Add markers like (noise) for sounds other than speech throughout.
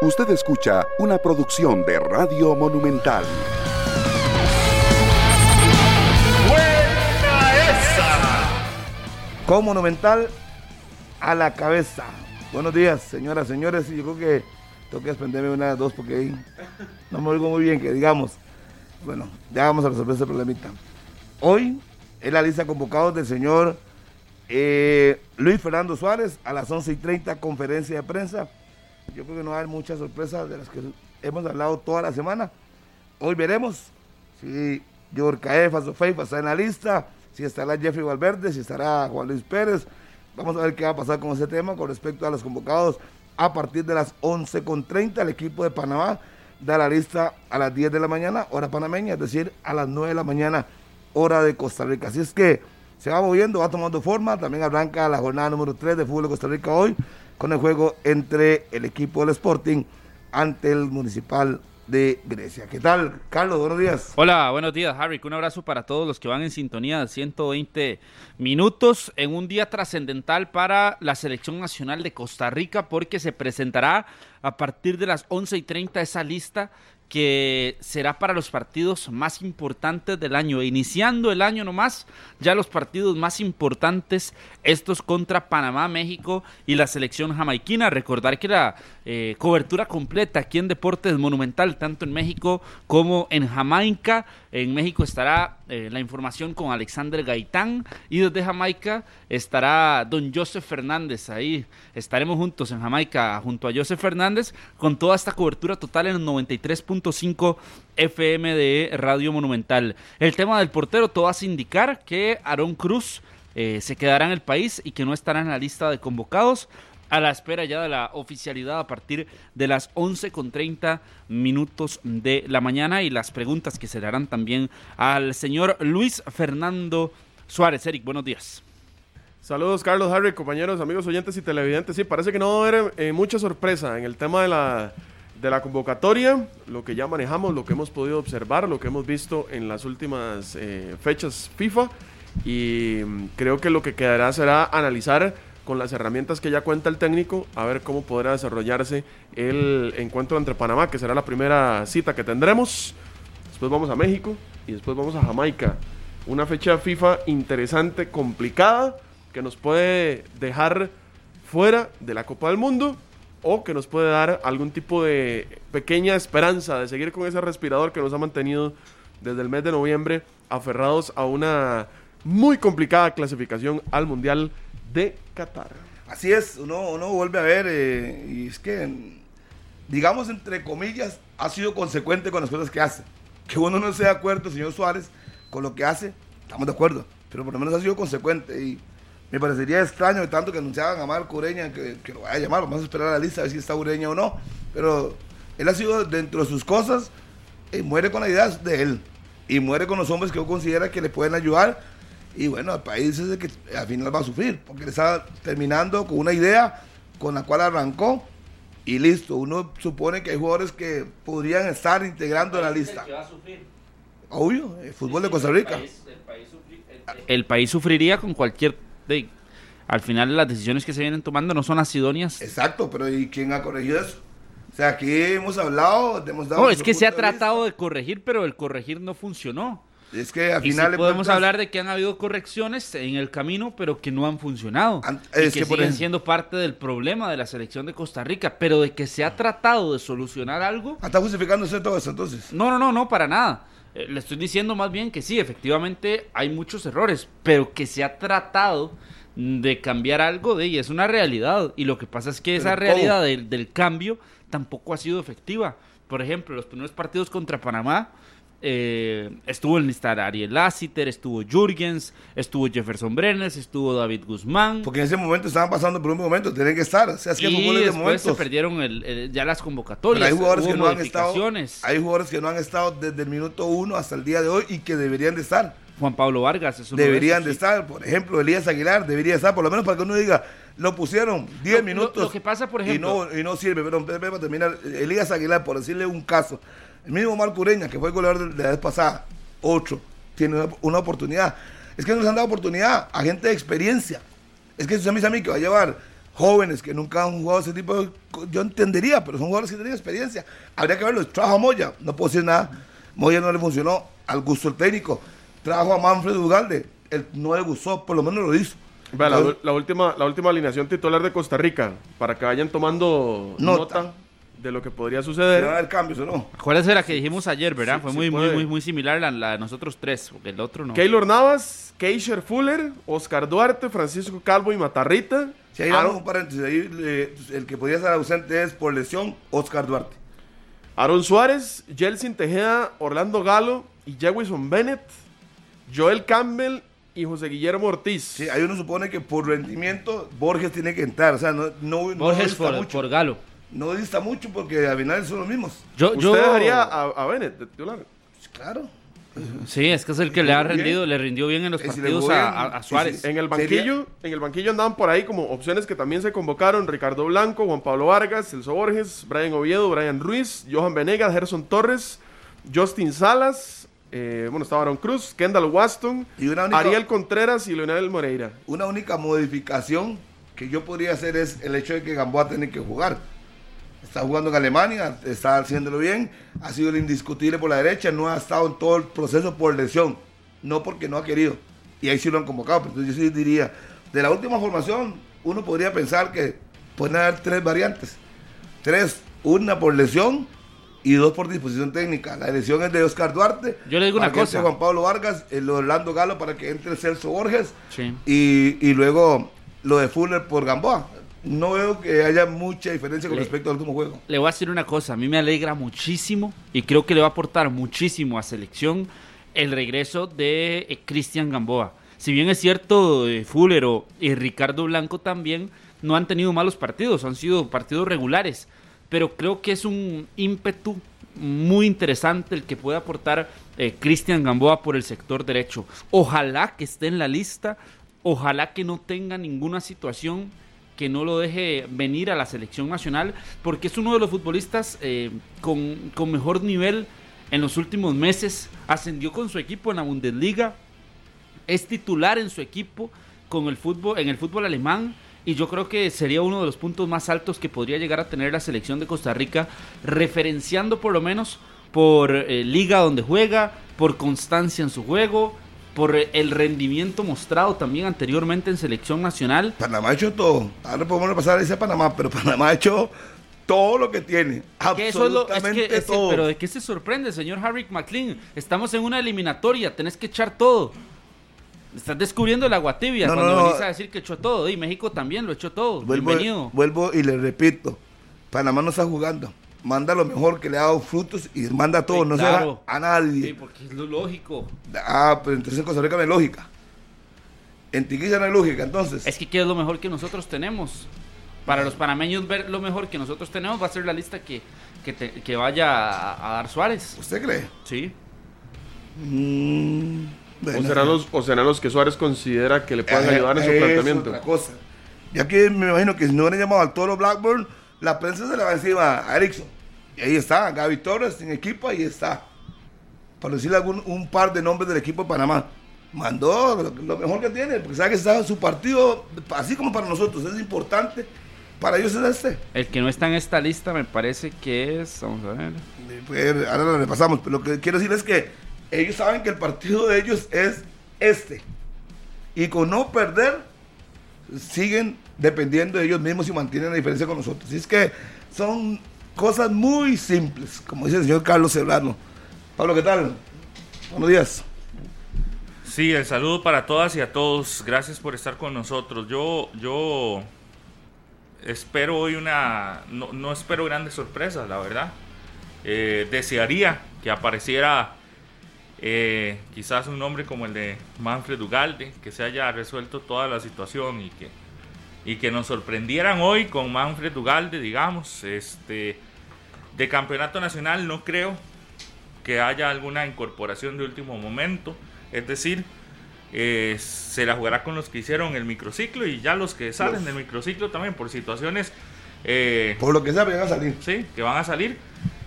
Usted escucha una producción de Radio Monumental. ¡Buena esa! Con Monumental a la cabeza. Buenos días, señoras, señores. Yo creo que tengo que desprenderme una de dos porque ahí no me oigo muy bien, que digamos. Bueno, ya vamos a resolver ese problemita. Hoy es la lista de convocados del señor eh, Luis Fernando Suárez a las 11 y 30, conferencia de prensa. Yo creo que no hay muchas sorpresas de las que hemos hablado toda la semana. Hoy veremos si Yorcaefa Sofeifa está en la lista, si estará Jeffrey Valverde, si estará Juan Luis Pérez. Vamos a ver qué va a pasar con ese tema con respecto a los convocados a partir de las 11.30. El equipo de Panamá da la lista a las 10 de la mañana, hora panameña, es decir, a las 9 de la mañana, hora de Costa Rica. Así es que se va moviendo, va tomando forma. También arranca la jornada número 3 de fútbol de Costa Rica hoy con el juego entre el equipo del Sporting ante el Municipal de Grecia. ¿Qué tal, Carlos? Buenos días. Hola, buenos días, Harry. Un abrazo para todos los que van en sintonía de 120 minutos en un día trascendental para la selección nacional de Costa Rica porque se presentará a partir de las 11 y 30 esa lista que será para los partidos más importantes del año. Iniciando el año nomás, ya los partidos más importantes, estos contra Panamá, México y la selección jamaiquina. Recordar que la eh, cobertura completa aquí en Deportes Monumental, tanto en México como en Jamaica. En México estará eh, la información con Alexander Gaitán y desde Jamaica estará don Joseph Fernández. Ahí estaremos juntos en Jamaica junto a Joseph Fernández con toda esta cobertura total en el 93.5 FM de Radio Monumental. El tema del portero, todo hace indicar que Aarón Cruz eh, se quedará en el país y que no estará en la lista de convocados a la espera ya de la oficialidad a partir de las 11 con 30 minutos de la mañana y las preguntas que se le harán también al señor Luis Fernando Suárez. Eric, buenos días. Saludos Carlos, Harry, compañeros, amigos oyentes y televidentes. Sí, parece que no va a haber eh, mucha sorpresa en el tema de la, de la convocatoria, lo que ya manejamos, lo que hemos podido observar, lo que hemos visto en las últimas eh, fechas FIFA y mm, creo que lo que quedará será analizar con las herramientas que ya cuenta el técnico, a ver cómo podrá desarrollarse el encuentro entre Panamá, que será la primera cita que tendremos. Después vamos a México y después vamos a Jamaica. Una fecha FIFA interesante, complicada, que nos puede dejar fuera de la Copa del Mundo o que nos puede dar algún tipo de pequeña esperanza de seguir con ese respirador que nos ha mantenido desde el mes de noviembre aferrados a una muy complicada clasificación al Mundial de Qatar. Así es, uno, uno vuelve a ver, eh, y es que, digamos, entre comillas, ha sido consecuente con las cosas que hace. Que uno no esté de acuerdo, señor Suárez, con lo que hace, estamos de acuerdo, pero por lo menos ha sido consecuente. Y me parecería extraño de tanto que anunciaban a Marco Ureña, que, que lo vaya a llamar, vamos a esperar a la lista a ver si está Ureña o no, pero él ha sido dentro de sus cosas, y muere con la idea de él, y muere con los hombres que él considera que le pueden ayudar y bueno, el país es el que al final va a sufrir, porque está terminando con una idea con la cual arrancó y listo. Uno supone que hay jugadores que podrían estar integrando en la lista. va a sufrir? Obvio, el fútbol de Costa Rica. El país, sufriría con cualquier... Al final las decisiones que se vienen tomando no son las idóneas. Exacto, pero ¿y quién ha corregido eso? O sea, aquí hemos hablado, hemos dado... No, es que se ha tratado de corregir, pero el corregir no funcionó. Es que al final podemos hablar de que han habido correcciones en el camino, pero que no han funcionado. es que, siguen siendo parte del problema de la selección de Costa Rica, pero de que se ha tratado de solucionar algo. Ah, ¿Está justificándose todo eso entonces? No, no, no, no, para nada. Eh, le estoy diciendo más bien que sí, efectivamente hay muchos errores, pero que se ha tratado de cambiar algo de ella. Es una realidad. Y lo que pasa es que esa realidad del, del cambio tampoco ha sido efectiva. Por ejemplo, los primeros partidos contra Panamá eh, estuvo el estar Ariel Lassiter, estuvo Jurgens, estuvo Jefferson Brenes, estuvo David Guzmán. Porque en ese momento estaban pasando por un momento, tienen que estar. O sea, y después se perdieron ya las convocatorias. hay jugadores que no han estado. Hay jugadores que no han estado desde el minuto uno hasta el día de hoy y que deberían de estar. Juan Pablo Vargas es Deberían de, estar, por ejemplo, Elías Aguilar debería estar, por lo menos para que uno diga, lo pusieron 10 minutos. Lo, que pasa, por ejemplo. Y no, y no sirve, pero para terminar, Elías Aguilar, por decirle un caso, el mismo Marco Ureña, que fue el goleador de la vez pasada, otro, tiene una, oportunidad. Es que no les han dado oportunidad a gente de experiencia. Es que eso se me dice a mí que va a llevar jóvenes que nunca han jugado ese tipo de... Yo entendería, pero son jugadores que tienen experiencia. Habría que verlo. Trabajo a Moya, no puedo decir nada. Moya no le funcionó al gusto del técnico. Trabajo a Manfred Ugalde, él no le gustó, por lo menos lo hizo. Vea, la, última, la última alineación titular de Costa Rica, para que vayan tomando Nota. nota, de lo que podría se van a suceder. haber cambios o no. ¿Cuál es la que dijimos ayer, verdad? Sí, Fue sí muy, muy, puede. muy, muy similar a la de nosotros tres, porque el otro no. Keylor Navas, Keisher Fuller, Oscar Duarte, Francisco Calvo y Matarrita. Si damos Aaron, un paréntesis, ahí eh, el que podría estar ausente es por lesión Oscar Duarte. Aaron Suárez, Jelsin Tejeda, Orlando Galo y Jewison Bennett, Joel Campbell y José Guillermo Ortiz. Sí, ahí uno supone que por rendimiento Borges tiene que entrar. O sea, no, no, no Borges dista por, mucho. por Galo. No dista mucho porque al final son los mismos. Yo, ¿Usted yo- dejaría a, a Bennett de titular? Claro. Sí, es que es el que le ha Muy bien. rendido, le rindió bien en los si le partidos a, a- a si- Suárez. En el Sería- banquillo, en el banquillo andaban por ahí como opciones que también se convocaron Ricardo Blanco, Juan Pablo Vargas, Celso Borges, Brian Oviedo, Brian Ruiz, Johan Venegas, Gerson Torres, Justin Salas, eh, bueno, estaba Aaron Cruz, Kendall Waston, Y una única- Ariel Contreras y Leonel Moreira. Una única modificación que yo podría hacer es el hecho de que Gamboa tiene que jugar. Está jugando en Alemania, está haciéndolo bien, ha sido el indiscutible por la derecha, no ha estado en todo el proceso por lesión, no porque no ha querido. Y ahí sí lo han convocado, pero entonces yo sí diría, de la última formación, uno podría pensar que pueden haber tres variantes. Tres, una por lesión y dos por disposición técnica. La lesión es de Oscar Duarte. Yo le digo una cosa. Juan Pablo Vargas, el Orlando Galo para que entre Celso Borges Sí. y, y luego lo de Fuller por Gamboa. No veo que haya mucha diferencia con Le- respecto al último juego. Le voy a decir una cosa, a mí me alegra muchísimo y creo que le va a aportar muchísimo a selección el regreso de eh, Cristian Gamboa. Si bien es cierto, eh, Fuller o- y Ricardo Blanco también no han tenido malos partidos, han sido partidos regulares, pero creo que es un ímpetu muy interesante el que puede aportar eh, Cristian Gamboa por el sector derecho. Ojalá que esté en la lista, ojalá que no tenga ninguna situación que no lo deje venir a la selección nacional, porque es uno de los futbolistas eh, con, con mejor nivel en los últimos meses. Ascendió con su equipo en la Bundesliga, es titular en su equipo con el fútbol, en el fútbol alemán. Y yo creo que sería uno de los puntos más altos que podría llegar a tener la selección de Costa Rica, referenciando por lo menos por eh, liga donde juega, por constancia en su juego, por el rendimiento mostrado también anteriormente en selección nacional. Panamá ha hecho todo. Ahora podemos repasar ese Panamá, pero Panamá ha hecho todo lo que tiene. Que es es Absolutamente que- todo. pero de qué se sorprende, señor Harry McLean. Estamos en una eliminatoria, tenés que echar todo. Estás descubriendo el agua tibia No, cuando no, no. venís a decir que echó todo. Y México también lo echó todo. vuelvo, Bienvenido. vuelvo y le repito. Panamá no está jugando. Manda lo mejor que le ha dado frutos y manda todo. Sí, no claro. se da a nadie. Sí, porque es lo lógico. Ah, pero entonces en Costa Rica no hay lógica. En Tiquiza no hay lógica, entonces. Es que ¿qué es lo mejor que nosotros tenemos? Para los panameños ver lo mejor que nosotros tenemos va a ser la lista que, que, te- que vaya a, a dar Suárez. ¿Usted cree? Sí. Mm, bueno. O, serán los, ¿O serán los que Suárez considera que le puedan Eh, ayudar en su planteamiento? otra cosa. Ya que me imagino que si no hubieran llamado al Toro Blackburn, la prensa se le va encima a Erickson. Ahí está, Gaby Torres en equipo, ahí está. Para decirle algún, un par de nombres del equipo de Panamá. Mandó lo, lo mejor que tiene, porque sabe que está en su partido, así como para nosotros, es importante. Para ellos es este. El que no está en esta lista me parece que es. Vamos a ver. Pues, ahora lo repasamos, pero lo que quiero decir es que ellos saben que el partido de ellos es este. Y con no perder, siguen dependiendo de ellos mismos y mantienen la diferencia con nosotros. Así es que son cosas muy simples, como dice el señor Carlos Cebrano. Pablo, ¿qué tal? Buenos días. Sí, el saludo para todas y a todos. Gracias por estar con nosotros. Yo, yo espero hoy una, no, no espero grandes sorpresas, la verdad. Eh, desearía que apareciera eh, quizás un nombre como el de Manfred Ugalde, que se haya resuelto toda la situación y que, y que nos sorprendieran hoy con Manfred Ugalde, digamos. Este, de campeonato nacional no creo que haya alguna incorporación de último momento. Es decir, eh, se la jugará con los que hicieron el microciclo y ya los que salen del microciclo también por situaciones eh, Por lo que sea, van a salir. sí, que van a salir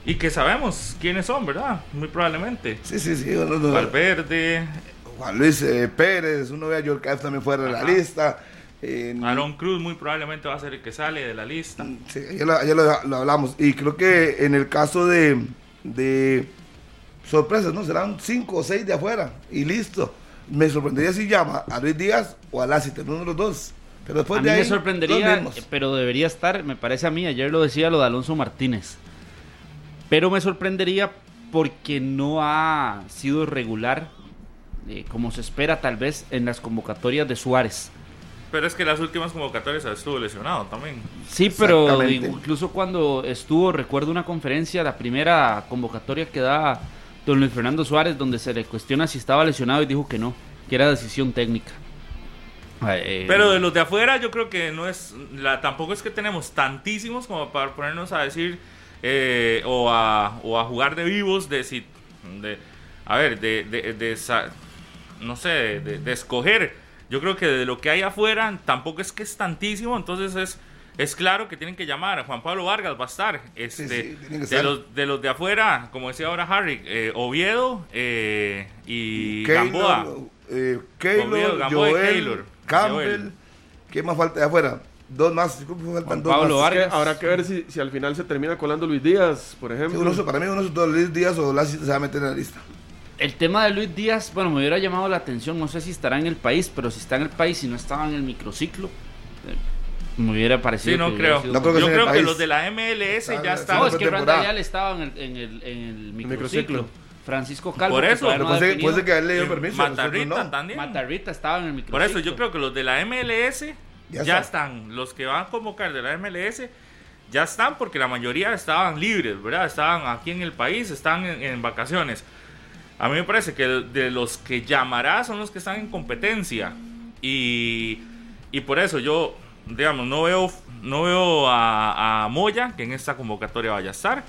y que sabemos quiénes son, ¿verdad? Muy probablemente. Sí, sí, sí. no, no, no. Valverde, Juan Luis eh, Pérez, uno ve a York también fuera de la lista. En- Aaron Cruz muy probablemente va a ser el que sale de la lista. Sí, ayer, lo, ayer lo- lo hablamos. Y creo que en el caso de, de sorpresas, ¿no? Serán cinco o seis de afuera. Y listo. Me sorprendería si llama a Luis Díaz o a Lassiter, uno de los dos. Pero después a de mí ahí, me sorprendería, eh, pero debería estar, me parece a mí, ayer lo decía lo de Alonso Martínez. Pero me sorprendería porque no ha sido regular, eh, como se espera tal vez, en las convocatorias de Suárez. Pero es que las últimas convocatorias estuvo lesionado también. Sí, pero incluso cuando estuvo, recuerdo una conferencia, la primera convocatoria que da don Luis Fernando Suárez, donde se le cuestiona si estaba lesionado y dijo que no, que era decisión técnica. Eh, Pero de los de afuera yo creo que no es, la, tampoco es que tenemos tantísimos como para ponernos a decir eh, o, a, o a jugar de vivos, de si, de, a ver, de, de, de sa- no sé, de, de escoger. Yo creo que de lo que hay afuera tampoco es que es tantísimo, entonces es, es claro que tienen que llamar. a Juan Pablo Vargas va a estar. Este, sí, tiene que de, estar. los, de los de afuera, como decía ahora Harry, eh, Oviedo eh, y Keylor, Gamboa. eh, Keylor, Oviedo, Gamboa y Joel, Keylor. Campbell. Joel. ¿Qué más falta de afuera? Dos más. Yo creo que faltan Juan dos Pablo más. Vargas. Es que habrá que ver si, si al final se termina colando Luis Díaz, por Sí, ejemplo. uno, para mí, uno de Luis Díaz o Lassiter se va a meter en la lista. El tema de Luis Díaz, bueno, me hubiera llamado la atención, no sé si estará en el país, pero si está en el país y no estaba en el microciclo, eh, me hubiera parecido. Sí, no que creo. No creo que Yo creo que país. los de la MLS Ah, ya están. No, es que. Ayala estaba en el, en el, en el microciclo. microciclo. Francisco Calvo. Por eso, no puede, ser, puede ser que a él le dio permiso. Matarrita no. también. Matarrita estaba en el microciclo. Por eso yo creo que los de la MLS Ya ya, está. están. Los que van a convocar de la MLS ya están porque la mayoría estaban libres, ¿verdad? Estaban aquí en el país, están en, en vacaciones. A mí me parece que de los que llamará son los que están en competencia. Y, y por eso yo, digamos, no veo, no veo a, a Moya que en esta convocatoria vaya a estar.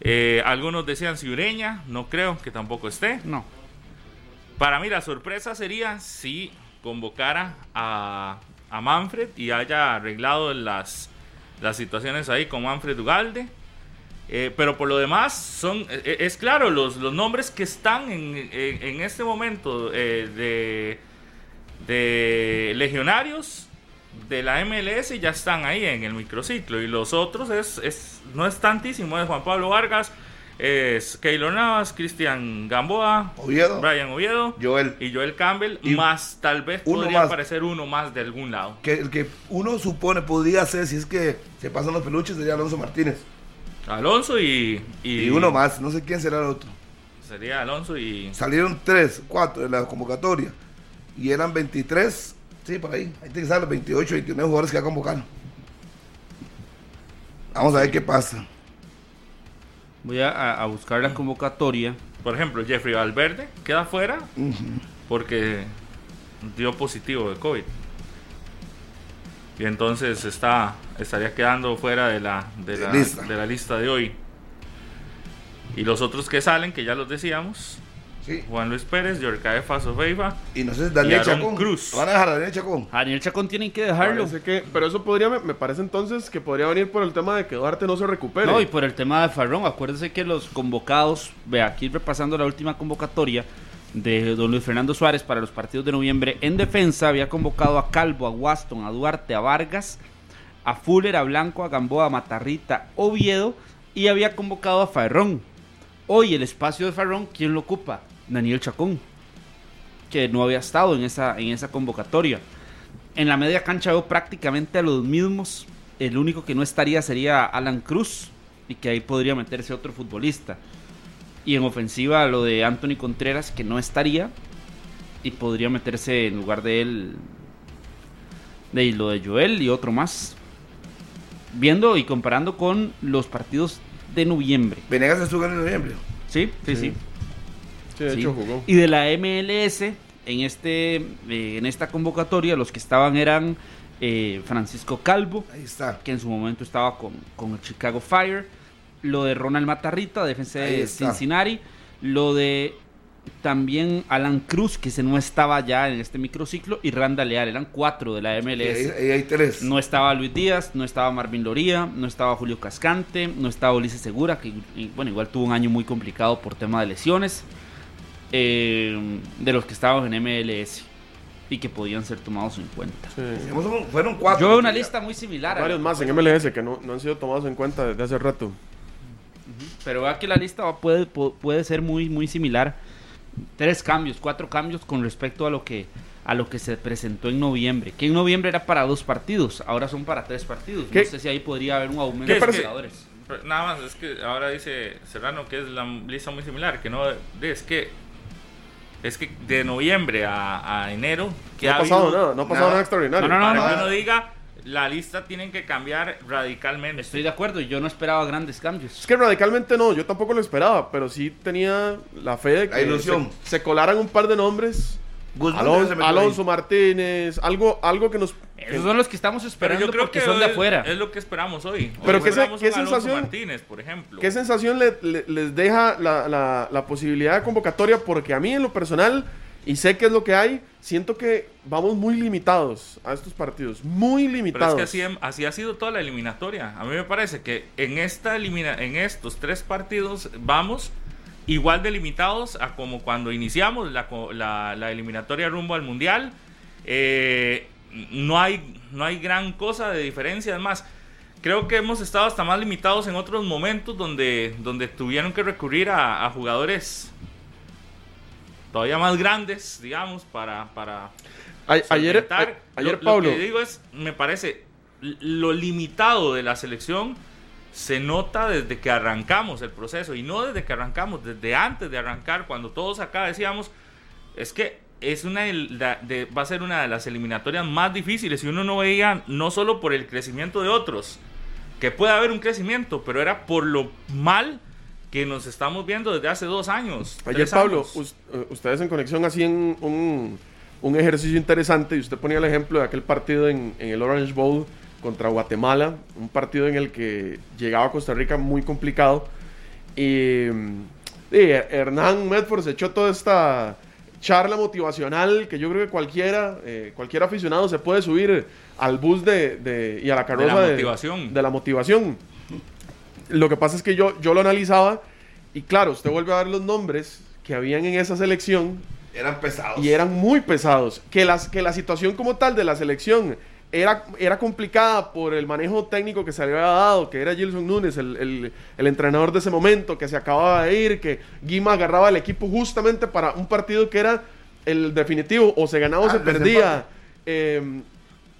Eh, algunos decían Ciureña, no creo que tampoco esté. No. Para mí la sorpresa sería si convocara a, a Manfred y haya arreglado las, las situaciones ahí con Manfred Ugalde. Eh, pero por lo demás, son eh, es claro, los, los nombres que están en, en- en este momento eh, de, de legionarios de la MLS ya están ahí en el microciclo. Y los otros es, es no es tantísimo, es Juan Pablo Vargas, es Keylor Navas, Cristian Gamboa, Oviedo. Brian Oviedo Joel. y Joel Campbell, Y más tal vez uno podría más. aparecer uno más de algún lado. Que el que uno supone podría ser, si es que se pasan los peluches, sería Alonso Martínez. Alonso y, Y, uno más, no sé quién será el otro. Sería Alonso y Salieron tres, cuatro de la convocatoria. Y eran 23, sí, por ahí. Ahí tiene que estar los 28, 29 jugadores que va a convocar. Vamos a ver qué pasa. Voy a, a- a buscar la convocatoria. por ejemplo Jeffrey Valverde queda fuera porque dio positivo de COVID. Y entonces está estaría quedando fuera de la de la, Lista. de la lista de hoy. Y los otros que salen, que ya los decíamos, Sí. Juan Luis Pérez, Yorcae Faso Veiva, Y no sé, Daniel Y Chacón. Cruz. Van a dejar a Daniel Chacón. A Daniel Chacón tienen que dejarlo. Parece que, pero eso podría, me, me parece entonces que podría venir por el tema de que Duarte no se recupere. No, y por el tema de Farrón, acuérdense que los convocados, ve aquí repasando la última convocatoria de don Luis Fernando Suárez para los partidos de noviembre, en defensa había convocado a Calvo, a Waston, a Duarte, a Vargas, a Fuller, a Blanco, a Gamboa, a Matarrita, Oviedo y había convocado a Farrón. Hoy el espacio de Farrón, ¿quién lo ocupa? Daniel Chacón, que no había estado en esa, en esa convocatoria. En la media cancha veo prácticamente a los mismos. El único que no estaría sería Alan Cruz y que ahí podría meterse otro futbolista. Y en ofensiva lo de Anthony Contreras que no estaría y podría meterse en lugar de él de lo de Joel y otro más. Viendo y comparando con los partidos de noviembre. Venegas estuvo en noviembre. Sí, sí, sí. Sí, de Sí. hecho jugó. Y de la MLS, en, este, eh, en esta convocatoria, los que estaban eran eh, Francisco Calvo, Ahí está. que en su momento estaba con, con el Chicago Fire, lo de Ronald Matarrita, defensa de. Cincinnati, lo de también Alan Cruz, que se no estaba ya en este microciclo, y Randa Leal, eran cuatro de la Y MLS. ahí, ahí hay tres. No estaba Luis Díaz, no estaba Marvin Loría, no estaba Julio Cascante, no estaba Ulises Segura, que y, bueno, igual tuvo un año muy complicado por tema de lesiones. eh, de los que estaban en MLS. y que podían ser tomados en cuenta. Fueron- Fueron cuatro. Yo veo una lista muy similar, Varios más en MLS que no, no han sido tomados en cuenta desde hace rato. Pero vea que la lista va- puede, pu- puede ser muy, muy similar. Tres cambios, cuatro cambios con respecto a lo que a lo que se presentó en noviembre. Que en noviembre era para dos partidos, ahora son para tres partidos. ¿Qué? No sé si ahí podría haber un aumento ¿Qué de jugadores. Nada más, es que ahora dice Serrano que es la lista muy similar, que no, es que es que de noviembre a, a enero, que No ha ha pasado habido- nada, no ha pasado nada. nada extraordinario. No, no, no, para no. que uno diga, la lista tienen que cambiar radicalmente. Estoy de acuerdo, yo no esperaba grandes cambios. Es que radicalmente no, yo tampoco lo esperaba, pero sí tenía la fe de La que ilusión. se, se colaran un par de nombres. Guzmán Alon-. Alonso Martínez, algo, algo que nos... Esos son los que estamos Pero esperando yo creo porque que son de hoy afuera. Es lo que esperamos hoy. Pero Hoy ¿qué se- qué sensación- Martínez, por ejemplo. ¿Qué sensación le- le- les deja la, la- la posibilidad de convocatoria? Porque a mí en lo personal, y sé que es lo que hay, siento que vamos muy limitados a estos partidos. Muy Pero es limitados. que así, así ha sido toda la eliminatoria. A mí me parece que en esta elimina, en estos tres partidos vamos igual de limitados a como cuando iniciamos la, la- la eliminatoria rumbo al mundial. Eh, no hay no hay gran cosa de diferencia. Más, creo que hemos estado hasta más limitados en otros momentos donde, donde tuvieron que recurrir a, a jugadores todavía más grandes, digamos, para, para, A- ayer, a- ayer Lo- Pablo, Lo que digo es, me parece, lo limitado de la selección se nota desde que arrancamos el proceso y no desde que arrancamos, desde antes de arrancar, cuando todos acá decíamos, es que es una la- de- va a ser una de las eliminatorias más difíciles y uno no veía no solo por el crecimiento de otros, que puede haber un crecimiento, pero era por lo mal que nos estamos viendo desde hace dos años. Ayer, Pablo, años. eh, ustedes en conexión hacían un, un ejercicio interesante y usted ponía el ejemplo de aquel partido en, en el Orange Bowl contra Guatemala, un partido en el que llegaba a Costa Rica muy complicado. Y, y Hernán Medford se echó toda esta charla motivacional que yo creo que cualquiera, eh, cualquier aficionado se puede subir al bus de, de- y a la carroza de motivación. de la motivación. Lo que pasa es que yo, yo lo analizaba y claro, usted vuelve a ver los nombres que habían en esa selección Eran pesados. y eran muy pesados. Que, las, que la situación como tal de la selección era, era complicada por el manejo técnico que se le había dado, que era Gilson Núñez, el, el- el entrenador de ese momento, que se acababa de ir, que Guima agarraba el equipo justamente para un partido que era el definitivo, o se ganaba o Ah, se el perdía. Eh,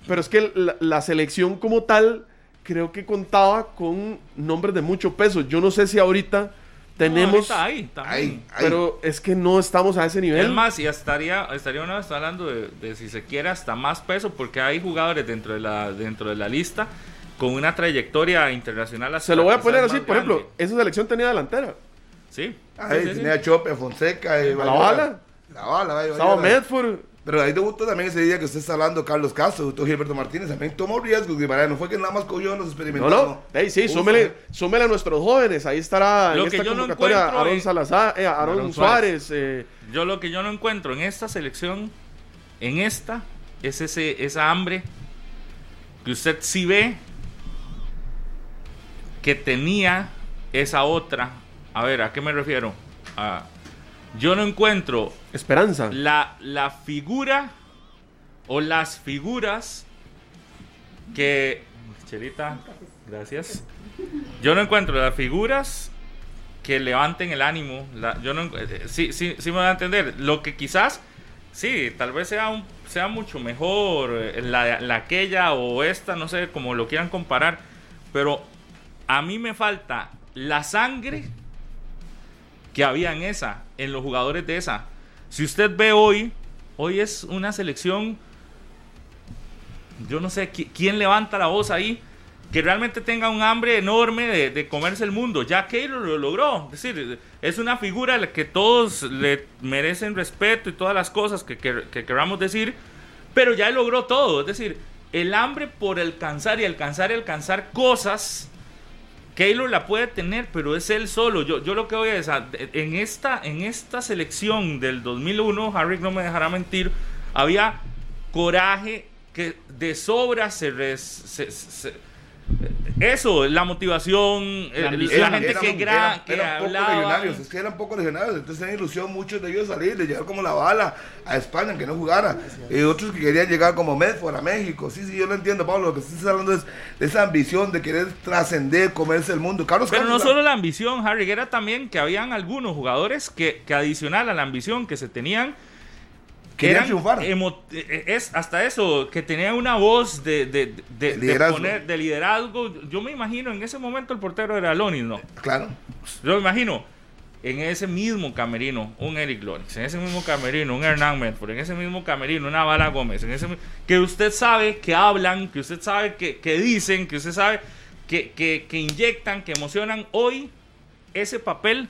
pero es que la, la selección como tal creo que contaba con nombres de mucho peso. Yo no sé si ahorita tenemos... No, ahorita hay, ahí. pero es que no estamos a ese nivel. Es más, y estaría, estaría uno está hablando de, de si se quiere hasta más peso, porque hay jugadores dentro de la, dentro de la lista con una trayectoria internacional. hasta Se lo voy a poner así, por ejemplo, esa selección tenía delantera. Sí. Ahí sí, sí, sí. tenía Chope, Fonseca. eh, La Bayona. bala. La bala. Medford. Pero ahí debutó también ese día que usted está hablando, Carlos Castro, Gilberto Martínez, también tomó riesgos, Guimaraes, no fue que nada más cogió los No, experimentados. no. Ey, sí, Puso, súmele, súmele a nuestros jóvenes. Ahí estará Lo en que esta yo no convocatoria encuentro Aaron Salazar, eh, Aaron, Aaron Suárez. Suárez. eh, Yo lo que yo no encuentro en esta selección, en esta, es ese, esa hambre que usted sí ve que tenía esa otra. A ver, ¿a qué me refiero? Ah, yo no encuentro esperanza. la, la figura o las figuras que... Chelita, gracias. Yo no encuentro las figuras que levanten el ánimo. La- yo no, eh, sí, sí, sí me va a entender. Lo que quizás, sí, tal vez sea, un, sea mucho mejor eh, la, la aquella o esta, no sé, como lo quieran comparar. Pero a mí me falta la sangre que había en esa, en los jugadores de esa. Si usted ve hoy, hoy es una selección, yo no sé qui- quién levanta la voz ahí, que realmente tenga un hambre enorme de, comerse el mundo. Ya Keylor lo logró. Es decir, es una figura a la que todos le merecen respeto y todas las cosas que, que- que queramos decir, pero ya logró todo. Es decir, el hambre por alcanzar y alcanzar y alcanzar cosas Keylor la puede tener, pero es él solo. Yo, yo lo que voy a decir, en esta, en esta selección del 2001, Harry no me dejará mentir, había coraje que de sobra se- se- eso, la motivación, La la, la gente Eran- que, gra, eran- que eran pocos legionarios, es que eran pocos legionarios, entonces tenían ilusión muchos de ellos salir, de llegar como la bala a España, que no jugara, y otros que querían llegar como Medford a México, sí, sí, yo lo entiendo, Pablo, lo que estás hablando es de esa ambición de querer trascender, comerse el mundo. Carlos Pero no Campos, solo la ambición, Harry, era también que habían algunos jugadores que, que adicional a la ambición que se tenían, Querían triunfar. emo- eh, es hasta eso, que tenían una voz de, de, de- de Liderazgo. poner- de liderazgo. Yo me imagino, en ese momento el portero era Lonis, ¿no? Claro, Yo me imagino, en ese mismo camerino, un Eric Lonis, en ese mismo camerino, un Hernán Medford, en ese mismo camerino, una Bala Gómez, en ese que usted sabe que hablan, que usted sabe que, que dicen, que usted sabe que, que, que inyectan, que emocionan. Hoy, ese papel,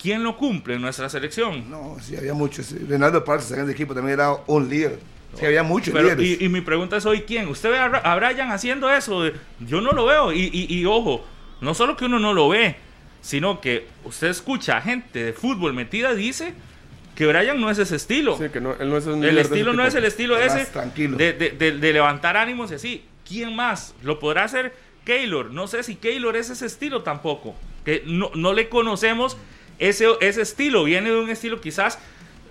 ¿quién lo cumple en nuestra selección? no, sí, había muchos. Leonardo Parza, el equipo, también era un líder, sí, había muchos Pero, líderes. y, y mi pregunta es hoy, ¿quién? ¿Usted ve a, Brian haciendo eso? Yo no lo veo. Y, y- y ojo, no solo que uno no lo ve, sino que usted escucha a gente de fútbol metida dice que Brian no es ese estilo. Sí, que no, él no es un el estilo no es el estilo Es ese tranquilo. de, de- de- de levantar ánimos y así. ¿Quién más? ¿Lo podrá hacer Keylor? No sé si Keylor es ese estilo tampoco. Que no, no le conocemos ese, ese estilo. Viene de un estilo quizás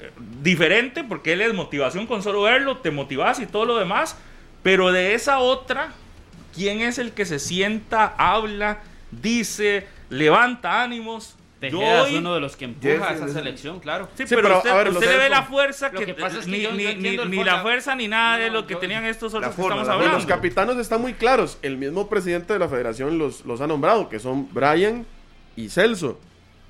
eh, diferente porque él es motivación con solo verlo, te motivas y todo lo demás. Pero de esa otra, ¿quién es el que se sienta, habla, dice, levanta ánimos? Yo Tejeda hoy- es uno de los que empuja a esa selección, claro. Sí, Sí, pero, pero, usted, a ver, usted los le ve la fuerza que, que pasa es que ni, yo- ni- ni la fuerza ni nada de lo que yo- tenían estos otros que estamos hablando. Los capitanos están muy claros. El mismo presidente de la federación los, los ha nombrado, que son Brian y Celso.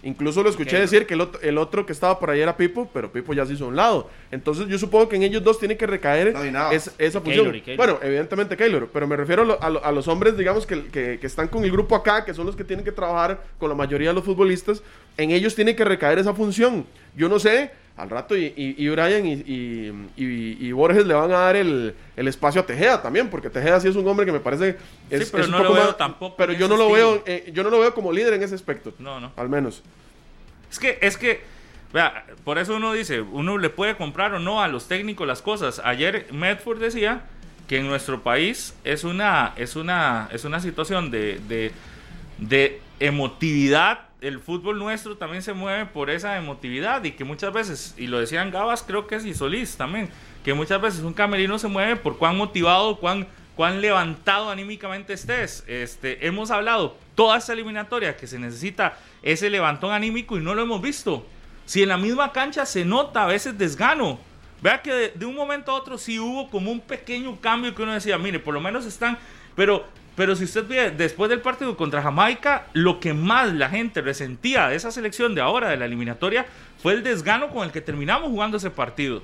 Incluso lo escuché decir que el otro, el otro que estaba por ahí era Pipo, pero Pipo ya se hizo a un lado. Entonces yo supongo que en ellos dos tiene que recaer No, es- esa función. Keylor, y Keylor. Bueno, evidentemente Keylor, pero me refiero a, lo- a lo- a los hombres, digamos, que, que- que están con el grupo acá, que son los que tienen que trabajar con la mayoría de los futbolistas. En ellos tiene que recaer esa función. Yo no sé, al rato y, y- y Brian y, Borges le van a dar el, el espacio a Tejeda también, porque Tejeda sí es un hombre que me parece es, Sí, pero es un no poco lo veo más- tampoco pero yo no lo veo eh, yo no lo veo como líder en ese aspecto No, no. al menos Es que, es que, vea, por eso uno dice, uno le puede comprar o no a los técnicos las cosas. Ayer Medford decía que en nuestro país es una, es una, es una situación de, de, de emotividad. El fútbol nuestro también se mueve por esa emotividad y que muchas veces, y lo decían Gabas, creo que es y Solís también, que muchas veces un camerino se mueve por cuán motivado, cuán, cuán levantado anímicamente estés. Este, hemos hablado toda esta eliminatoria que se necesita ese levantón anímico y no lo hemos visto. Si en la misma cancha se nota a veces desgano. Vea que de, de un momento a otro sí hubo como un pequeño cambio que uno decía, mire, por lo menos están, pero, pero si usted ve después del partido contra Jamaica, lo que más la gente resentía de esa selección de ahora, de la eliminatoria, fue el desgano con el que terminamos jugando ese partido.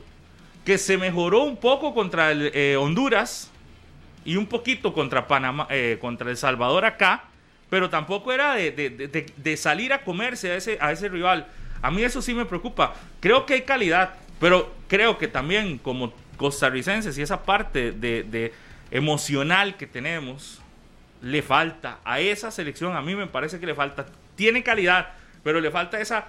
Que se mejoró un poco contra el, eh, Honduras y un poquito contra Panamá, eh, contra El Salvador acá, pero tampoco era de, de- de- de- salir a comerse a ese, a ese rival. A mí eso sí me preocupa. Creo que hay calidad, pero creo que también como costarricenses y esa parte de emocional que tenemos, le falta a esa selección, a mí me parece que le falta, tiene calidad, pero le falta esa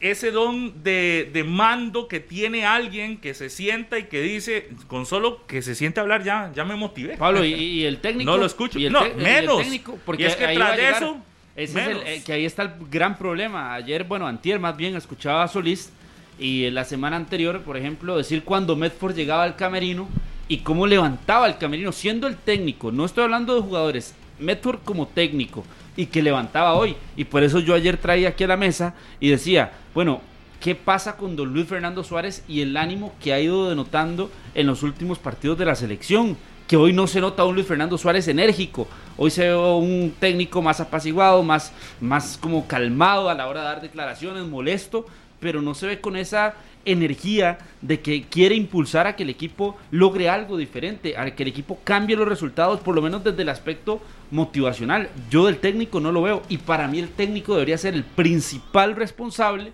ese don de, de mando que tiene alguien que se sienta y que dice, con solo que se siente hablar ya, ya me motivé. Pablo, ¿y, (laughs) y el técnico? No lo escucho. ¿Y el No, te- y el menos. técnico? Porque Y es que ahí tras de eso, Ese es el, menos. eh, que ahí está el gran problema. Ayer, bueno, antier más bien, escuchaba a Solís y en la semana anterior, por ejemplo, decir cuando Medford llegaba al camerino y cómo levantaba el camerino, siendo el técnico. No estoy hablando de jugadores, Medford como técnico y que levantaba hoy. Y por eso yo ayer traía aquí a la mesa y decía, bueno, ¿qué pasa con don Luis Fernando Suárez y el ánimo que ha ido denotando en los últimos partidos de la selección? Que hoy no se nota un Luis Fernando Suárez enérgico, hoy se ve un técnico más apaciguado, más, más como calmado a la hora de dar declaraciones, molesto, pero no se ve con esa energía de que quiere impulsar a que el equipo logre algo diferente, a que el equipo cambie los resultados, por lo menos desde el aspecto motivacional. Yo del técnico no lo veo y para mí el técnico debería ser el principal responsable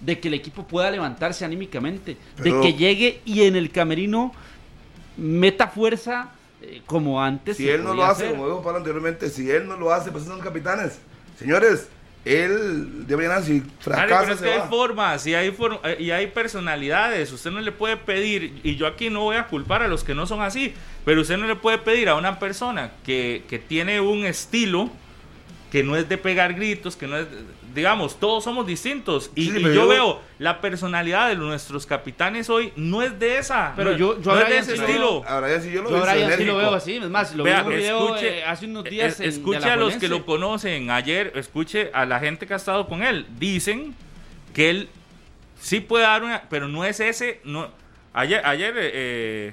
de que el equipo pueda levantarse anímicamente, Pero- de que llegue y en el camerino meta fuerza eh, como antes. Si él no lo hace, hacer. como Pablo anteriormente, si él no lo hace, pues son capitanes. Señores, él debería si fracasa pero es que hay formas y hay, eh, y hay personalidades. Usted no le puede pedir, y yo aquí no voy a culpar a los que no son así, pero usted no le puede pedir a una persona que, que tiene un estilo que no es de pegar gritos, que no es, digamos, todos somos distintos. Y, Sí, y pero yo, yo- veo la personalidad de nuestros capitanes hoy no es de esa. Pero no, yo- yo no a es de ese estilo. Ahora ya sí yo lo Yo veo ahora ya sí lo veo así, es más, lo Vea, vi en un video escuche- eh, hace unos días eh, en, escuche a los que lo conocen ayer, escuche a la gente que ha estado con él. Dicen que él sí puede dar una, pero no es ese. No, ayer, ayer eh, eh,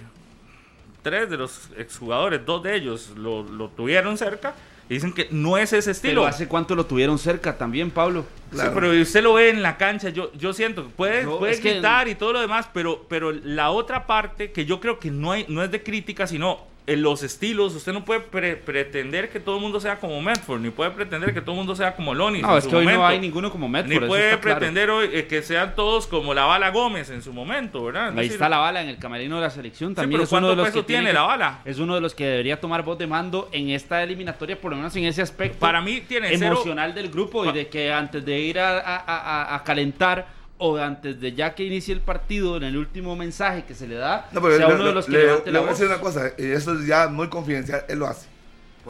tres de los exjugadores, dos de ellos lo, lo tuvieron cerca. Y Dicen que no es ese estilo. Pero hace cuánto lo tuvieron cerca también, Pablo. Sí, pero usted lo ve en la cancha, yo, yo siento que puede, Yo- puede que- gritar y todo lo demás, pero, pero la otra parte que yo creo que no, hay, no es de crítica, sino en los estilos, usted no puede pre- pretender que todo el mundo sea como Medford, ni puede pretender que todo el mundo sea como Lonnie. No, es que hoy no hay ninguno como Medford. Ni puede claro. pretender hoy eh, que sean todos como la bala Gómez en su momento, ¿verdad? Es Ahí decir, está la bala en el camerino de la selección. sí, También pero es uno de ¿cuánto los peso que tiene que- la bala? Es uno de los que debería tomar voz de mando en esta eliminatoria, por lo menos en ese aspecto. Para mí tiene cero... emocional del grupo y de que antes de ir a, a- a- a calentar o antes de ya que inicie el partido, en el último mensaje que se le da, No, pero sea le, uno de los que le- levante le la voy a decir una cosa, y esto es ya muy confidencial, él lo hace.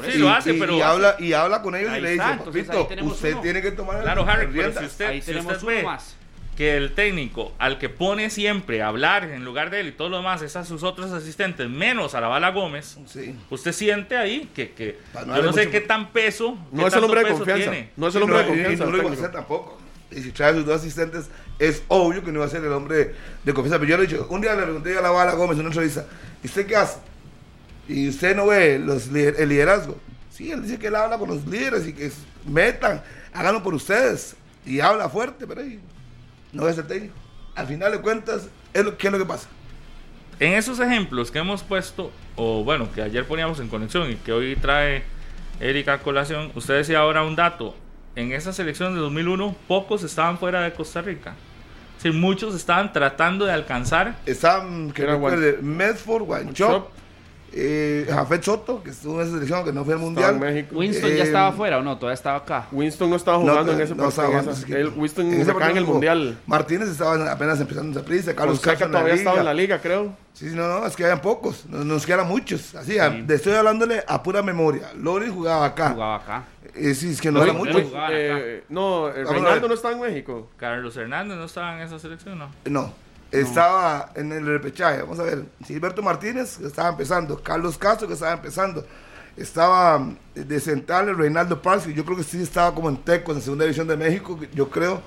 Sí, Y- lo hace, y- pero... y habla, y habla con ellos Ahí y le dice, papito, usted uno. tiene que tomar Claro, las Harry, pero riendas". si usted, Ahí si tenemos usted uno ve más. que el técnico al que pone siempre a hablar en lugar de él y todo lo demás es a sus otros asistentes, menos a la bala Gómez, Sí. usted siente ahí que, que no yo no sé mucho- qué tan peso, No qué es el hombre de confianza. tiene. No es el hombre no, de y- y confianza. no lo el iba a hacer técnico. tampoco. Y si trae a sus dos asistentes, es obvio que no iba a ser el hombre de confianza. Pero yo le he dicho, un día le pregunté a la bala Gómez en una entrevista, ¿y usted qué hace? Y usted no ve los, el liderazgo. Sí, él dice que él habla con los líderes y que metan, háganlo por ustedes. Y habla fuerte, pero ahí no es el técnico. Al final de cuentas, es lo, ¿qué es lo que pasa? En esos ejemplos que hemos puesto, o bueno, que ayer poníamos en conexión y que hoy trae Erika colación, usted decía ahora un dato, en esa selección de 2001 pocos estaban fuera de Costa Rica. Decir, muchos estaban tratando de alcanzar Estaban, que Medford, Chop. Eh, Jafet Soto, que estuvo en esa selección que no fue al Estaba mundial. en México. Winston ya Eh, estaba afuera o no, todavía estaba acá. Winston no estaba No, jugando en no, ese no estaba partido. jugando esa- él- Winston En ese se cae en el mundial. Martínez estaba apenas empezando esa prisa, Carlos Castro en todavía estaba en la liga. creo. Sí, sí, no, no, es que habían pocos, nos, nos quedan muchos. Así, a- de- estoy hablándole a pura memoria. Loris jugaba acá. Jugaba acá. Eh, sí, es que no era mucho. Eh, no, a Reinaldo no está en México. Carlos Hernández no estaba en esa selección, ¿no? No, estaba en el repechaje. Vamos a ver, Gilberto Martínez, que estaba empezando. Carlos Castro, que estaba empezando. Estaba mm, de central el Reinaldo Paz, que yo creo que sí estaba como en Teco, en segunda división de México, yo creo,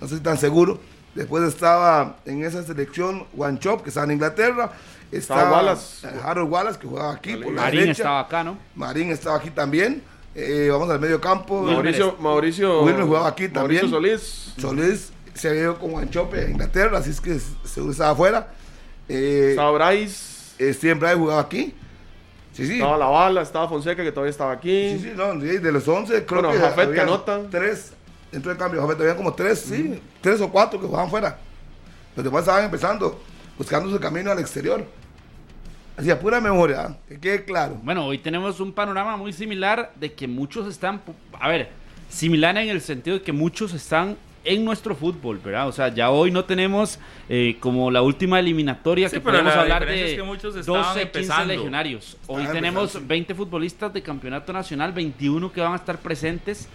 no estoy tan seguro. Después estaba en esa selección Juan Chop, que estaba en Inglaterra. Estaba, Estaba Wallace. eh, Harold Wallace, que jugaba aquí. por la Marín derecha. estaba acá, ¿no? Marín estaba aquí también. Eh, vamos al medio campo. Mauricio, Mauricio, Wilmer jugaba aquí Mauricio también. Solís. Solís se había ido con Guanchope a Inglaterra, así es que seguro estaba afuera. Eh, Estaba Bryce. eh, siempre ha jugado aquí. Sí, sí. Estaba La Bala, estaba Fonseca, que todavía estaba aquí. Sí, sí, no, de los 11, creo Bueno, que Jafet Canota. tres. Entró en cambio, Jafet, había como tres, sí, tres o cuatro que jugaban fuera. Los demás estaban empezando, buscando su camino al exterior. Así a pura memoria, ¿ah? que quede claro. Bueno, hoy tenemos un panorama muy similar de que muchos están, a ver, similar en el sentido de que muchos están en nuestro fútbol, ¿verdad? O sea, ya hoy no tenemos eh, como la última eliminatoria Sí, que podemos la hablar de es que muchos estaban 12, 15 empezando. legionarios. Hoy Estaban tenemos empezando, sí. 20 futbolistas de campeonato nacional, 21 que van a estar presentes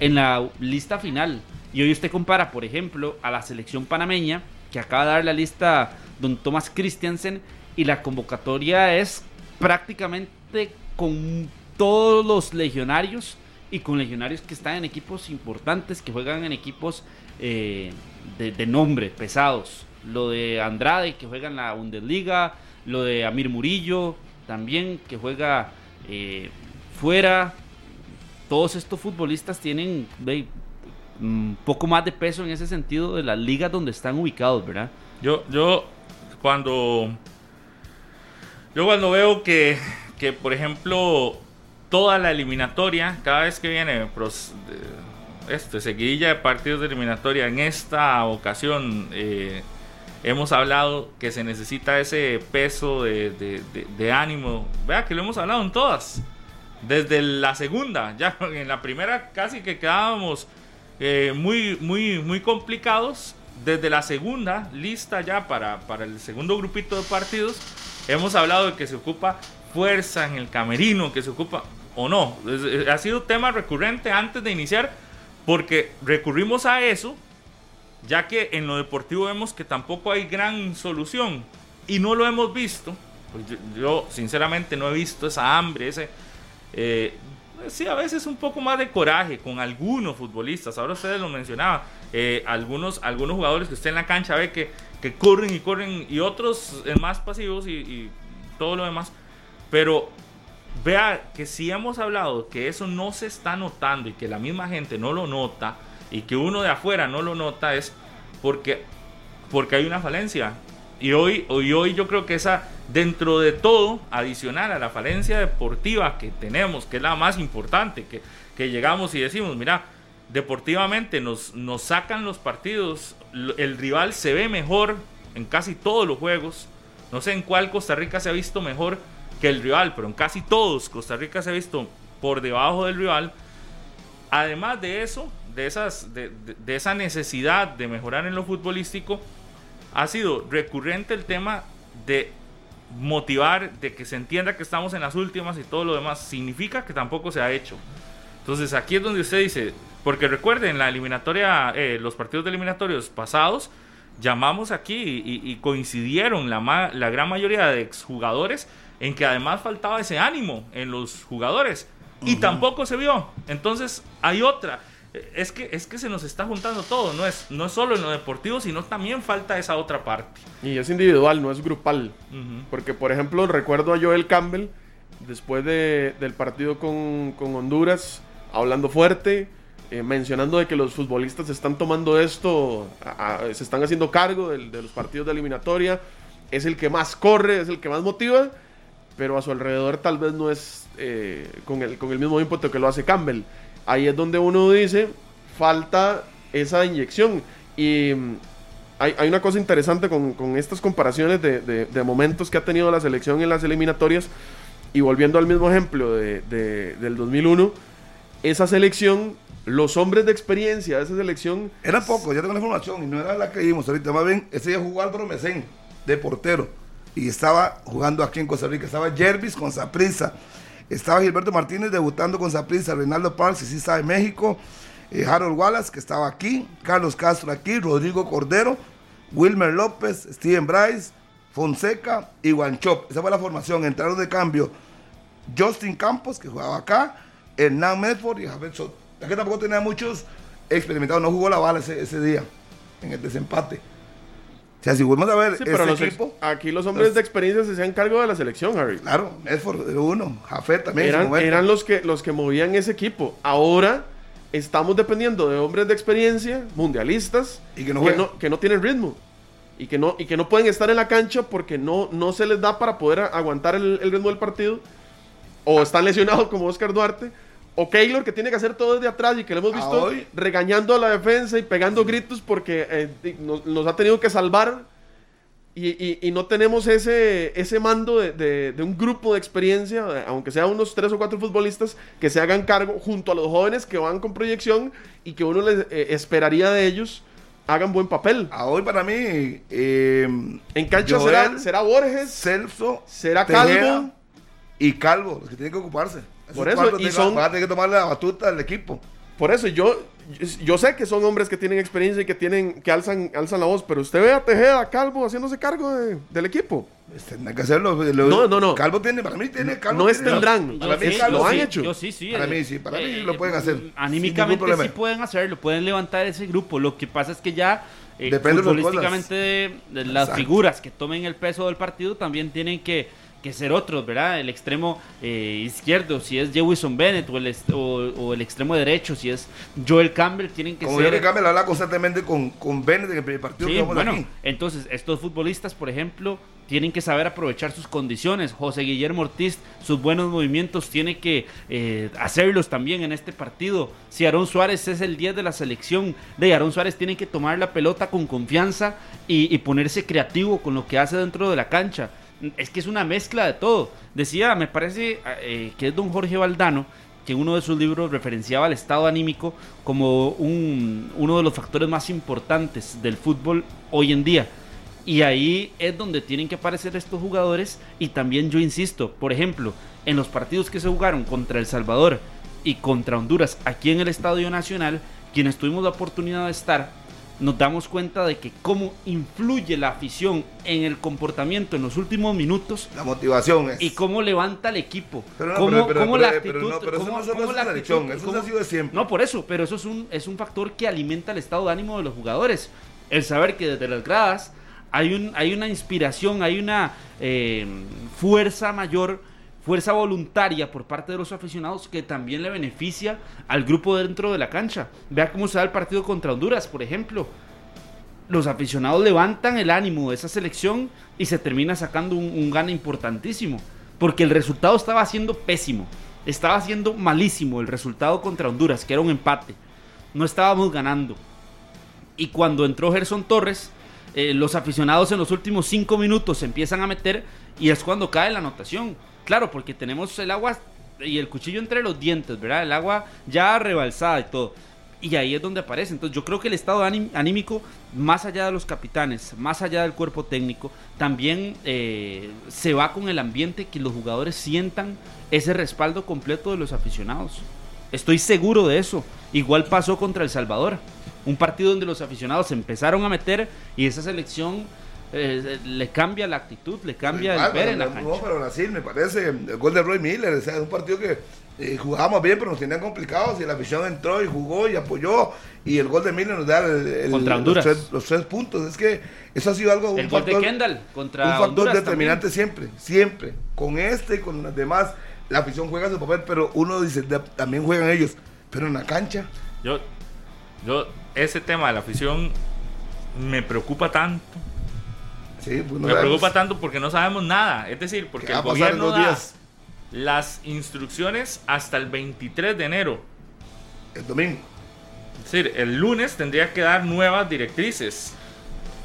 en la lista final. Y hoy usted compara, por ejemplo, a la selección panameña, que acaba de dar la lista don Thomas Christiansen, y la convocatoria es prácticamente con todos los legionarios y con legionarios que están en equipos importantes, que juegan en equipos eh, de, nombre, pesados. Lo de Andrade, que juega en la Bundesliga, lo de Amir Murillo, también, que juega eh, fuera. Todos estos futbolistas tienen un poco más de peso en ese sentido de las ligas donde están ubicados, ¿verdad? Yo, yo, cuando. Yo cuando veo que, que, por ejemplo, toda la eliminatoria, cada vez que viene de- este, seguidilla de partidos de eliminatoria, en esta ocasión eh, hemos hablado que se necesita ese peso de ánimo. Vea que lo hemos hablado en todas. Desde la segunda, ya (laughs) en la primera casi que quedábamos eh, muy, muy, muy complicados. Desde la segunda lista ya para, para el segundo grupito de partidos, hemos hablado de que se ocupa fuerza en el camerino, que se ocupa o no. ha sido tema recurrente antes de iniciar porque recurrimos a eso, ya que en lo deportivo vemos que tampoco hay gran solución y no lo hemos visto. Pues yo, sinceramente no he visto esa hambre, ese... Eh, sí, a veces un poco más de coraje con algunos futbolistas. Ahora ustedes lo mencionaban. Eh, algunos, algunos jugadores que usted en la cancha ve que, que corren y corren y otros eh, más pasivos y, y, todo lo demás. Pero vea que si hemos hablado que eso no se está notando y que la misma gente no lo nota y que uno de afuera no lo nota es porque, porque hay una falencia. Y hoy, hoy, hoy yo creo que esa, dentro de todo, adicional a la falencia deportiva que tenemos, que es la más importante, que, que llegamos y decimos, mira, deportivamente nos, nos sacan los partidos, el rival se ve mejor en casi todos los juegos, no sé en cuál Costa Rica se ha visto mejor que el rival, pero en casi todos Costa Rica se ha visto por debajo del rival. Además de eso, de, esas, de, de, esa necesidad de mejorar en lo futbolístico, ha sido recurrente el tema de motivar, de que se entienda que estamos en las últimas y todo lo demás. Significa que tampoco se ha hecho. Entonces aquí es donde usted dice, porque recuerden, la eliminatoria, eh, los partidos de eliminatorios pasados, llamamos aquí y, y coincidieron la, la gran mayoría de exjugadores en que además faltaba ese ánimo en los jugadores y tampoco se vio. Entonces hay otra. Es que, es que se nos está juntando todo, no es, no es solo en lo deportivo, sino también falta esa otra parte. Y es individual, no es grupal. Porque, por ejemplo, recuerdo a Joel Campbell, después de, del partido con, con, Honduras, hablando fuerte, eh, mencionando de que los futbolistas están tomando esto, a, a, se están haciendo cargo de, de los partidos de eliminatoria, es el que más corre, es el que más motiva pero a su alrededor tal vez no es eh, con, el, con el mismo ímpetu que lo hace Campbell. Ahí es donde uno dice, falta esa inyección. Y mm, hay, hay, una cosa interesante con, con estas comparaciones de, de, de, momentos que ha tenido la selección en las eliminatorias. Y volviendo al mismo ejemplo de, del 2001, esa selección, los hombres de experiencia de esa selección... Era poco, ya tengo la información y no era la que vimos ahorita. Más bien, ese día jugó Álvaro Mesén, de portero y estaba jugando aquí en Costa Rica. Estaba Jervis con Saprissa, estaba Gilberto Martínez debutando con Saprissa, Reinaldo Parks, que sí está en México, eh, Harold Wallace, que estaba aquí, Carlos Castro aquí, Rodrigo Cordero, Wilmer López, Steven Bryce, Fonseca y Guanchop. Esa fue la formación. Entraron de cambio Justin Campos, que jugaba acá, Hernán Medford y Javier Soto. que tampoco tenía muchos experimentados, no jugó la bala ese, ese día en el desempate. O sea, si volvemos a ver sí, pero este equipo, aquí los hombres los, de experiencia se hacían cargo de la selección, Harry. Claro, Edford uno, Jafet también. Eran, eran los, que, los que movían ese equipo. Ahora estamos dependiendo de hombres de experiencia, mundialistas, y que no, que no, que no tienen ritmo. Y que, no, y que no pueden estar en la cancha porque no, no se les da para poder aguantar el, el ritmo del partido. O están lesionados como Oscar Duarte. O Keylor que tiene que hacer todo desde atrás y que lo hemos visto hoy, regañando a la defensa y pegando gritos porque eh, nos, nos, ha tenido que salvar y, y, y, no tenemos ese, ese mando de, de, de, un grupo de experiencia, aunque sea unos tres o cuatro futbolistas, que se hagan cargo junto a los jóvenes que van con proyección y que uno les eh, esperaría de ellos hagan buen papel. A hoy para mí, eh, en cancha Joel, será, será Borges, Celso, será Calvo y Calvo, los que tienen que ocuparse. Por eso, y son... Van a tener que tomar la batuta del equipo. Por eso, yo, yo sé que son hombres que tienen experiencia y que tienen que alzan, alzan la voz, pero usted ve a Tejeda, Calvo, haciéndose cargo de, del equipo. Tendrán que hacerlo. Lo, no, no, no. Calvo tiene, para mí tiene, Calvo No es tendrán. Para sí, mí lo han sí, hecho. Yo sí, sí. Para eh, mí sí, para mí eh, lo pueden hacer. Anímicamente sí pueden hacerlo, pueden levantar ese grupo. Lo que pasa es que ya eh, futbolísticamente de, de las Exacto. figuras que tomen el peso del partido también tienen que, que ser otros, ¿verdad? El extremo eh, izquierdo, si es Jewison Bennett, o el, o, o el extremo derecho, si es Joel Campbell, tienen que Como ser... yo Campbell habla constantemente con, con Bennett en el partido Sí, que vamos bueno, aquí. entonces estos futbolistas, por ejemplo, tienen que saber aprovechar sus condiciones. José Guillermo Ortiz, sus buenos movimientos, tiene que eh, hacerlos también en este partido. Si Aarón Suárez es el 10 de la selección, de Aarón Suárez tiene que tomar la pelota con confianza y, y ponerse creativo con lo que hace dentro de la cancha. Es que es una mezcla de todo. Decía, me parece eh, que es don Jorge Valdano, que en uno de sus libros referenciaba al estado anímico como un, uno de los factores más importantes del fútbol hoy en día. Y ahí es donde tienen que aparecer estos jugadores. Y también yo insisto, por ejemplo, en los partidos que se jugaron contra El Salvador y contra Honduras aquí en el Estadio Nacional, quienes tuvimos la oportunidad de estar, nos damos cuenta de que cómo influye la afición en el comportamiento en los últimos minutos. La motivación es. Y cómo levanta el equipo. Pero no, cómo, pero- pero- cómo pero- la actitud. no, pero eso no cómo la actitud- eso cómo- ha sido de siempre. No, por eso, pero eso es un, es un factor que alimenta el estado de ánimo de los jugadores. El saber que desde las gradas hay, un, hay una inspiración, hay una eh, fuerza mayor, fuerza voluntaria por parte de los aficionados que también le beneficia al grupo dentro de la cancha. Vea cómo se da el partido contra Honduras, por ejemplo. Los aficionados levantan el ánimo de esa selección y se termina sacando un, gana importantísimo. Porque el resultado estaba siendo pésimo. Estaba siendo malísimo el resultado contra Honduras, que era un empate. No estábamos ganando. Y cuando entró Gerson Torres, eh, los aficionados en los últimos cinco minutos se empiezan a meter y es cuando cae la anotación. Claro, porque tenemos el agua y el cuchillo entre los dientes, ¿verdad? El agua ya rebalsada y todo. Y ahí es donde aparece. Entonces yo creo que el estado aní- anímico, más allá de los capitanes, más allá del cuerpo técnico, también eh, se va con el ambiente que los jugadores sientan ese respaldo completo de los aficionados. Estoy seguro de eso. Igual pasó contra El Salvador. Un partido donde los aficionados se empezaron a meter y esa selección eh, le cambia la actitud, le cambia Igual, el ver en la cancha. No, pero Brasil, me parece, el gol de Roy Miller, o sea, es un partido que eh, jugábamos bien, pero nos tenían complicados y la afición entró y jugó y apoyó y el gol de Miller nos da el- el- Contra Honduras. Los, tres, los tres puntos. Es que eso ha sido algo, un El gol de factor- Kendall contra un factor Honduras determinante también. siempre, siempre. Con este y con los demás, la afición juega su papel, pero uno dice, de- también juegan ellos, pero en la cancha. Yo, yo, ese tema de la afición me preocupa tanto. Sí, pues no me sabemos preocupa tanto porque no sabemos nada. Es decir, porque el gobierno da días, las instrucciones hasta el 23 de enero. el domingo. Es decir, el lunes tendría que dar nuevas directrices.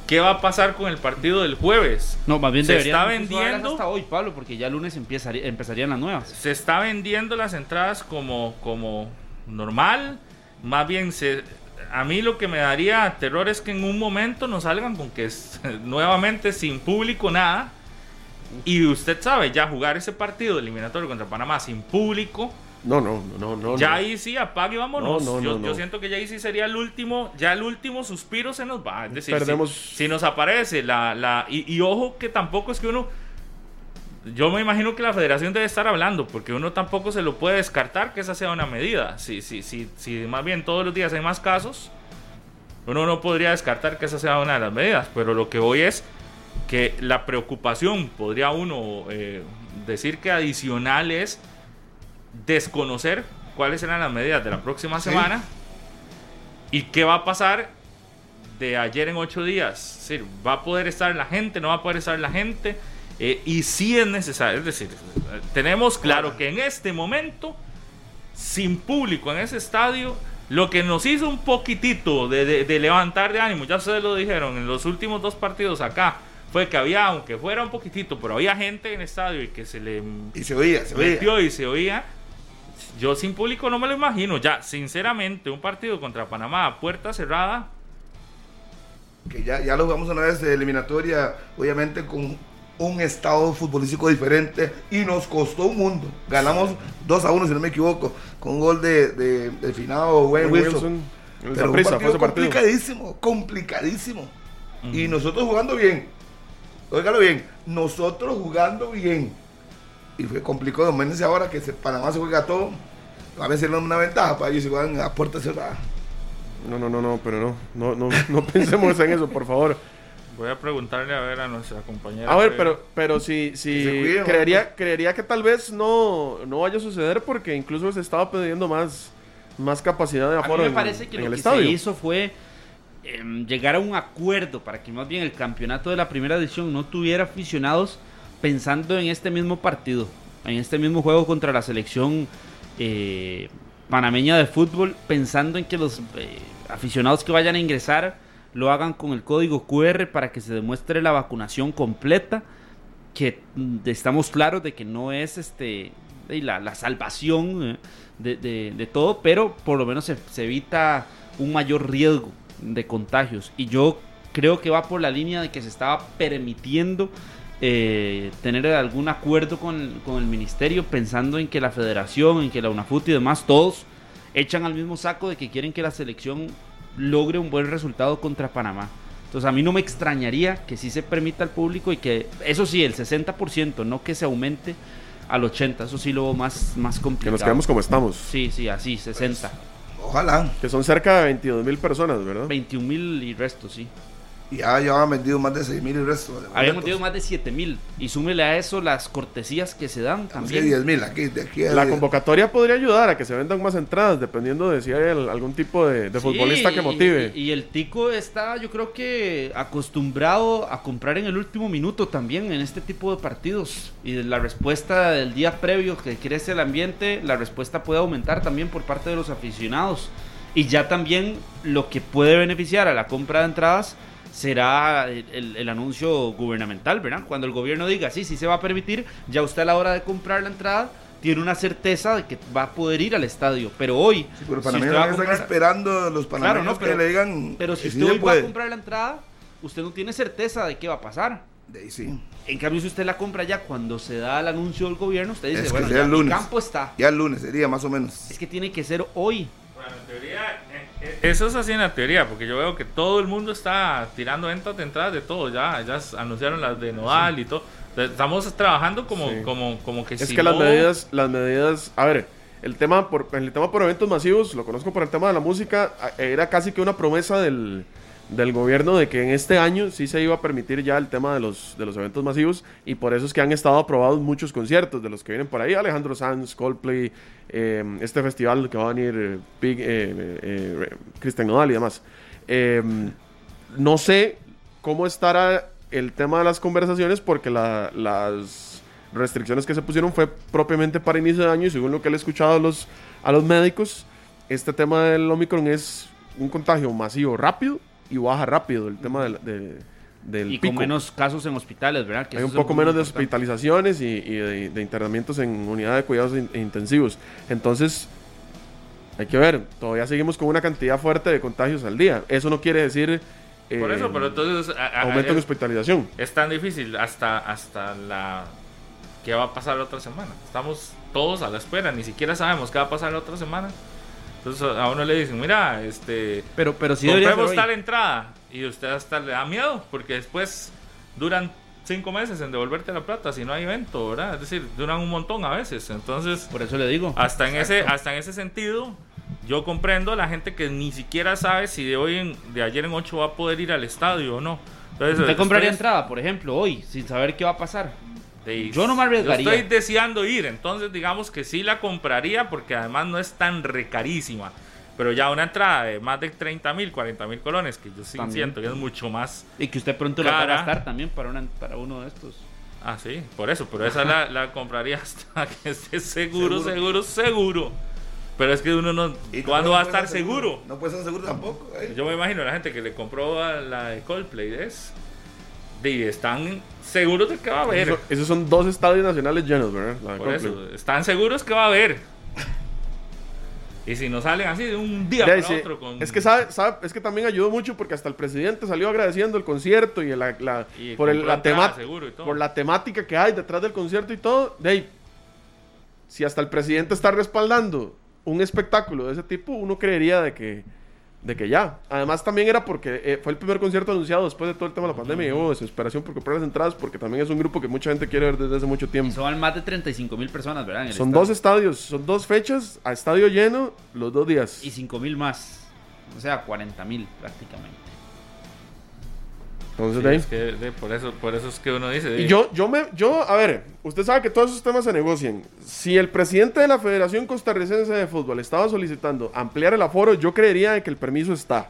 ¿Qué va a pasar con el partido del jueves? No, más bien Se está vendiendo- hasta hoy, Pablo, porque ya el lunes empezaría- empezarían las nuevas. Se está vendiendo las entradas como, como normal. Más bien, se, a mí lo que me daría terror es que en un momento nos salgan con que es, (laughs) nuevamente sin público nada. Y usted sabe, ya jugar ese partido eliminatorio contra Panamá sin público, No, no, no, no. ya no. ahí sí apague y vámonos. No, no, yo, no, yo siento que ya ahí sí sería el último, ya el último suspiro se nos va. Es decir, si- Perdemos- si, nos aparece la, la y, y ojo que tampoco es que uno, yo me imagino que la federación debe estar hablando, porque uno tampoco se lo puede descartar que esa sea una medida. Si, si, si, si más bien todos los días hay más casos, uno no podría descartar que esa sea una de las medidas. Pero lo que voy es que la preocupación, podría uno eh, decir que adicional es desconocer cuáles serán las medidas de la próxima Sí. semana y qué va a pasar de ayer en ocho días. Es decir, ¿va a poder estar la gente? ¿No va a poder estar la gente? Eh, y si es necesario, es decir, tenemos claro que en este momento, sin público en ese estadio, lo que nos hizo un poquitito de, de- de levantar de ánimo, ya ustedes lo dijeron, en los últimos dos partidos acá, fue que había, aunque fuera un poquitito, pero había gente en el estadio y que se le Y se oía, se oía. metió y se oía. Yo sin público no me lo imagino. Ya, sinceramente, un partido contra Panamá a puerta cerrada. que ya, ya lo jugamos una vez de eliminatoria, obviamente con un estado futbolístico diferente y nos costó un mundo. Ganamos 2 a 1, si no me equivoco, con un gol de, de, del finado Wayne Wilson, Wilson. el Pero un Saprissa, fue partido complicadísimo, complicadísimo. Y nosotros jugando bien. Óigalo bien, nosotros jugando bien. Y fue complicado, imagínense ahora que se, Panamá se juega todo. A veces no es una ventaja para ellos si juegan a puerta cerrada. No, no, no, no, pero no, no, no, no (laughs) pensemos en eso, por favor. Voy a preguntarle a ver a nuestra compañera. A ver, que- pero, pero si, si creería, creería que tal vez no, no vaya a suceder porque incluso se estaba pidiendo más, más capacidad de A mí aforo me en, parece que en lo que estadio. se hizo fue em, llegar a un acuerdo para que más bien el campeonato de la primera edición no tuviera aficionados pensando en este mismo partido, en este mismo juego contra la selección eh, panameña de fútbol, pensando en que los eh, aficionados que vayan a ingresar lo hagan con el código QR para que se demuestre la vacunación completa, que mm, estamos claros de que no es este la, salvación eh, de, todo, pero por lo menos se, se evita un mayor riesgo de contagios. Y yo creo que va por la línea de que se estaba permitiendo eh, tener algún acuerdo con, con el ministerio, pensando en que la federación, en que la UNAFUT y demás, todos echan al mismo saco de que quieren que la selección logre un buen resultado contra Panamá. Entonces a mí no me extrañaría que sí se permita al público y que, eso sí, el 60%, no que se aumente al 80%, eso sí lo veo más, más Que complicado. nos quedamos como estamos. Sí, sí, así, 60. Ojalá. Que son cerca de 22 mil personas, ¿verdad? 21 mil y resto, sí. Y ya llevaban vendido más de 6 mil y el resto. boletos. tenido más de 7 mil. Y súmele a eso las cortesías que se dan también. 10 mil aquí, de aquí a La de- convocatoria podría ayudar a que se vendan más entradas, dependiendo de si hay el- algún tipo de, de Sí, futbolista que motive. Y, y el Tico está, yo creo que acostumbrado a comprar en el último minuto también en este tipo de partidos. Y de la respuesta del día previo que crece el ambiente, la respuesta puede aumentar también por parte de los aficionados. Y ya también lo que puede beneficiar a la compra de entradas será el, el- el anuncio gubernamental, ¿verdad? Cuando el gobierno diga, sí, sí se va a permitir, ya usted a la hora de comprar la entrada tiene una certeza de que va a poder ir al estadio. Pero hoy, Sí, pero si panameños usted va a están comprar- esperando los panameños no, pero- que le digan. pero si usted sí hoy va a puede. comprar la entrada, usted no tiene certeza de qué va a pasar. De ahí sí. En cambio, si usted la compra ya cuando se da el anuncio del gobierno, usted dice, Es que bueno, ya el lunes. campo está. Ya el lunes sería más o menos. Es que tiene que ser hoy. Bueno, en teoría, eso es así en la teoría, porque yo veo que todo el mundo está tirando ventas de entradas de todo, ya, ya anunciaron las de Nodal y todo. Estamos trabajando como, Sí. como, como que Es si que las medidas, las medidas, a ver, el tema por el tema por eventos masivos, lo conozco por el tema de la música, era casi que una promesa del, del gobierno de que en este año sí se iba a permitir ya el tema de los, de los eventos masivos y por eso es que han estado aprobados muchos conciertos de los que vienen por ahí, Alejandro Sanz, Coldplay, eh, este festival que va a venir eh, Big, eh, eh, eh, Nodal y demás. No sé cómo estará el tema de las conversaciones porque la- las restricciones que se pusieron fue propiamente para inicio de año y según lo que le he escuchado a los, a los médicos, este tema del Omicron es un contagio masivo rápido y baja rápido el tema del, de- del y pico. con menos casos en hospitales, ¿verdad? Que Hay un poco menos de hospitalizaciones y, y de, de internamientos en unidad de cuidados in- intensivos. Entonces, hay que ver, todavía seguimos con una cantidad fuerte de contagios al día. Eso no quiere decir Por eh, eso, pero entonces... a- a- aumento en es, hospitalización. es tan difícil hasta, hasta la... ¿Qué va a pasar la otra semana? Estamos todos a la espera, ni siquiera sabemos qué va a pasar la otra semana. Entonces a uno le dicen, mira, este... Pero, pero sí debería ser compremos tal entrada y usted hasta le da miedo porque después duran cinco meses en devolverte la plata si no hay evento, ¿verdad? Es decir, duran un montón a veces. Entonces, Por eso le digo. hasta en ese, hasta en ese sentido, yo comprendo a la gente que ni siquiera sabe si de hoy en, de ayer en 8 va a poder ir al estadio o no. Entonces, ¿Usted compraría entrada, por ejemplo, hoy, sin saber qué va a pasar? De- Yo no me arriesgaría. Yo estoy deseando ir, entonces digamos que sí la compraría porque además no es tan recarísima. Pero ya una entrada de más de 30 mil, 40 mil colones, que yo sí También. siento que es mucho más Y que usted pronto lo va a gastar también para, una, para uno de estos. Ah, sí, por eso, pero esa la, la compraría hasta (laughs) que esté seguro, seguro, seguro. Pero es que uno no. Y ¿Cuándo no va a estar estar seguro? No puede estar seguro tampoco. ¿eh? Yo me imagino la gente que le compró a la de Coldplay, ¿es? De, están seguros de que va a haber. Eso- esos son dos estadios nacionales llenos, ¿verdad? Por eso, están seguros que va a haber. Y si no salen así de un día para sí, otro con. Es que sabe, sabe- es que también ayudó mucho porque hasta el presidente salió agradeciendo el concierto y la, la- Y por, el- compró la entrada, tema- seguro y todo. por la temática que hay detrás del concierto y todo. De ahí, si hasta el presidente está respaldando un espectáculo de ese tipo, uno creería de que, de que ya. Además también era porque eh, fue el primer concierto anunciado después de todo el tema de la pandemia y hubo desesperación por comprar las entradas porque también es un grupo que mucha gente quiere ver desde hace mucho Y tiempo. son más de 35 mil personas, ¿verdad? En el Son estadio. dos estadios, son dos fechas a estadio lleno los dos días. Y 5 mil más. O sea, 40 mil prácticamente. Entonces, Sí, de ahí- es que de- por, eso, por eso es que uno dice. de- Y yo, yo me, yo, a ver, usted sabe que todos esos temas se negocian. Si el presidente de la Federación Costarricense de Fútbol estaba solicitando ampliar el aforo, yo creería de que el permiso está.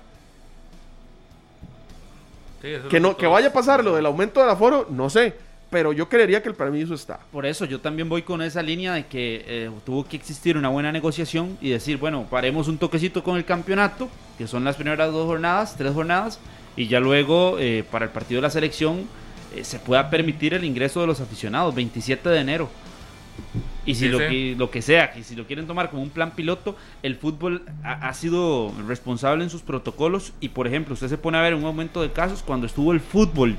Sí, eso es Que no, que vaya a pasar lo del aumento del aforo, no sé. Pero yo creería que el permiso está. Por eso yo también voy con esa línea de que eh, tuvo que existir una buena negociación y decir, bueno, paremos un toquecito con el campeonato, que son las primeras dos jornadas, tres jornadas, y ya luego eh, para el partido de la selección eh, se pueda permitir el ingreso de los aficionados, 27 de enero. Y si Sí, lo, sí. que, lo que sea, que si lo quieren tomar como un plan piloto, el fútbol ha, ha sido responsable en sus protocolos y, por ejemplo, usted se pone a ver un aumento de casos cuando estuvo el fútbol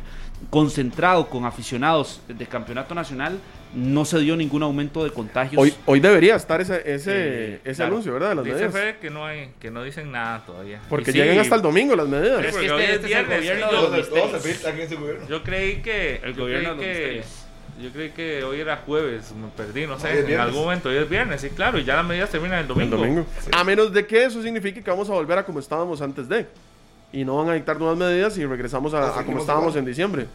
concentrado con aficionados de campeonato nacional, no se dio ningún aumento de contagios. Hoy, hoy debería estar ese, ese, Eh, ese claro. anuncio, ¿verdad? De las Dice medidas. Fede que no hay, que no dicen nada todavía. Porque sí, llegan hasta el domingo las medidas. Es que hoy este, es este es el gobierno de yo- los misterios. creí que, El gobierno de los que, misterios. yo creí que hoy era jueves, me perdí, no sé, en algún momento, hoy es viernes, sí, claro, y ya las medidas terminan el El domingo. domingo. A menos de que eso signifique que vamos a volver a como estábamos antes de. Y no van a dictar nuevas medidas y regresamos a, a como estábamos en diciembre.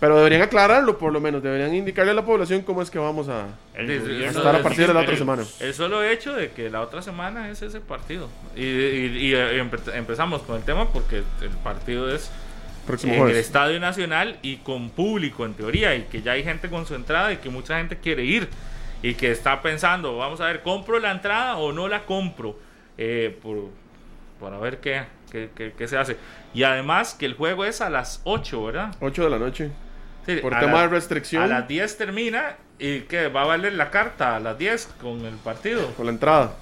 Pero deberían aclararlo, por lo menos. Deberían indicarle a la población cómo es que vamos a, El Desde- gobierno estar a partir de la el- otra semana. El solo hecho de que la otra semana es ese partido. Y, y- y, eh, empe- empezamos con el tema porque el partido es Próximo en el jueves. Estadio Nacional y con público en teoría y que ya hay gente con su entrada y que mucha gente quiere ir y que está pensando, vamos a ver, ¿compro la entrada o no la compro? Eh, por, para ver qué, qué, qué- qué se hace. Y además que el juego es a las 8, ¿verdad? 8 de la noche. Sí, Por tema la- de restricción. A las 10 termina y que va a valer la carta a las 10 con el partido. Con la entrada.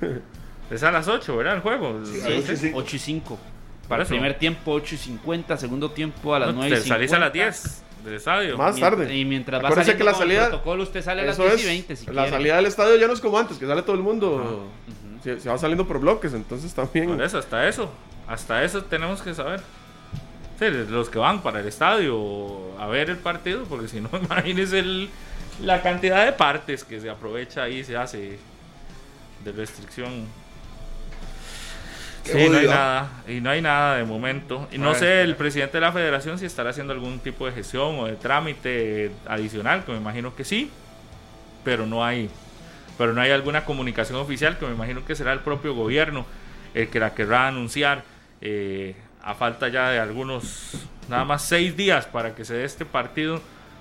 (laughs) Es a las 8, ¿verdad? El juego. Sí, Sí, sí, sí. 8 y 5. Por Para eso. primer tiempo 8 y 50, segundo tiempo a las No, 9 y te 50. salís a las 10 del estadio. Más tarde. Y mientras va Acuérdese saliendo que la con el salida- protocolo, usted sale a las Eso 10 es. y 20 si la quiere. salida del estadio ya no es como antes, que sale todo el mundo. Se, se va saliendo por bloques, entonces también. Por eso, hasta eso. Hasta eso tenemos que saber. Sí, los que van para el estadio a ver el partido, porque si no, (laughs) imagínense el- la cantidad de partes que se aprovecha ahí, se hace de restricción. Sí, no hay nada, y no hay nada de momento. Y no sé el presidente de la federación si estará haciendo algún tipo de gestión o de trámite adicional, que me imagino que sí, pero no hay, pero no hay alguna comunicación oficial, que me imagino que será el propio gobierno el que la querrá anunciar eh, a falta ya de algunos, nada más seis días para que se dé este partido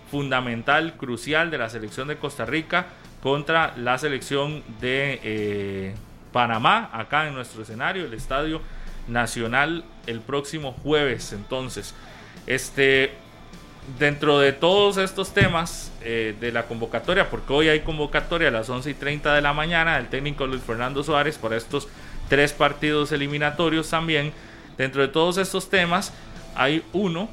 fundamental, crucial de la selección de Costa Rica contra la selección de eh, Panamá, acá en nuestro escenario, el Estadio Nacional, el próximo jueves. Entonces, este, dentro de todos estos temas eh, de la convocatoria, porque hoy hay convocatoria a las 11 y 30 de la mañana, el técnico Luis Fernando Suárez para estos tres partidos eliminatorios también. Dentro de todos estos temas, hay uno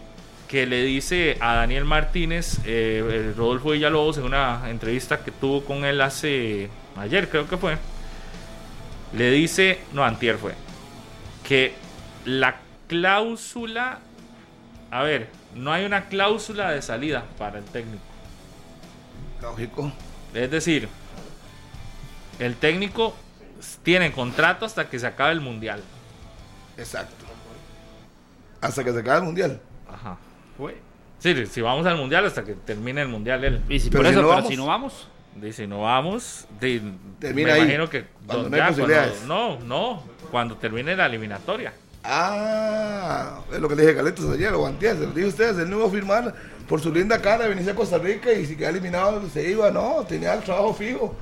que le dice a Daniel Martínez, eh, eh, Rodolfo Villalobos, en una entrevista que tuvo con él hace ayer, creo que fue, le dice, no, antier fue, que la cláusula, a ver, no hay una cláusula de salida para el técnico. Lógico. Es decir, el técnico tiene contrato hasta que se acabe el mundial. Exacto. Hasta que se acabe el mundial. Ajá. Fue. Sí, si vamos al mundial hasta que termine el mundial él. Y si Pero por si eso, no pero vamos. si no vamos, Dice, no vamos. de- Termina me ahí, imagino que no hay cuando- no, no, cuando termine la eliminatoria. Ah, es lo que le dije Caletos ayer o antier, se lo dije a ustedes, él no iba a firmar por su linda cara venirse a Costa Rica y si queda eliminado se iba, no, tenía el trabajo fijo.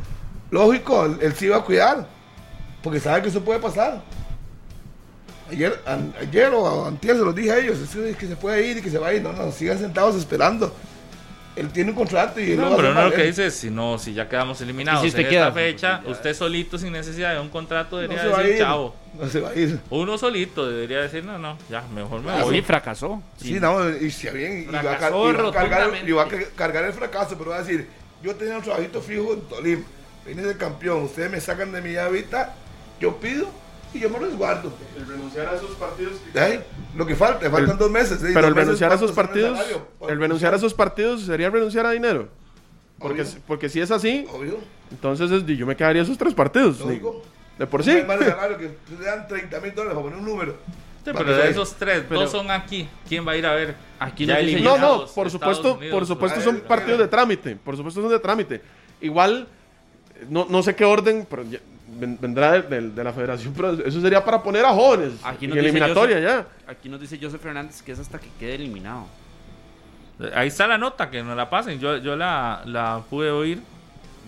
Lógico, él, él se iba a cuidar, porque sabe que eso puede pasar. Ayer, an- ayer o antier se los dije a ellos, es que se puede ir y que se va a ir, no, no, sigan sentados esperando. Él tiene un contrato y No, pero no lo que dice es, si no, si ya quedamos eliminados ¿Y si usted en queda? esta fecha, usted solito sin necesidad de un contrato debería decir ir, chao. no se va a ir. Uno solito debería decir, no, no, ya, mejor me Ah, voy. hoy fracasó. Sí, no, y si bien, y va, a, y va cargar, y va a ca- cargar el fracaso, pero va a decir, yo tenía un trabajito fijo en Tolima, vine de campeón, ustedes me sacan de mi hábitat, yo pido y yo me resguardo. El renunciar a esos partidos. ¿Eh? Lo que falta, faltan El- dos meses. ¿eh? Pero Dos el renunciar a esos ¿cuánto sale el partidos, salario? el renunciar a esos partidos sería renunciar a dinero. Porque, Obvio. porque si es así, Obvio. entonces es- yo me quedaría esos tres partidos. Lógico. De por No sí. que te dan 30 mil dólares para poner un número. Sí, pero de esos tres, Pero- dos son aquí. ¿Quién va a ir a ver? Aquí No, eliminados, no, por supuesto, Unidos, por supuesto pues, son partidos de trámite, por supuesto son de trámite. Igual, no, no sé qué orden, pero ya- vendrá de, de- de la federación, pero eso sería para poner a jóvenes Aquí en eliminatoria Joseph- ya. Aquí nos dice Joseph Fernández que es hasta que quede eliminado. Ahí está la nota, que nos la pasen. Yo, yo la, la pude oír.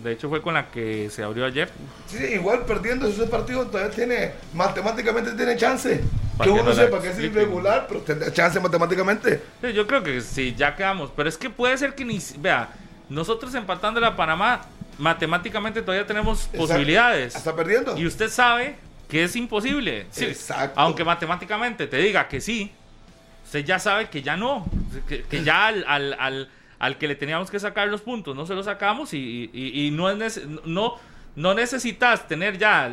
De hecho, fue con la que se abrió ayer. Sí, igual perdiendo ese partido todavía tiene, matemáticamente tiene chance. Que que uno la sepa que es irregular, pero tendrá chance matemáticamente. Sí, yo creo que sí, ya quedamos. Pero es que puede ser que ni. si- Vea, nosotros empatando a Panamá, matemáticamente todavía tenemos Exacto. posibilidades. Está perdiendo. Y usted sabe que es imposible. Sí, Exacto. Aunque matemáticamente te diga que sí, usted ya sabe que ya no. Que, que ya al, al- al- al que le teníamos que sacar los puntos no se los sacamos y, y- y no, es no, no necesitas tener ya.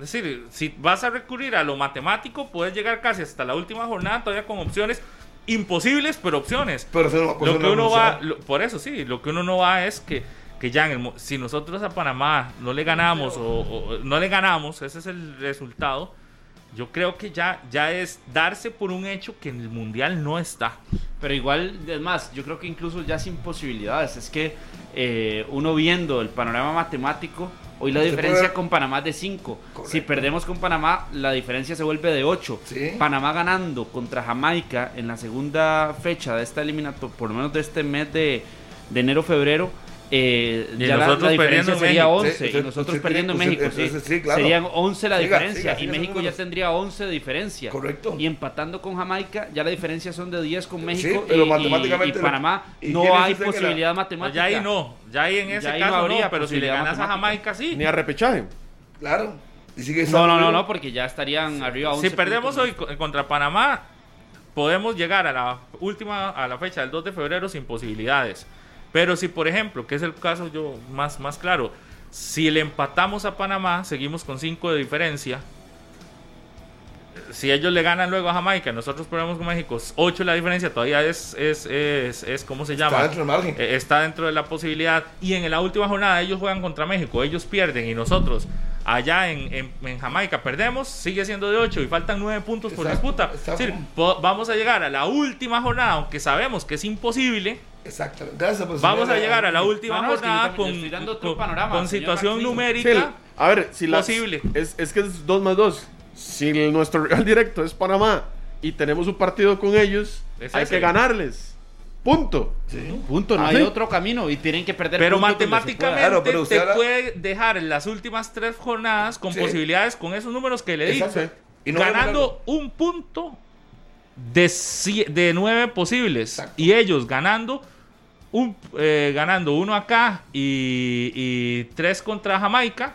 Es decir, si vas a recurrir a lo matemático, puedes llegar casi hasta la última jornada todavía con opciones imposibles, pero opciones Pero eso no- pues lo que no uno va, lo- por eso sí, lo que uno no va es que, que ya en el, si nosotros a Panamá no le ganamos o, o- no le ganamos, ese es el resultado. Yo creo que ya, ya es darse por un hecho que en el mundial no está. Pero igual, es más, yo creo que incluso ya sin posibilidades. Es que eh, uno viendo el panorama matemático, hoy la diferencia puede- con Panamá es de 5. Si perdemos con Panamá, la diferencia se vuelve de 8. Sí. Panamá ganando contra Jamaica en la segunda fecha de esta eliminatoria, por lo menos de este mes de, de enero-febrero. Eh, Y ya la, nosotros la diferencia perdiendo en sería México. 11 Sí, y nosotros usted perdiendo en México, usted- sí. usted- sí, claro. Serían 11 la Siga, diferencia siga, y México ya tendría 11 de diferencia. Correcto. Y empatando con Jamaica, ya la diferencia son de 10 con México Sí, pero y- y- matemáticamente y, lo- Panamá. ¿y no hay la- posibilidad No, matemática. ya ahí no, ya ahí en ese ahí caso no no, habría pero si le ganas a. Jamaica sí. Ni a repechaje. Claro. Y sigue No, no, no, no, porque ya estarían arriba 11 Si perdemos hoy co- contra Panamá, podemos llegar a la última, a la fecha del 2 de febrero sin posibilidades. Pero si, por ejemplo, que es el caso yo más, más claro, si le empatamos a Panamá, seguimos con 5 de diferencia. Si ellos le ganan luego a Jamaica, nosotros perdemos con México, 8 la diferencia, todavía es, es, es, es ¿cómo se llama? Está dentro del margen. Eh, está dentro de la posibilidad. Y en la última jornada ellos juegan contra México, ellos pierden y nosotros allá en, en- en Jamaica perdemos, sigue siendo de 8 y faltan 9 puntos por Exacto, disputa. Es exacto. decir, po- vamos a llegar a la última jornada, aunque sabemos que es imposible. Exactamente. Gracias por Vamos a llegar a la última No, no, es que yo jornada también con, dando panorama, situación Martín. numérica. Sí, a ver, si las- Posible. Es, es que es 2 más 2. Si el- nuestro rival (laughs) directo es Panamá y tenemos un partido con ellos, Es hay que ganarles. Punto. Punto, no ¿Ah, hay sí? otro camino y tienen que perder Pero matemáticamente Claro, pero usted te puede dejar en las últimas tres jornadas con Sí. posibilidades con esos números que le di. Y no ganando un punto de, de nueve posibles. Exacto. Y ellos ganando un, eh, ganando uno acá y, y tres contra Jamaica.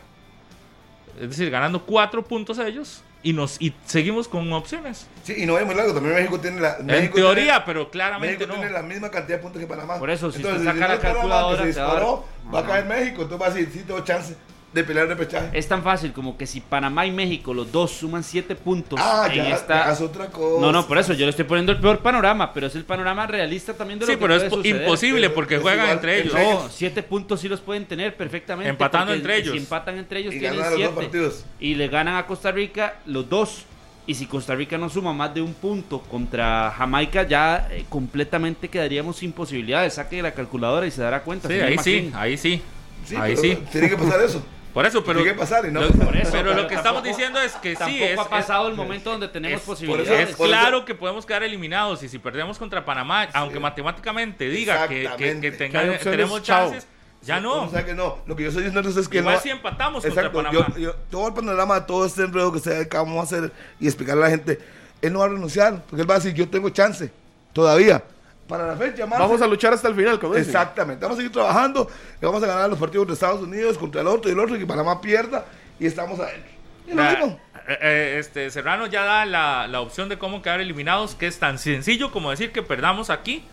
Es decir, ganando cuatro puntos ellos. Y, nos, y seguimos con opciones. Sí, y no es muy largo. También México tiene la. en México teoría, tiene- pero claramente México no. tiene la misma cantidad de puntos que Panamá. Por eso, si usted Entonces, saca no la calculadora, se a disparó, va a caer México. Entonces va a decir, sí, tengo chance de pelear de pechaje. Es tan fácil como que si Panamá y México los dos suman 7 puntos Ah, en ya, esta... ya otra cosa. No, no, por eso yo le estoy poniendo el peor panorama, pero es el panorama realista también de lo Sí, que pero es puede po- suceder. imposible pero porque juegan igual entre ellos. No, 7 puntos sí los pueden tener perfectamente. Empatando entre ellos. Si empatan entre ellos Y tienen ganan los dos 7 partidos. y le ganan a Costa Rica los dos. Y si Costa Rica no suma más de un punto contra Jamaica, ya eh, completamente quedaríamos sin posibilidades. Saque la calculadora y se dará cuenta. Sí, ahí sí, ahí sí. Sí, ahí sí. Tiene que pasar eso. (laughs) Por eso, pero. Tiene que pasar y no lo-. Por eso, pero lo pero que estamos diciendo es que sí, es, ha pasado es- el momento donde tenemos es- posibilidades. es claro que podemos quedar eliminados y si perdemos contra Panamá, aunque matemáticamente diga que, que- que, tenga- Que tenemos chao. chances, ya no. O sea que no. Lo que yo estoy diciendo es que Igual no. si empatamos Exacto. contra Yo, Panamá. yo- todo el panorama, todo este enredo que se acabamos de hacer y explicarle a la gente, él no va a renunciar. Porque él va a decir, yo tengo chance. Todavía. Para la fecha, Marce, Vamos a luchar hasta el final, como. Exactamente. Vamos a seguir trabajando y vamos a ganar los partidos de Estados Unidos contra el otro y el otro y que Panamá pierda y estamos adentro. Y lo Ya, mismo. eh, eh, este, Serrano ya da la, la opción de cómo quedar eliminados, que es tan sencillo como decir que perdamos aquí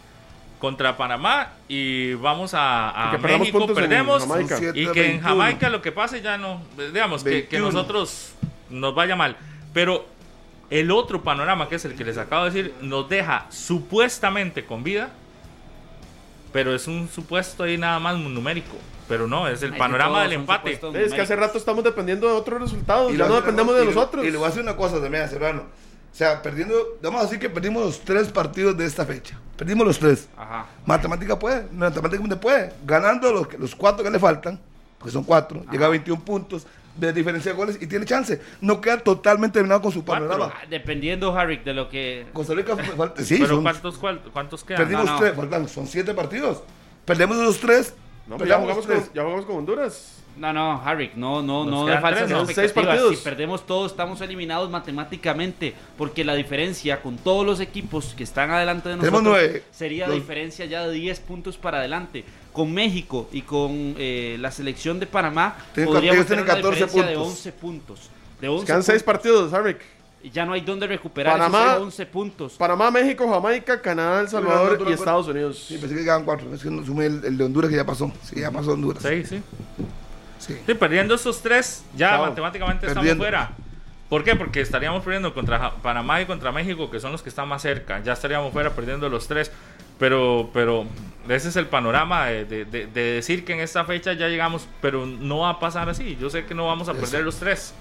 contra Panamá y vamos a, a Y México, en perdemos Jamaica. Y que en 21. Jamaica lo que pase ya no, digamos, que, que 21. nosotros nos vaya mal. Pero el otro panorama, que es el que les acabo de decir, nos deja supuestamente con vida, pero es un supuesto ahí nada más numérico. Pero no, es el Ay, panorama del empate. Es que hace rato estamos dependiendo de otros resultados. Y ya no dependemos de y nosotros. Y le voy a decir una cosa también a Serrano. O sea, perdiendo, vamos a decir que perdimos los tres partidos de esta fecha. Perdimos los tres. Ajá. Matemática puede, matemáticamente puede. Ganando los, los cuatro que le faltan, porque son cuatro, llega a 21 puntos de diferencia de goles y tiene chance. No queda totalmente terminado con su panorama. Ah, Dependiendo, Harry, de lo que... Costa Rica falta- (laughs) sí, pero son- ¿cuántos, cuál- cuántos quedan? perdimos No, no. tres, faltan, son siete partidos. Perdemos los tres. No, pues ya perdemos jugamos, los tres. con, ya jugamos con Honduras. No, no, Harry, no, no, Nos no de falsas tres, ¿no? Seis expectativas. partidos. Si perdemos todos, estamos eliminados matemáticamente, porque la diferencia con todos los equipos que están adelante de nosotros nueve. sería Los- diferencia ya de 10 puntos para adelante. Con México y con eh, la selección de Panamá Tienen- podríamos tener tienen una 14 diferencia de puntos. 11 puntos. De 11 Quedan seis puntos. partidos, Harvick. Y ya no hay dónde recuperar Panamá- esos 11 puntos. Panamá, México, Jamaica, Canadá, El Salvador Honduras, y Estados Unidos. Sí, pensé que quedaban cuatro. Es que no sumé el, el de Honduras que ya pasó. Sí, ya pasó Honduras. Sí, sí. Sí. Sí, perdiendo estos tres, ya Chao. matemáticamente Perdiendo. estamos fuera. ¿Por qué? Porque estaríamos perdiendo contra Panamá y contra México, que son los que están más cerca. Ya estaríamos fuera perdiendo los tres. Pero, pero ese es el panorama de, de- de- de decir que en esta fecha ya llegamos, pero no va a pasar así. Yo sé que no vamos a perder los tres.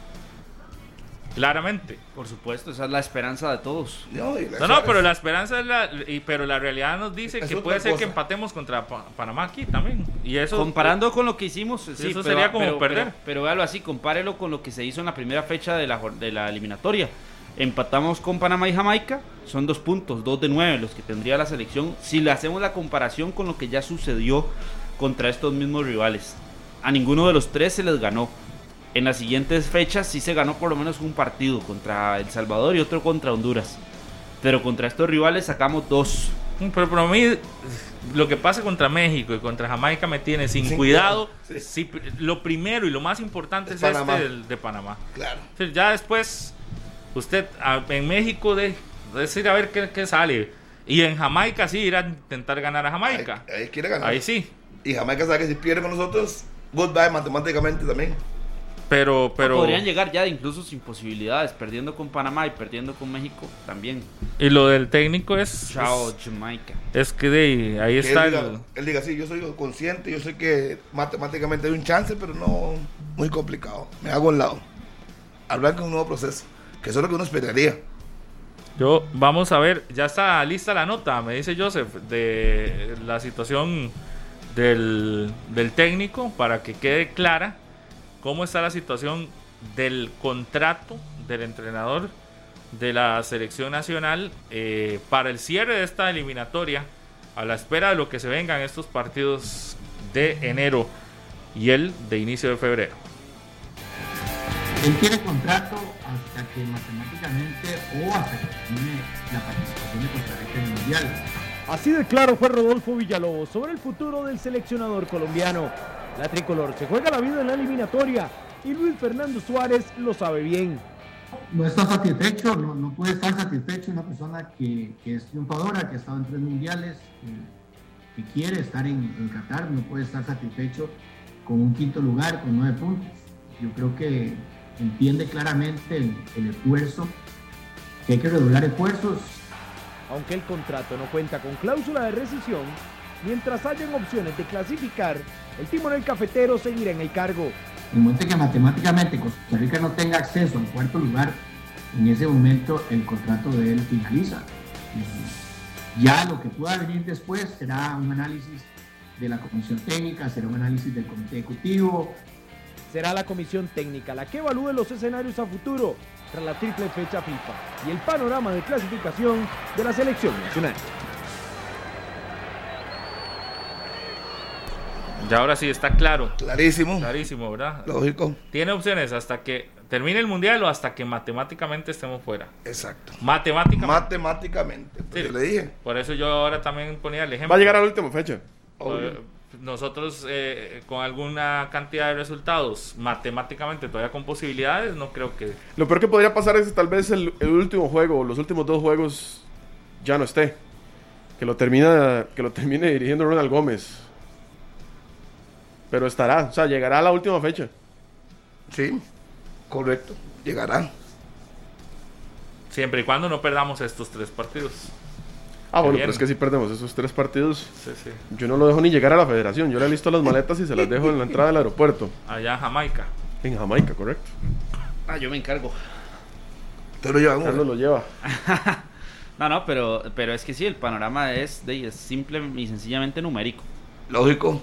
Claramente. Por supuesto, esa es la esperanza de todos. No, la- No, no, pero la esperanza es la. y- pero la realidad nos dice Es que puede ser que empatemos contra Pa- Panamá aquí también. Y eso. Comparando con lo que hicimos, sí, Eso pero- sería como pero, perder. Pero, pero véalo así, compárelo con lo que se hizo en la primera fecha de la, de la eliminatoria. Empatamos con Panamá y Jamaica, son dos puntos, dos de nueve los que tendría la selección. Si le hacemos la comparación con lo que ya sucedió contra estos mismos rivales, a ninguno de los tres se les ganó. En las siguientes fechas sí se ganó por lo menos un partido contra El Salvador y otro contra Honduras. Pero contra estos rivales sacamos dos. Pero para mí, lo que pasa contra México y contra Jamaica me tiene sin, (laughs) Sin cuidado. cuidado, Sí, lo primero y lo más importante Es es, Panamá. este del- de Panamá. Claro. Ya después, usted en México de, es ir a ver qué, qué sale. Y en Jamaica sí, ir a intentar ganar a Jamaica. Ahí, ahí quiere ganar. Ahí sí. Y Jamaica sabe que si pierde con nosotros, goodbye matemáticamente también. Pero, pero. Podrían llegar ya incluso sin posibilidades, perdiendo con Panamá y perdiendo con México también. Y lo del técnico es. Chao, Es, Jamaica. es que de, ahí Que está él, el. diga, él diga, sí, yo soy consciente, yo sé que matemáticamente hay un chance, pero no muy complicado. Me hago a un lado. Hablar con un nuevo proceso, que eso es lo que uno esperaría. Yo, vamos a ver, ya está lista la nota, me dice Joseph, de la situación del, del técnico para que quede clara cómo está la situación del contrato del entrenador de la selección nacional eh, para el cierre de esta eliminatoria a la espera de lo que se vengan estos partidos de enero y el de inicio de febrero. Él tiene contrato hasta que matemáticamente o hasta que termine la participación de Costa Rica en el Mundial. Así de claro fue Rodolfo Villalobos sobre el futuro del seleccionador colombiano. La tricolor se juega la vida en la eliminatoria y Luis Fernando Suárez lo sabe bien. No está satisfecho, no, no puede estar satisfecho una persona que, que es triunfadora, que ha estado en tres mundiales, que, que quiere estar en, en Qatar, no puede estar satisfecho con un quinto lugar, con nueve puntos. Yo creo que entiende claramente el, el esfuerzo, que hay que redoblar esfuerzos, Aunque el contrato no cuenta con cláusula de rescisión, mientras hayan opciones de clasificar, el timonel cafetero seguirá en el cargo. En el momento que matemáticamente Costa Rica no tenga acceso al cuarto lugar, en ese momento el contrato de él finaliza. Ya lo que pueda venir después será un análisis de la comisión técnica, será un análisis del comité ejecutivo. Será la comisión técnica la que evalúe los escenarios a futuro tras la triple fecha FIFA y el panorama de clasificación de la selección nacional. Ya ahora sí está claro, Clarísimo, clarísimo, ¿verdad? lógico, Tiene opciones hasta que termine el mundial o hasta que matemáticamente estemos fuera. exacto. Matemáticamente. Matemáticamente, pues Sí. yo le dije. Por eso yo ahora también ponía el ejemplo. Va a llegar a la última fecha. Eh, Nosotros eh, con alguna cantidad de resultados matemáticamente todavía con posibilidades, no creo que... Lo peor que podría pasar es que tal vez el, el último juego, los últimos dos juegos, ya no esté. Que lo, termina, que lo termine dirigiendo Ronald Gómez. Pero estará, o sea, llegará a la última fecha. Sí, correcto, llegará. Siempre y cuando no perdamos estos tres partidos. Ah, bueno, pero es que si perdemos esos tres partidos, Sí, sí. yo no lo dejo ni llegar a la federación. Yo le listo las maletas y se las dejo en la entrada del aeropuerto. Allá en Jamaica. En Jamaica, correcto. Ah, yo me encargo. Te lo llevan Carlos lo lleva. (laughs) No, no, pero, pero es que sí, el panorama es, de, es simple y sencillamente numérico. lógico.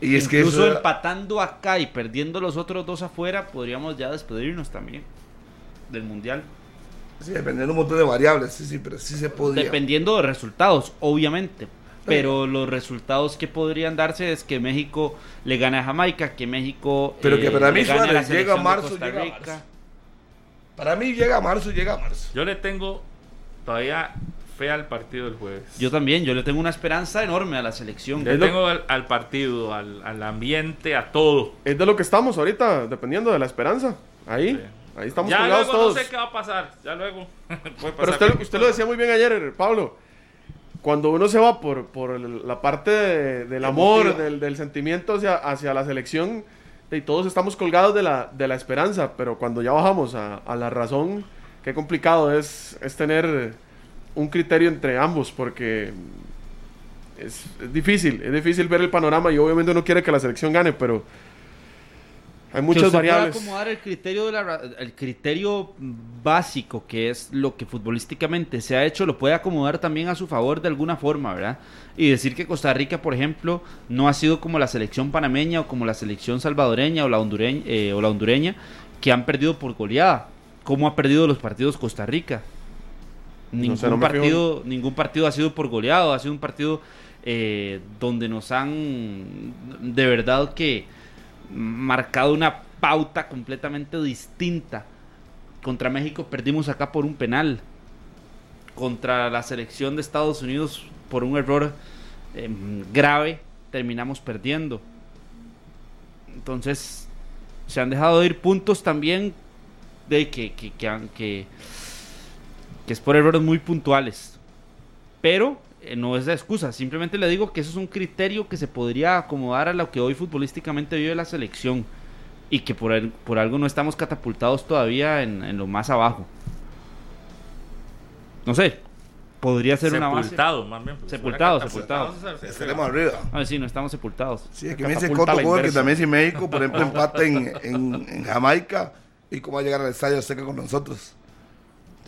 Y es que Incluso eso, empatando acá y perdiendo los otros dos afuera, podríamos ya despedirnos también del mundial. sí, dependiendo de un montón de variables, sí, sí, pero sí se podría. Dependiendo de resultados, obviamente. pero los resultados que podrían darse es que México le gane a Jamaica, que México Pero que para le mí Suárez llega a marzo, Costa llega a Rica. marzo. Para mí llega a marzo, llega a marzo. Yo le tengo todavía fe al partido del jueves. Yo también, yo le tengo una esperanza enorme a la selección. Le tengo al, al partido, al, al ambiente, a todo. Es de lo que estamos ahorita, dependiendo de la esperanza. Ahí, Sí. ahí estamos ya colgados luego todos. no sé qué va a pasar. Ya luego. (laughs) puede Pero pasar usted, cualquier usted lo decía muy bien ayer, Pablo. Cuando uno se va por, por la parte de- del amor, del, del sentimiento hacia, hacia la selección, y todos estamos colgados de la, de la esperanza, pero cuando ya bajamos a, a la razón, qué complicado es, es tener un criterio entre ambos, porque es, es difícil, es difícil ver el panorama y obviamente uno quiere que la selección gane, pero hay muchas variables. acomodar el criterio, de la ra- el criterio básico, que es lo que futbolísticamente se ha hecho, lo puede acomodar también a su favor de alguna forma, ¿verdad? Y decir que Costa Rica, por ejemplo, no ha sido como la selección panameña o como la selección salvadoreña o la hondureña, eh, o la hondureña que han perdido por goleada. ¿Cómo ha perdido los partidos Costa Rica? Ningún, sé, no partido, ningún partido ha sido por goleado, ha sido un partido eh, donde nos han de verdad que marcado una pauta completamente distinta. Contra México perdimos acá por un penal. Contra la selección de Estados Unidos por un error eh, grave terminamos perdiendo. Entonces se han dejado de ir puntos también de que, que, que, han- que- que es por errores muy puntuales. Pero eh, no es de excusa, simplemente le digo que eso es un criterio que se podría acomodar a lo que hoy futbolísticamente vive la selección y que por, el- por algo no estamos catapultados todavía en, en lo más abajo. No sé, podría ser una base. Sepultado, más bien. porque Sepultado, sepultado. Estaremos arriba. A ver si no estamos sepultados. Sí, aquí me dice Coto la que también si México, por ejemplo, (laughs) empata en, en, en Jamaica y cómo va a llegar al estadio Azteca con nosotros.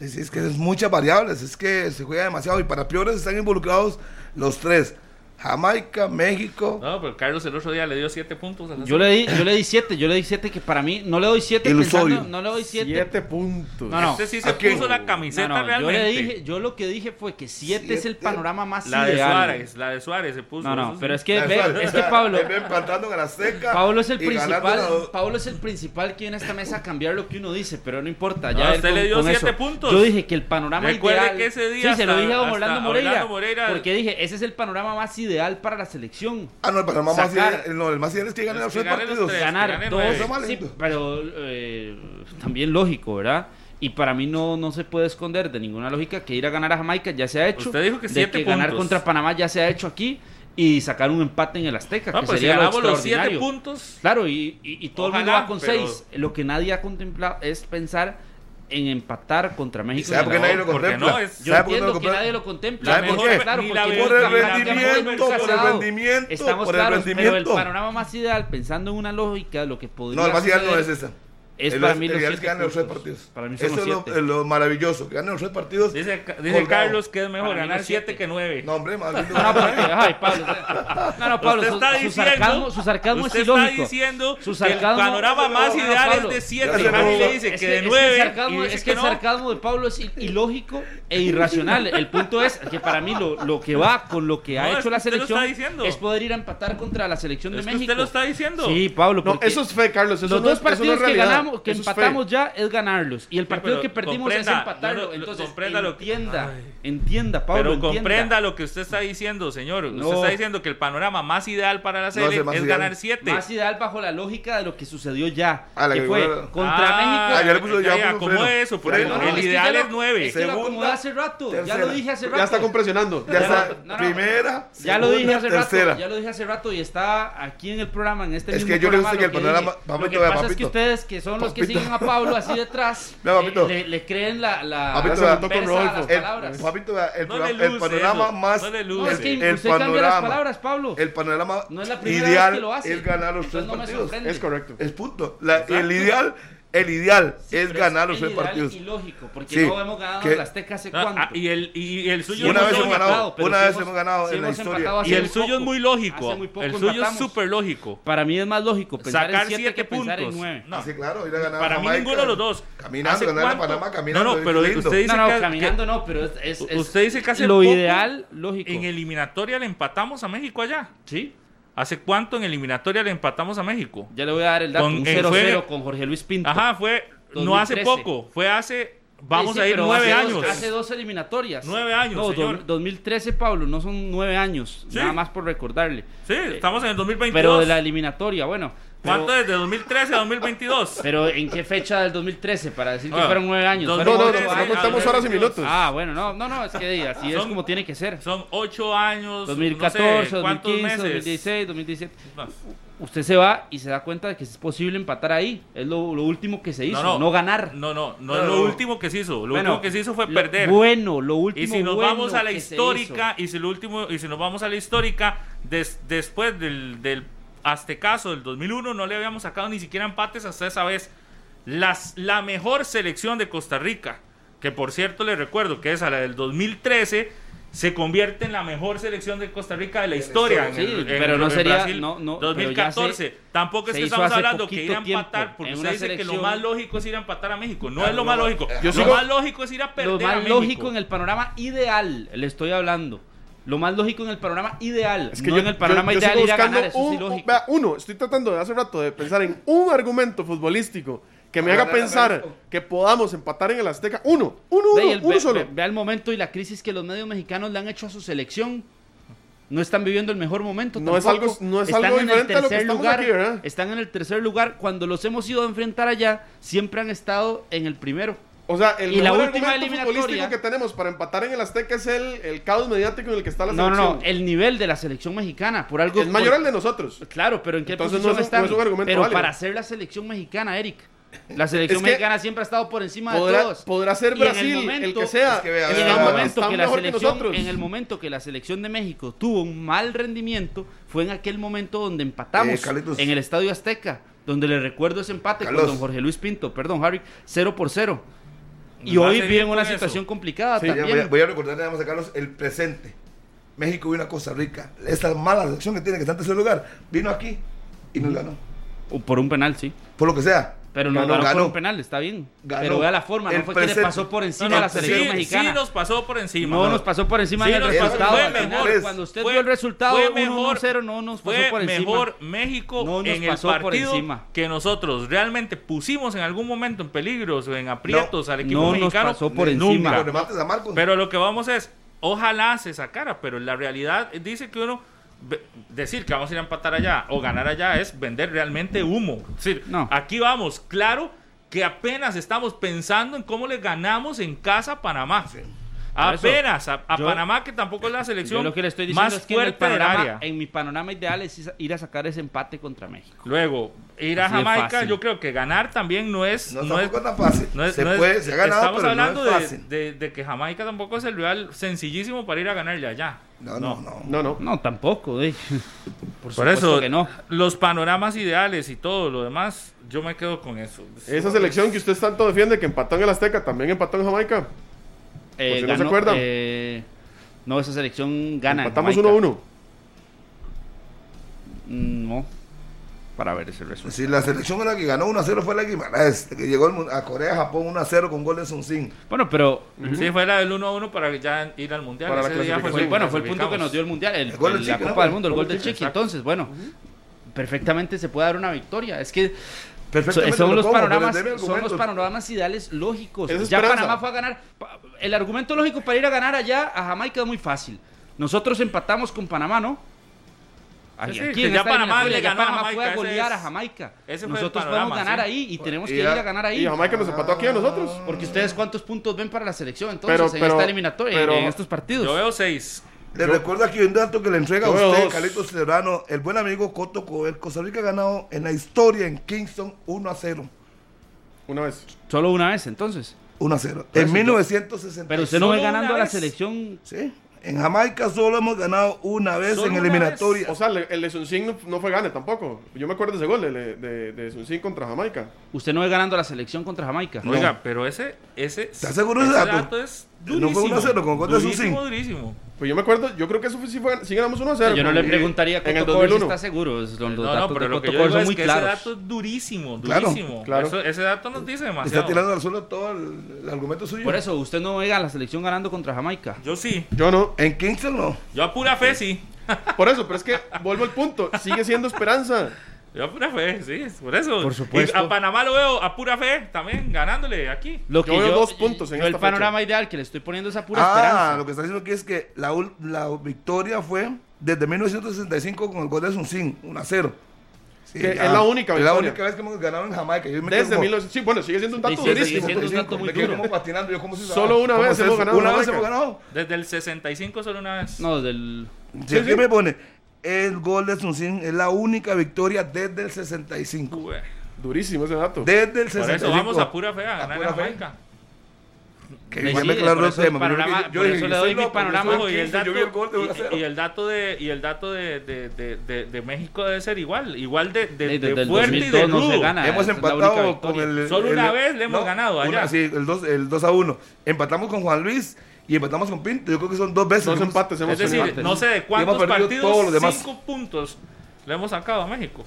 Sí, es que es muchas variables, es que se juega demasiado y para peores están involucrados los tres. Jamaica, México. No, pero Carlos el otro día le dio 7 puntos a la Yo le di, yo le di siete, yo le di siete que para mí no le doy siete Ilusorio. pensando, no le doy siete. Siete puntos. No, no. Este sí se puso la camiseta no, yo realmente. le dije, yo lo que dije fue que siete, es el panorama más La de ideal. Suárez, la de Suárez se puso. No, no, pero es que La ve, es que Pablo, (laughs) empatando en el Azteca. Pablo es el principal, la- Pablo es el principal que viene a esta mesa a cambiar lo que uno dice, pero no importa, No, ya él usted con- le dio con siete eso. puntos. Yo dije que el panorama Recuerde ideal. que ese día sí, se lo dije a don Orlando Moreira, Orlando Moreira- porque dije, ese es el panorama más ideal para la selección. Ah, no, el panorama más Sacar- ideal, no, el más ideal es que ganen los que tres los partidos. tres. ganar dos, sí, pero eh, también lógico, ¿verdad? Y para mí no, no se puede esconder de ninguna lógica que ir a ganar a Jamaica ya se ha hecho. Usted dijo que de siete que ganar puntos. contra Panamá ya se ha hecho aquí y sacar un empate en el Azteca, No, que pues si sería lo ganamos los 7 extraordinario. puntos. Claro, y, y- y todo el mundo Ojalá, va con pero- 6. Lo que nadie ha contemplado es pensar en empatar contra ¿Y México. sabe por qué nadie lo contempla? no, es- yo ¿Sabe por qué no entiendo lo que nadie lo contempla. ¿Sabe por Mejor? Claro, porque Por el rendimiento, por el rendimiento, Estamos por el pero el panorama más ideal, pensando en una lógica, lo que podría No, el más ideal no es esa. Es El para más mí los siete que ganen los puntos. partidos. Para mí son Eso los es lo, siete. lo maravilloso, que ganen los tres partidos. Dice, dice. Carlos que es mejor ganar siete. 7 que 9. No, hombre, más lindo. (laughs) No, no, porque, ay, Pablo. (laughs) No, no, Pablo, usted su, está su diciendo, sarcasmo, su sarcasmo usted es está ilógico. diciendo Su que el sarcasmo- panorama No, más no, ideal Pablo, es de 7. ya se Y Harry le dice Es que que, de es que 9. el sarcasmo, y dice es que el sarcasmo de Pablo es il- ilógico e irracional. El punto es que para mí lo, lo que va con lo que ha hecho la selección está es poder ir a empatar contra la selección de México. usted lo está diciendo. Sí, Pablo. No, eso es fe, Carlos. Los dos partidos que realidad. Ganamos, que es empatamos ya es ganarlos. Y el partido pero que perdimos es empatarlo. no- Entonces, comprenda lo que- entienda, Ay. entienda, Pablo, Pero entienda. comprenda lo que usted está diciendo, señor. Usted No. está diciendo que el panorama más ideal para la es serie es ideal. ganar 7. Más ideal bajo la lógica de lo que sucedió ya. Ah, la que que fue igual- contra Ah, México. ya le puso- ya ya, puso ¿cómo freno. es eso? Freno. el es ideal ya es lo- 9. Es que lo acomodé hace rato. Ya tercera. lo dije hace rato. Ya está compresionando. Ya está, primera, Ya lo dije segunda, hace tercera. rato, ya lo dije hace rato y está aquí en el programa, en este Es mismo que yo le gusta que el panorama- dije. Lo que pasa es que ustedes, que son los que siguen a Pablo así detrás, (laughs) eh, le, le creen la, Papito, a El, palabras. papito, vea, el, No programa- le el luce panorama eso, más. no le luce. Es que el usted cambia las panorama, palabras, Pablo. el panorama No es la primera vez ideal que lo hace. es ganar los Entonces tres no me partidos. sorprende. Es correcto. Es punto. La- el ideal El ideal Sí, es ganar los el tres partidos. Y lógico, porque Sí, no hemos ganado que- en la Azteca hace Ah, cuánto. ah, y, el, y el suyo Una es vez muy hemos lógico. ganado, pero una sí vez hemos- hemos ganado sí en la historia. Y el suyo es muy lógico. Hace muy poco El suyo es súper lógico. Para mí es más lógico pensar Sacar en 7 siete que pensar en puntos. 9. No. Ah, sí, claro, ir a ganar a Para mí ninguno de los dos. Caminando, ¿Hace ganar a cuánto? Panamá caminando. No, no, pero usted dice No, no, que- caminando no, pero es, es- es Usted dice que hace lo ideal, lógico. En eliminatoria le empatamos a México allá. Sí, ¿Hace cuánto en eliminatoria le empatamos a México? ya le voy a dar el dato. Con- un eh, 0-0 fue- con Jorge Luis Pinto. Ajá, fue no hace 2013. poco, fue hace, vamos Sí, sí, a ir nueve hace dos- años. hace dos eliminatorias. Nueve años, No, señor. do- 2013, Pablo, no son nueve años. Sí. Nada más por recordarle. Sí, estamos en el 2022. Pero de la eliminatoria, bueno. ¿Cuánto es? ¿De 2013 a 2022? Pero ¿en qué fecha del 2013? Para decir que Ah, fueron nueve años. No, no, no, contamos horas y minutos. Ah, bueno, no, no, no, es que así es como tiene que ser. Son ocho años. 2014, no sé, ¿cuántos 2015, meses? 2016, 2017. No, Usted se va y se da cuenta de que es posible empatar ahí. Es lo, último que se hizo, no, ganar. No, no, no, es lo último que se hizo. Lo último que se hizo fue perder. Bueno, lo último Y si nos vamos a la histórica, y si lo último, y si nos vamos a la histórica, des- después del Aztecaso del 2001, no le habíamos sacado ni siquiera empates hasta esa vez. Las, la mejor selección de Costa Rica, que por cierto le recuerdo que es a la del 2013, se convierte en la mejor selección de Costa Rica de la historia. en Sí, el- en- pero no sería- Brasil no, no, pero ya 2014. se- Tampoco es que estamos hablando que ir a empatar, porque usted dice que lo más lógico es ir a empatar a México. No es lo no, más lógico. Yo lo sigo- más lógico es ir a perder Lo a más México. lógico en el panorama ideal, le estoy hablando. Lo más lógico en el panorama ideal. Es que no yo, en el panorama yo- ideal ir a buscando ganar, eso un, vea, uno, estoy tratando de hace rato de pensar en un argumento futbolístico que me haga pensar que podamos empatar en el Azteca. Uno, uno, Ve, uno, el- uno ve- solo. ve- vea el momento y la crisis que los medios mexicanos le han hecho a su selección. No están viviendo el mejor momento. No es algo- no es Están algo en el diferente a lo que lugar. Están en el tercer lugar. Cuando los hemos ido a enfrentar allá, siempre han estado en el primero. O sea, el Y la mejor última argumento eliminatoria- futbolístico que tenemos para empatar en el Azteca es el, el caos mediático en el que está la No, no, selección. no. El nivel de la selección mexicana. Por algo. es mayor al de nosotros. Claro, pero ¿en qué Entonces no posición es un- están? no es un argumento pero válido. para ser la selección mexicana, Eric. La selección Es que mexicana siempre ha estado por encima de todos. podrá ser Y en el Brasil, el, momento- que sea. Es que vea, Y en vea, el vea, momento que la que selección, nosotros. en el momento que la selección de México tuvo un mal rendimiento, fue en aquel momento donde empatamos Eh, en el Estadio Azteca, donde le recuerdo ese empate Carlos. con don Jorge Luis Pinto, perdón, Harry, 0 por 0. Y hoy viven una situación eso. complicada Sí, también. voy, a, voy a recordarle a Carlos el presente. México vino a Costa Rica. Esta mala selección que tiene que está en tercer lugar. Vino aquí y nos ganó. Por un penal, sí. Por lo que sea. Pero no Ganó, ganó, por ganó. un penal, está bien. Ganó. Pero vea la forma, no El fue que le presente. pasó por encima No, no, a la selección sí, mexicana. Sí, nos pasó por encima. No, nos pasó por encima Sí, en el nos pasó- resultado. fue final. mejor. Cuando usted Fue- vio el resultado fue 1-0, no nos pasó fue por encima. mejor México No nos en el por partido encima. que nosotros realmente pusimos en algún momento en peligros o en aprietos al equipo no nos mexicano. pasó por encima. Pero lo que vamos es, ojalá se sacara, pero la realidad dice que uno decir que vamos a ir a empatar allá o ganar allá es vender realmente humo. Es decir, No. aquí vamos, claro que apenas estamos pensando en cómo le ganamos en casa a Panamá. Apenas a, a yo- Panamá, que tampoco es la selección Yo lo que le estoy diciendo más es que en, el fuerte del panorama, área. en mi panorama ideal es ir a sacar ese empate contra México. Luego, ir a Así de Jamaica, yo creo que ganar también no es. no, No, es, tampoco es tan fácil. no es- se no es- puede, se ha ganado, Estamos pero hablando no es de- fácil. de, de que Jamaica tampoco es el rival sencillísimo para ir a ganarle allá. No, no, no. No, no. No, tampoco. eh. (laughs) Por, Por eso, que no. los panoramas ideales y todo lo demás, yo me quedo con eso. Esa selección que usted tanto defiende, que empató en el Azteca, también empató en Jamaica. Eh, si no se acuerdan. eh, no, esa selección gana. Empatamos Jamaica. 1-1. Mm, No. Para ver ese resultado. Si la selección la que ganó 1-0 fue la Guimaraes, que llegó a Corea, Japón 1-0 con gol de Sun Sin. Bueno, pero Sí, fue la del 1 a 1 para ya ir al mundial. Para la Ese día fue, bueno, fue el punto que nos dio el mundial, el, El gol del el- la Chiqui, Copa ¿no? del Mundo, el gol gol del Chiqui. Chiqui, Entonces, bueno, perfectamente se puede dar una victoria. Es que son lo los como, panoramas, son los panoramas ideales lógicos. Es Ya esperanza. Panamá fue a ganar. El argumento lógico para ir a ganar allá a Jamaica es muy fácil. Nosotros empatamos con Panamá, ¿no? Aquí, Sí, aquí que en ya Panamá le ya ganó a Panamá fue a Jamaica, golear a Jamaica. ese fue el Nosotros panorama, podemos ganar sí. ahí y tenemos Y que ir a ganar ahí. Y Jamaica nos empató aquí a nosotros. Porque ustedes cuántos puntos ven para la selección entonces Pero- en pero- esta eliminatoria, pero- en estos partidos. Yo veo 6. Le recuerdo aquí un dato que le entrega a Yo usted. Carlitos Serrano, el buen amigo Coto Coel. Costa Rica ha ganado en la historia en Kingston 1-0. Una vez. Solo una vez entonces. 1-0. Por En eso yo- 1960. Pero usted no ve ganando a la selección Sí. En Jamaica solo hemos ganado una vez ¿Solo en eliminatoria. O sea, le- el de Sunsin no, no fue gane tampoco. Yo me acuerdo de ese gol de, de, de Sunsin contra Jamaica. Usted no ve ganando la selección contra Jamaica. No. Oiga, pero ese, ese, ¿Estás seguro de ese dato? es No fue durísimo. 1 a 0 con de durísimo, Susín. durísimo. Pues yo me acuerdo, yo creo que eso fue, sí, fue, sí ganamos 1 a 0. Yo no le preguntaría a en el Coto Cover si 2001. está seguro. es- Los, los No, no, datos pero de lo que yo digo son es muy que claros. ese dato es durísimo, Claro, durísimo. claro. Eso- ese dato nos dice demasiado. Está tirando al suelo todo el, el argumento suyo. Por eso, usted no ve a la selección ganando contra Jamaica. Yo sí. Yo no. En Kingston no. Yo a pura fe sí. Por eso, pero es que vuelvo al punto. Sigue siendo esperanza. Yo a pura fe, sí. Por eso. Por supuesto. Y a Panamá lo veo a pura fe también, ganándole aquí. Lo que Yo yo, veo dos puntos en yo esta el panorama ideal que le estoy poniendo es a pura ah, esperanza. lo que está diciendo aquí es que la, la victoria fue desde 1965 con el gol de Sunsin, 1 a 0. Sí, Que es la única Es la victoria. única vez que hemos ganado en Jamaica. Yo me Desde como- 1900. Sí, bueno, sigue siendo un dato Sí, sí, durísimo. sigue siendo un dato muy me quedo duro. como patinando. Yo como si Solo una ¿cómo vez hemos ganado Una vez hemos ganado. Desde el 65 solo una vez. No, del. Si aquí me pone el gol de Sunsin es la única victoria desde el 65. Ué. Durísimo ese dato. Desde el Por 65. eso vamos a pura fe a A ganar pura en fe. Jamaica. Que me por aclaró el tema. panorama- yo por dije, eso le yo doy mi loco, panorama. yo y el 15, dato, yo vi el gol de 1 a 0. y, y el dato de y el dato de, de, de, de, de México debe ser igual, igual de, de, fuerte y de 2002 no se rudo. gana. Hemos empatado con el. Solo el- una vez le hemos ganado allá. una- sí, el 2, el 2 a 1. Empatamos con Juan Luis y empatamos con Pinto. Yo creo que son dos veces. Dos hemos- empates hemos Es decir, no sé de cuántos partidos, todos los demás. cinco puntos le hemos sacado a México.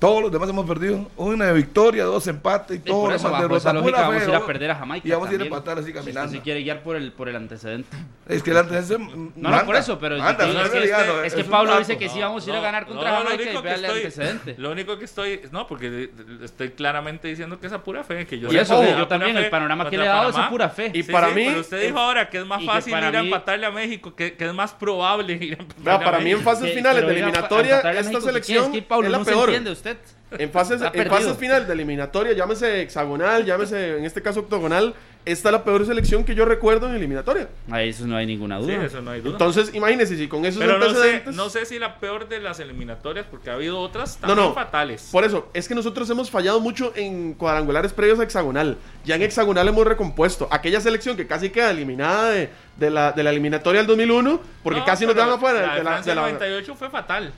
Todos los demás hemos perdido. Una victoria, dos empates y Sí, todo por eso, bajo esa lógica, vamos a ir a perder a Jamaica. Y vamos a ir a empatar así Si usted caminando. se quiere guiar por el, por el antecedente. Es que el antecedente. No, no, por eso, pero Anda, es que- no es es que, realidad, este- no, es que un Pablo dice que sí vamos a ir a No, ganar contra no, Jamaica y el estoy- antecedente. Lo único que estoy, no, porque estoy claramente diciendo que es a pura fe, que yo Por eso, yo también, el panorama que le he dado es a pura fe. Y para mí, pero usted dijo ahora que es más y fácil ir a empatarle a México, que, que es más probable ir a empatarle a para mí en México. fases finales de eliminatoria, esta México, ¿qué selección es que, Pablo, es la no se peor. entiende usted. En fases, en fases finales de eliminatoria, llámese hexagonal, llámese en este caso octogonal, esta es la peor selección que yo recuerdo en eliminatoria. A eso no hay ninguna Sí, duda. eso no hay duda. Entonces, imagínense si con esos pero no sé, antecedentes. no sé si la peor de las eliminatorias, porque ha habido otras No, también no. fatales. Por eso, es que nosotros hemos fallado mucho en cuadrangulares previos a hexagonal. Ya en hexagonal hemos recompuesto. Aquella selección que casi queda eliminada de, de la, de la eliminatoria del 2001, porque No, casi nos dejan afuera La de de la- Francia de la- 98 fue fatal.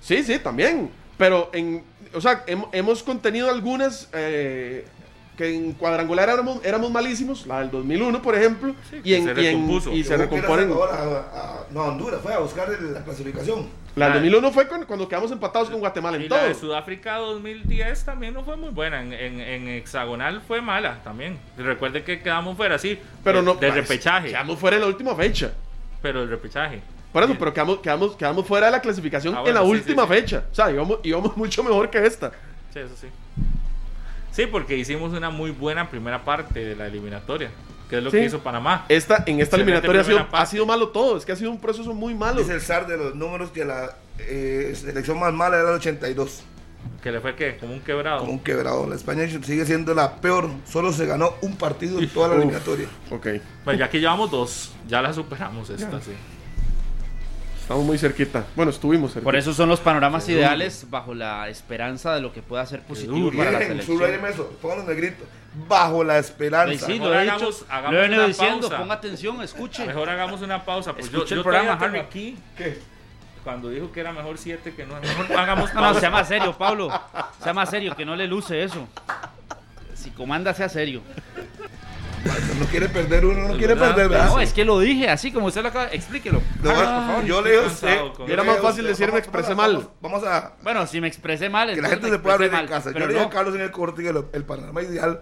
Sí, sí, también. Pero en. O sea, hem- hemos contenido algunas. eh, que en cuadrangular éramos, éramos malísimos, la del 2001, por ejemplo, Sí, y, en, se y, en- y se recomponen. Salvador a- a- no, Honduras, fue a buscar la clasificación. La del Ah. 2001 fue con- cuando quedamos empatados con Guatemala en Y la de todo. Sudáfrica 2010 también no fue muy buena. En, en- en hexagonal fue mala también. Recuerde que quedamos fuera, sí. Pero de- no. De pues, repechaje. Quedamos fuera en la última fecha. Pero el repechaje. Por eso, pero quedamos, quedamos, quedamos fuera de la clasificación Ah, en bueno, la sí, última sí, sí. fecha. O sea, íbamos, íbamos mucho mejor que esta. Sí, eso sí. Sí, porque hicimos una muy buena primera parte de la eliminatoria. Que es lo Sí. que hizo Panamá. Esta, en esta eliminatoria ha sido, ha sido malo todo. Es que ha sido un proceso muy malo. Es el zar de los números que la eh, selección más mala era el 82. Que le fue que como un quebrado. Como un quebrado. La España sigue siendo la peor. Solo se ganó un partido en toda la Uf. eliminatoria. Ok. Pues ya que llevamos dos, ya la superamos esta, sí. Estamos muy cerquita. Bueno, estuvimos cerquita. Por eso son los panoramas ideales bajo la esperanza de lo que pueda ser positivo para la selección. eso. Bajo la esperanza. Sí, Mejor lo he hagamos- dicho, hagamos lo he venido diciendo, pausa. ponga atención, escuche. Mejor hagamos una pausa. Pues yo, Escuche el yo programa, Harry. aquí ¿Qué? cuando dijo que era mejor 7 que 9. Mejor hagamos No, no, pausa. sea más serio, Pablo. Sea más serio, que no le luce eso. Si comanda, sea serio. No quiere perder uno, no quiere verdad. perder, ¿verdad? No, es que lo dije así como usted lo acaba. Explíquelo. No, Harry, por favor, yo usted. con- yo Era más fácil usted. decir me Vamos- expresé vamos a- mal. Vamos a. Bueno, si me expresé mal, Que la gente me se pueda abrir expresé en casa. Yo le dije no. a Carlos en el corte que el, el panorama ideal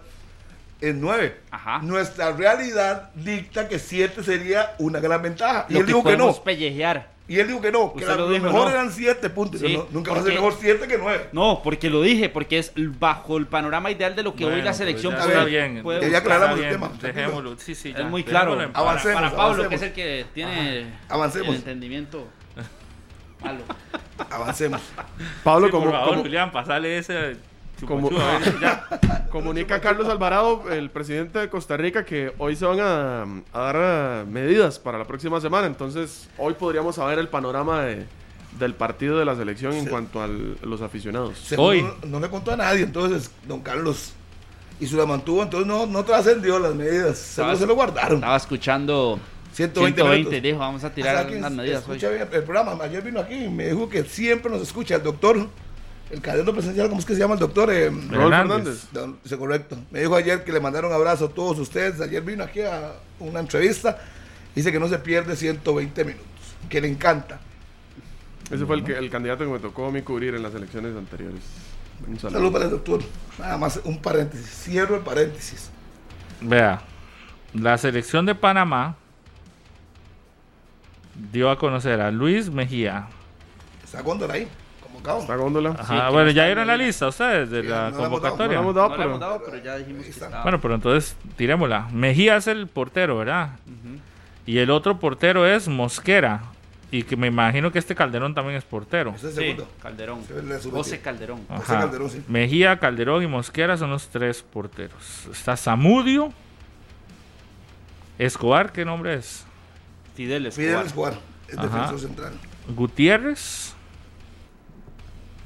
es 9. Ajá. Nuestra realidad dicta que 7 sería una gran ventaja. Y Lo él dijo que no. pellejear. Y él dijo que no. Que la- lo dijo, mejor ¿no? eran 7 puntos. Sí, No, nunca va a ser mejor 7 que 9. No, porque lo dije, porque es bajo el panorama ideal de lo que hoy la pues selección ya puede- está bien. puede Ya aclaramos Está el tema, Dejémoslo. Sí, sí, ya, Es muy claro. Para. Avancemos, para Pablo, avancemos. que es el que tiene Avancemos. el entendimiento malo. Avancemos. Pablo, Sí, como, por favor, como- Julián, pasale ese Como- a ya. (laughs) comunica Carlos Alvarado, el presidente de Costa Rica, que hoy se van a, a dar eh, medidas para la próxima semana. Entonces, hoy podríamos saber el panorama de- del partido de la selección en cuanto a los aficionados. Hoy. No, no le contó a nadie, entonces, don Carlos. Y se la mantuvo, entonces no, no trascendió las medidas. Se se lo guardaron. Estaba escuchando 120, 120, minutos. dijo, vamos a Ah, tirar ¿sabe quién unas medidas hoy. escucha bien el programa. Ayer vino aquí y me dijo que siempre nos escucha el doctor, el cadeno presencial, ¿cómo es que se llama el doctor? Eh, don- sí, correcto. Me dijo ayer que le mandaron abrazo a todos ustedes. Ayer vino aquí a una entrevista. Dice que no se pierde 120 minutos, que le encanta. Ese fue el, que, el candidato que me tocó a mí cubrir en las elecciones anteriores. Un Salud saludo. para el doctor. Nada más un paréntesis. Cierro el paréntesis. Vea, la selección de Panamá dio a conocer a Luis Mejía. Está Góndola ahí, convocado. Está góndola. Ajá, Sí, bueno, no ya dieron la lista ustedes de Sí, la no convocatoria. lo hemos dado, No pero hemos dado, pero ya dijimos que estaba. Bueno, pero entonces tirémosla. Mejía es el portero, ¿verdad? Y el otro portero es Mosquera. Y que me imagino que este Calderón también es portero. Ese es el segundo. Calderón. Sí, José. Calderón. José. Calderón, sí. Mejía, Calderón y Mosquera son los tres porteros. Está Zamudio. Escobar, ¿qué nombre es? Fidel Escobar. Fidel Escobar, es defensor central. Gutiérrez.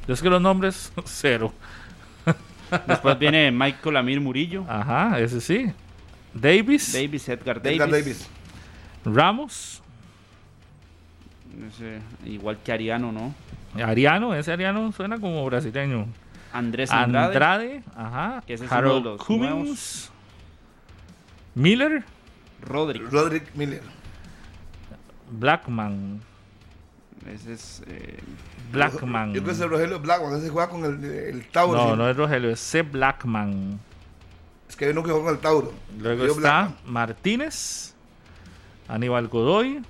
Yo es que los nombres, (laughs) cero. Después viene Michael Amir Murillo. Ajá, ese sí. Davis. Davis, Edgar Davis. Edgar Davis. Ramos. Ese, igual que Ariano, ¿no? Ariano, ese Ariano suena como brasileño. Andrés Andrade. Andrade, ajá. Que ese es uno de Harold los Cummings. Miller. Rodrigo. Roderick Miller. Blackman. Ese es. eh, Blackman. Yo creo que es el Rogelio Blackman. Ese juega con el, el Tauro. No, sí. no es Rogelio, es C. Blackman. Es que hay uno que juega con el Tauro. Luego está Blackman. Martínez. Aníbal Godoy.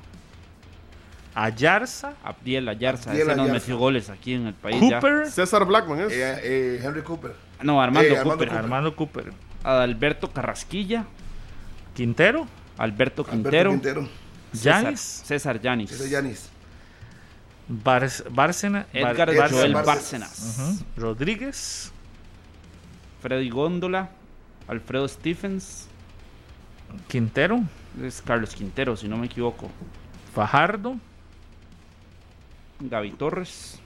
Ayarza. Abdiel Ayarza. Abdiel ese nos metió goles aquí en el país. ya. Cooper. César Blackman es. Eh, eh, Henry Cooper. No, Armando Eh, Armando Cooper. Cooper. Armando Cooper. Adalberto Carrasquilla. Quintero. Alberto Alberto Quintero. Quintero. César, Yanis. César Yanis. Bar- Bárcena. Edgar Bar- Joel Bárcenas. Rodríguez. Freddy Góndola. Alfredo Stephens. Quintero. Es Carlos Quintero, si no me equivoco. Fajardo. Gaby Torres.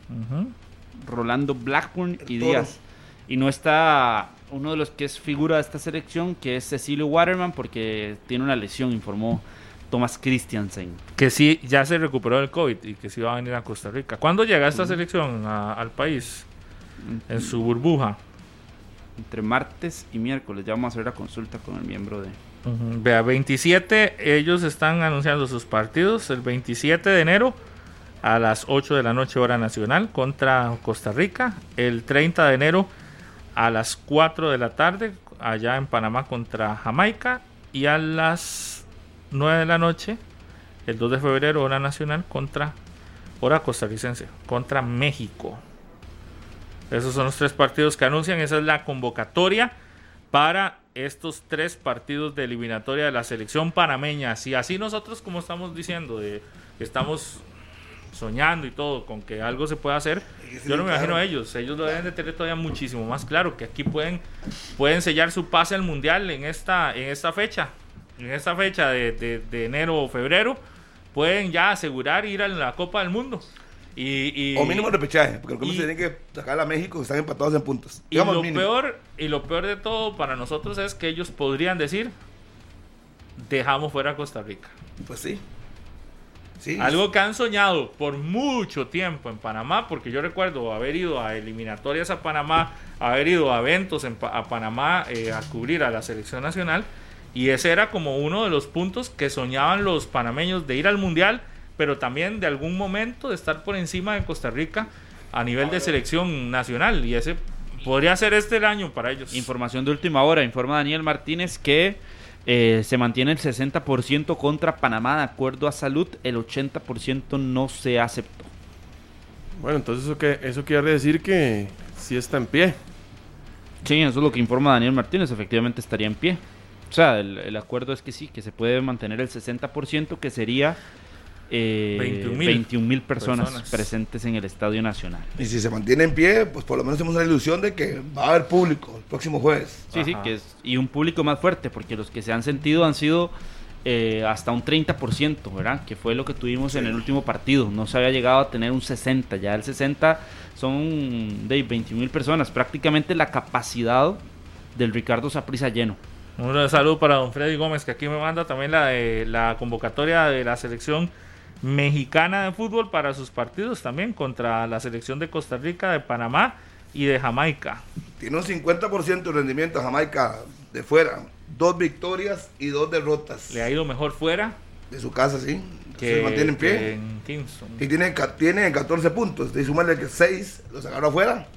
Rolando Blackburn y Toro. Díaz. Y no está uno de los que es figura de esta selección, que es Cecilio Waterman, porque tiene una lesión, informó Thomas Christiansen. Que sí, ya se recuperó del COVID y que sí va a venir a Costa Rica. ¿Cuándo llega esta selección a- al país? En su burbuja. Entre martes y miércoles ya vamos a hacer la consulta con el miembro de... Vea, 27, ellos están anunciando sus partidos el 27 de enero a las 8 de la noche hora nacional contra Costa Rica, el 30 de enero a las 4 de la tarde allá en Panamá contra Jamaica y a las 9 de la noche el 2 de febrero hora nacional contra hora costarricense contra México. Esos son los tres partidos que anuncian, esa es la convocatoria para estos tres partidos de eliminatoria de la selección panameña. Si así nosotros, como estamos diciendo, de, estamos soñando y todo con que algo se pueda hacer, yo no me imagino a ellos. Ellos lo deben de tener todavía muchísimo más claro, que aquí pueden, pueden sellar su pase al mundial en esta, en esta fecha. En esta fecha de, de- de enero o febrero, pueden ya asegurar ir a la Copa del Mundo. Y, y- O mínimo repechaje, porque y- se tienen que sacar a México, que están empatados en puntos. Y Digamos lo mínimo. peor, y lo peor de todo para nosotros es que ellos podrían decir dejamos fuera a Costa Rica. Pues sí. Sí. Algo que han soñado por mucho tiempo en Panamá, porque yo recuerdo haber ido a eliminatorias a Panamá, haber ido a eventos en a Panamá eh, a cubrir a la selección nacional, y ese era como uno de los puntos que soñaban los panameños de ir al mundial, pero también de algún momento de estar por encima de Costa Rica a nivel de selección nacional, y ese podría ser este el año para ellos. Información de última hora, informa Daniel Martínez que eh, se mantiene el 60% contra Panamá de acuerdo a salud, el 80% no se aceptó. Bueno, entonces eso, que, eso quiere decir que sí está en pie. Sí, eso es lo que informa Daniel Martínez, efectivamente estaría en pie. O sea, el, el acuerdo es que sí, que se puede mantener el 60%, que sería eh, 21.000 21 mil personas, personas. presentes en el Estadio Nacional. Y si se mantiene en pie, pues por lo menos tenemos una ilusión de que va a haber público el próximo jueves. Sí, sí, Ajá. que es, y un público más fuerte, porque los que se han sentido han sido eh, hasta un 30%, ¿verdad? Que fue lo que tuvimos en el último partido. No se había llegado a tener un 60, ya el 60 son de 21 mil personas, prácticamente la capacidad del Ricardo Saprissa lleno. Un saludo para don Freddy Gómez, que aquí me manda también la, de, la convocatoria de la selección mexicana de fútbol para sus partidos también contra la selección de Costa Rica, de Panamá y de Jamaica. Tiene un 50% de rendimiento Jamaica de fuera. Dos victorias y dos derrotas. Le ha ido mejor fuera. De su casa, sí. Que, se mantiene en pie. en Kingston. Y tiene, tiene 14 puntos. De sumarle que 6 los sacaron afuera.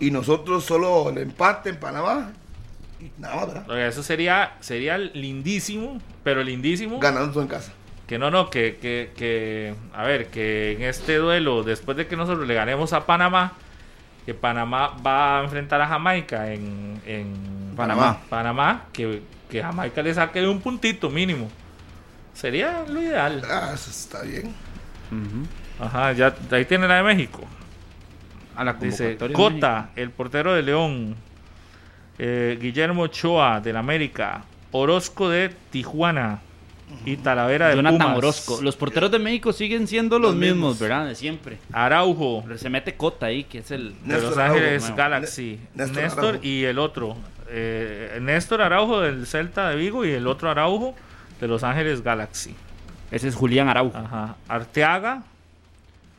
Y nosotros solo el empate en Panamá. Y nada más, ¿verdad? Oiga, eso sería, sería lindísimo, pero lindísimo. Ganando en casa. Que no, no, que, que, que, a ver, que en este duelo, después de que nosotros le ganemos a Panamá, que Panamá va a enfrentar a Jamaica en, en Panamá. Panamá, que, que Jamaica le saque un puntito mínimo. Sería lo ideal. Ah, eso está bien. Ajá, ya ahí tiene la de México. A la Dice Cota, México. el portero de León. Eh, Guillermo Ochoa del América. Orozco de Tijuana. Y Talavera de Jonathan Pumas. Orozco. Los porteros de México siguen siendo los, Los mismos, mismos. ¿verdad? De siempre. Araujo se mete Cota ahí, que es el. de Los Ángeles. Galaxy. Ne- Néstor, Néstor Araujo. y el otro. eh, Néstor Araujo del Celta de Vigo y el otro Araujo de Los Ángeles Galaxy. Ese es Julián Araujo. Ajá. Arteaga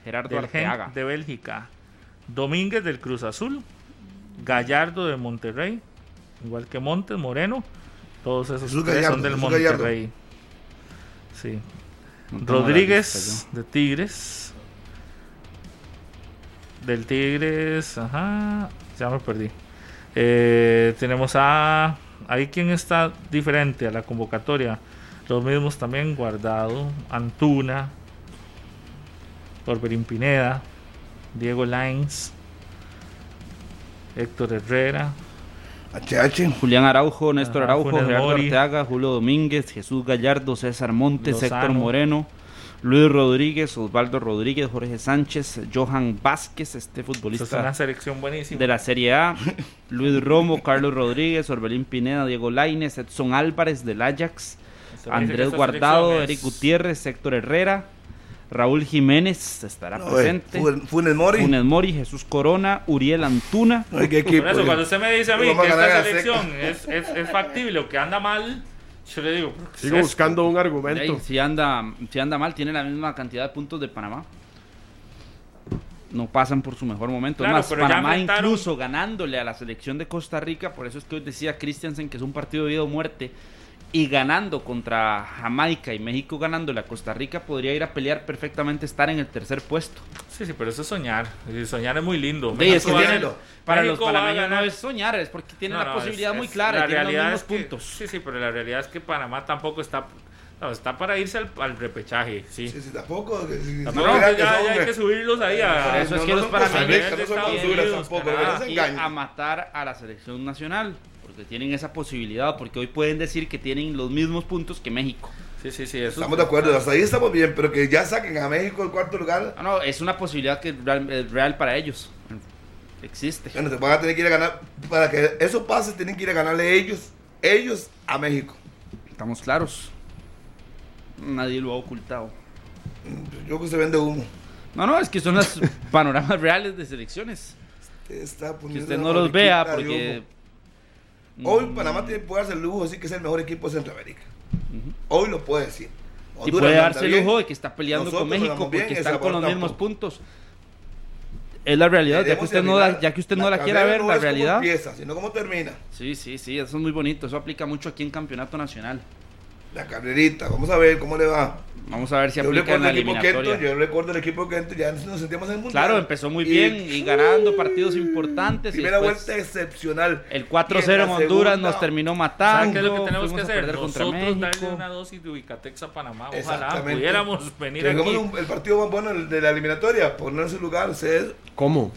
Gerardo Arteaga. de Bélgica. Domínguez del Cruz Azul. Gallardo de Monterrey. Igual que Montes, Moreno. Todos esos Jesús tres Gallardo, son del Jesús Gallardo. Monterrey. Sí. No Rodríguez lista de Tigres. Del Tigres, ajá, ya me perdí. Eh, tenemos a. Ahí quien está diferente a la convocatoria. Los mismos también, Guardado, Antuna, Orberín Pineda, Diego Lines, Héctor Herrera, HH. Julián Araujo, Néstor Ajá, Araujo, Funes Gerardo Mori. Arteaga, Julio Domínguez, Jesús Gallardo, César Montes, Lozano. Héctor Moreno, Luis Rodríguez, Osvaldo Rodríguez, Jorge Sánchez, Johan Vázquez, este Esa es una futbolista selección buenísima. de la Serie A, Luis Romo, Carlos Rodríguez, Orbelín Pineda, Diego Laines, Edson Álvarez del Ajax, Andrés Guardado, Eric Gutiérrez, Héctor Herrera, Raúl Jiménez estará No, eh, presente, Funes- Funes Mori. Funes Mori, Jesús Corona, Uriel Antuna, Ay, qué equipo. Por eso, eh. cuando usted me dice a mí que esta selección es, es, es factible o que anda mal, yo le digo, ¿qué es Sigo esto? buscando un argumento. Si anda, si anda mal, tiene la misma cantidad de puntos de Panamá. No pasan por su mejor momento. Es Claro, más, Panamá enfrentaron- incluso ganándole a la selección de Costa Rica, por eso es que hoy decía Christiansen que es un partido de vida o muerte, y ganando contra Jamaica y México ganándole a Costa Rica, podría ir a pelear perfectamente estar en el tercer puesto. Sí, sí, pero eso es soñar. Soñar es muy lindo. Sí, es que tiene- ganar- para México los panameños no es soñar, es porque tienen No, la no, posibilidad es- muy es- clara la y tienen los realidad mismos es que- puntos. Sí, sí, pero la realidad es que Panamá tampoco está. no, está para irse al, al repechaje, sí. Sí, sí, tampoco. si- Tampoco no, ya, ya hay que subirlos ahí a. Por eso es no, que no los panameños no son Estados Unidos, tampoco, a matar a la selección nacional, porque tienen esa posibilidad, porque hoy pueden decir que tienen los mismos puntos que México. Sí, sí, sí. Eso Estamos de acuerdo, hasta ahí estamos bien, pero que ya saquen a México el cuarto lugar. No, no, es una posibilidad que es real, es real para ellos. Existe. Bueno, se van a tener que ir a ganar. Para que eso pase, tienen que ir a ganarle ellos, ellos a México. Estamos claros. Nadie lo ha ocultado. Yo creo que se vende humo. No, no, es que son los (laughs) panoramas reales de selecciones. Está Que poniendo usted no los vea porque... Hoy Panamá tiene, puede darse el lujo de decir que es el mejor equipo de Centroamérica. Hoy lo puede decir. Y Honduras puede no darse el lujo de que está peleando con México bien, porque están con los mismos puntos. Es la realidad, ya que usted no, la, ya que usted no la quiera ver, no la es cómo realidad. empieza, sino cómo termina. Sí, sí, sí, eso es muy bonito. Eso aplica mucho aquí en Campeonato Nacional. La carrerita, vamos a ver cómo le va. Vamos a ver si yo aplica en la el equipo eliminatoria. Kenton, yo recuerdo el equipo Kenton, ya nos sentíamos en el mundial. Claro, empezó muy Y- bien y ganando partidos importantes. y Primera después vuelta excepcional. el Y 4-0 en Honduras segunda- nos terminó matando. ¿Saben qué es lo que tenemos que hacer? perder contra Nosotros darle una dosis de Ubicatex a Panamá. Ojalá Exactamente. pudiéramos venir Que aquí. un- el partido más bueno de la eliminatoria, poner en su lugar, ustedes. ¿Cómo?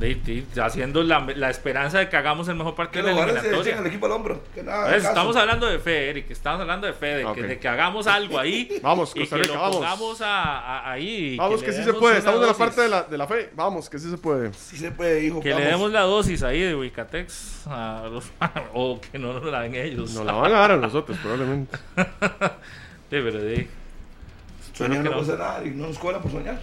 De- de- haciendo la, la esperanza de que hagamos el mejor Que partido de la eliminatoria. el equipo al hombro. Que nada, Pues, estamos hablando de fe, Eric. Estamos hablando de fe, de, que, de que hagamos algo ahí. (laughs) Vamos, y Costa que Rica, lo vamos. a, a- ahí. y Vamos que sí se puede. Estamos de la parte de la, de la fe. Vamos que sí se puede. Sí se puede, hijo. Que le demos la dosis ahí de Ubicatex a los, (laughs) o que no nos la den ellos. Nos la van a dar a nosotros, probablemente. (laughs) Sí, pero de- Soñar que no no. pasa nada y no nos cobran por soñar.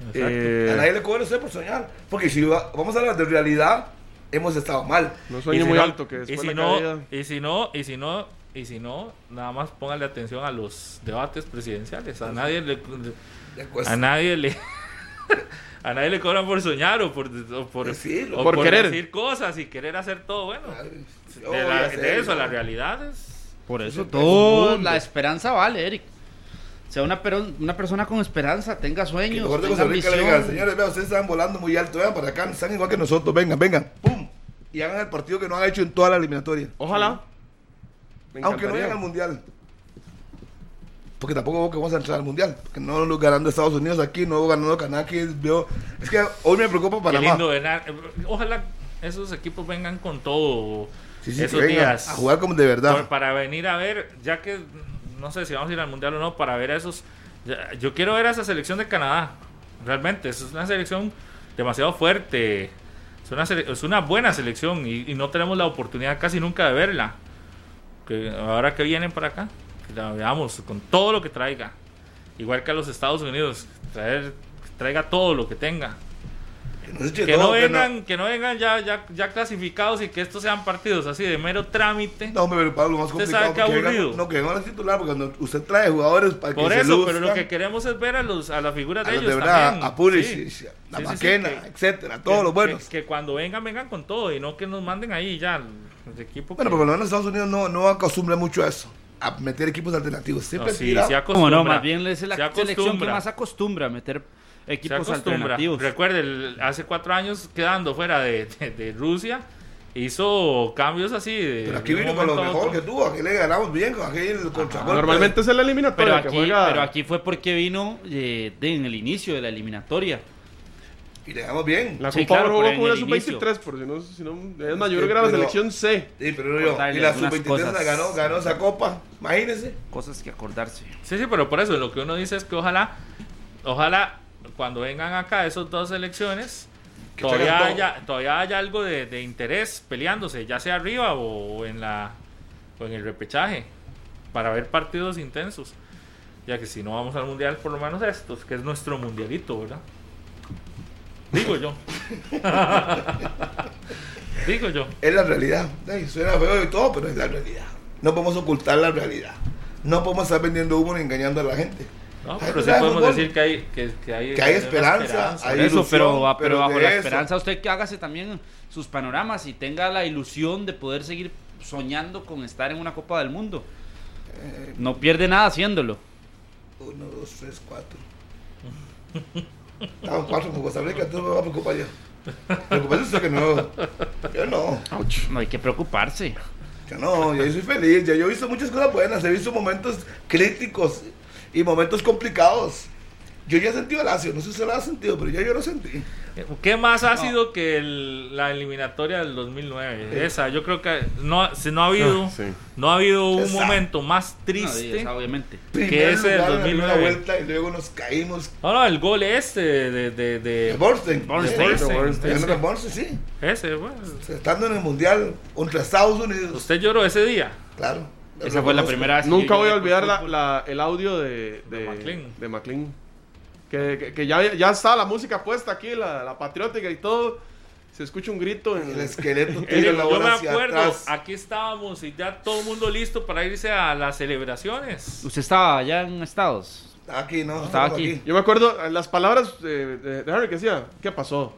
Exacto. Eh, A nadie le cobra usted por soñar. Porque si va- vamos a hablar de realidad, hemos estado mal. No Y sueñe si muy no- alto que y después si la no, caída- y si no, y si no, y si no, nada más póngale atención a los debates presidenciales. A nadie le, a nadie le, (laughs) a nadie le cobran por soñar o por, o por, Pues sí, o por por querer. decir cosas y querer hacer todo bueno. Ay, De, la- de eso, ¿no? la realidad es. Por eso es todo, la esperanza vale, Eric. Sea una, pero- una persona con esperanza, tenga Que sueños, mejor de Costa Rica le digan, señores, vean, ustedes están volando muy alto, vean para acá, están igual que nosotros, vengan, vengan, pum. Y hagan el partido que no han hecho en toda la eliminatoria. Ojalá. Aunque no lleguen al mundial. Porque tampoco veo que vamos a entrar al mundial. Porque no lo ganando Estados Unidos aquí, no ganando Canadá aquí. Veo, es que hoy me preocupa Qué Panamá. lindo. Ojalá esos equipos vengan con todo Sí, sí, que esos días. a jugar como de verdad. Por- para venir a ver, ya que no sé si vamos a ir al mundial o no, para ver a esos. Yo quiero ver a esa selección de Canadá. Realmente, es una selección demasiado fuerte. Es una, es una buena selección y, no tenemos la oportunidad casi nunca de verla. Que ahora que vienen para acá, que la veamos con todo lo que traiga. Igual que a los Estados Unidos, traer, traiga todo lo que tenga. Que no, se Que no que vengan, que no vengan ya, ya, ya clasificados y que estos sean partidos así de mero trámite. No, hombre, pero Pablo, lo más Usted complicado. sabe que vengan- aburrido. no, que vengan a titular, porque cuando usted trae jugadores para que Por se eso, luzcan, pero lo que queremos es ver a los a las figuras de los ellos de verdad, también. a Pulisic, Sí. a Sí, sí, sí, Maquena, que- etcétera, todos que- los buenos. Que, que cuando vengan, vengan con todo y no que nos manden ahí ya el equipo. Bueno, que- porque en Estados Unidos no, no acostumbra mucho a eso, a meter equipos alternativos. no, Siempre sí, tira- se Como no, más bien es la Se selección que más acostumbra a meter Se equipos alternativos. Recuerde, el- hace cuatro años quedando fuera de, de- de Rusia, hizo cambios así. De, Pero aquí vino con lo mejor que tuvo, aquí le ganamos bien, con contragolpe. Normalmente es el Pero eliminatorio que aquí, juega. pero aquí fue porque vino eh, de- en el inicio de la eliminatoria. Y le ganamos bien. La Sí, Copa claro, pero jugó con inicio. sub-23, por si no, si no es mayor Sí, que era la pero- selección C. Sí, pero yo, Darle y la algunas sub-23 cosas. la ganó, ganó esa copa, imagínense. Cosas que acordarse. Sí, sí, pero por eso lo que uno dice es que ojalá, ojalá cuando vengan acá esos dos selecciones, Que todavía haya, todavía haya algo de, de interés peleándose, ya sea arriba o en la o en el repechaje, para ver partidos intensos. Ya que si no vamos al mundial, por lo menos estos, que es nuestro mundialito, ¿verdad? Digo yo. (laughs) Digo yo. Es la realidad. Ay, suena feo y todo, pero es la realidad. No podemos ocultar la realidad. No podemos estar vendiendo humo ni engañando a la gente. No, pero tú sí podemos fútbol. decir que hay, que, que hay, Que hay una esperanza, hay eso, pero, pero, bajo la eso. esperanza, usted que hágase también sus panoramas y tenga la ilusión de poder seguir soñando con estar en una Copa del Mundo. Eh, No pierde nada haciéndolo. uno, dos, tres, cuatro. Estamos cuatro con Costa Rica, entonces me va a preocupar yo. Preocuparse usted que no. Yo no. No hay que preocuparse. Yo no, yo soy feliz. Ya yo he visto muchas cosas buenas, he visto momentos críticos y momentos complicados. Yo ya he sentido el ácido, no sé si usted lo ha sentido, pero ya yo lo sentí. ¿Qué más ácido que el- la eliminatoria del 2009? Sí. Esa, yo creo que no, si no ha habido, Ah, sí. no ha habido un Esa. momento más No, triste. sí, obviamente. Primer ese del lugar en la primera 2009. vuelta y luego nos caímos. No, no, el gol este de, de, de. Bornstein. Bornstein, sí. ese, bueno. Estando en el mundial contra Estados Unidos. Usted lloró ese día. Claro. Esa fue la primera vez Nunca yo voy a olvidar la- la- el audio de, de, De McLean. de McLean. Que, que, que ya, ya está la música puesta aquí, la, la patriótica y todo. Se escucha un grito en El esqueleto Yo tira la me bola hacia acuerdo, atrás. aquí estábamos y ya todo el mundo listo para irse a las celebraciones. ¿Usted estaba allá en Estados? Aquí, ¿no? Estaba Estamos aquí. Yo me acuerdo eh, las palabras de, de- de Harry que decía, ¿qué pasó?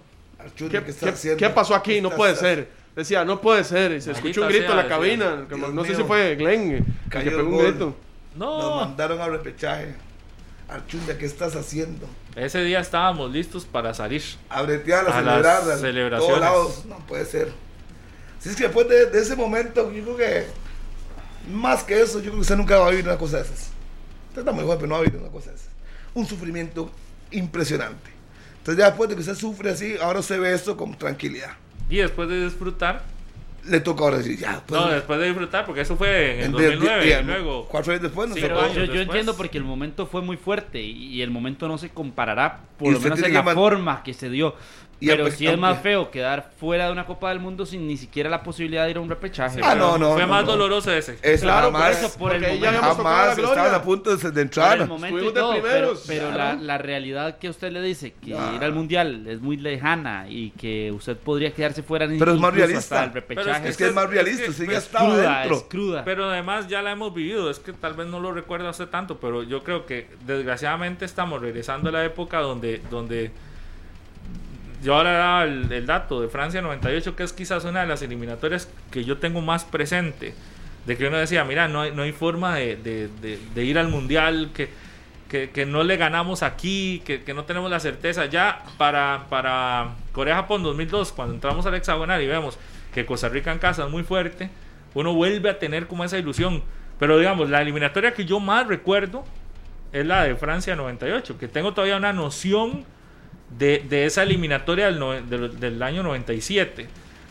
¿Qué, ¿qué, qué- qué pasó aquí? ¿Qué No puede haciendo? ser. Decía, no puede ser. Y se escuchó un grito en la sea, cabina. como- no sé si fue Glenn eh, que pegó un grito. Nos No, mandaron al repechaje. Archundia, ¿qué estás haciendo? ese día estábamos listos para salir. A bretear, a, A las celebrar. a celebraciones. todos lados. No puede ser. Si es que después de, de ese momento, yo creo que más que eso, yo creo que usted nunca va a vivir una cosa de esas. Usted está muy joven, pero no va a vivir una cosa de esas. Un sufrimiento impresionante. Entonces, ya después de que usted sufre así, ahora usted ve esto con tranquilidad. Y después de disfrutar, Le toca ahora decir, ya. pues, no, después de disfrutar, porque eso fue en el en de- 2009 de- y luego... Cuatro años después, no Sí, se pero Yo, yo entiendo porque el momento fue muy fuerte y, y el momento no se comparará, por Y lo menos en la forma que se dio. Y Pero aunque- sí es más feo quedar fuera de una Copa del Mundo sin ni siquiera la posibilidad de ir a un repechaje. Ah, no, no. Fue no, más no. doloroso ese. Es Claro, jamás, por eso, por el ya momento. jamás estaban a punto de, de Por entrar. el y de pero, primeros, pero la, claro. la realidad que usted le dice, que Ah. ir al mundial es muy lejana y que usted podría quedarse fuera ni Pero es más incluso realista. hasta el Pero repechaje. Es que es más realista, es que, pues, estaba cruda, dentro. es cruda. Pero además ya la hemos vivido, es que tal vez no lo recuerda usted tanto, pero yo creo que desgraciadamente estamos regresando a la época donde, donde yo ahora daba el, el dato de Francia 98, que es quizás una de las eliminatorias que yo tengo más presente, de que uno decía, mira, no hay, no hay forma de, de- de- de ir al mundial, que, que, que no le ganamos aquí, que, que no tenemos la certeza. Ya para, para Corea-Japón 2002, cuando entramos al hexagonal y vemos que Costa Rica en casa es muy fuerte, uno vuelve a tener como esa ilusión. Pero digamos, la eliminatoria que yo más recuerdo es la de Francia 98, que tengo todavía una noción de, de esa eliminatoria del, noven- del, del año 97.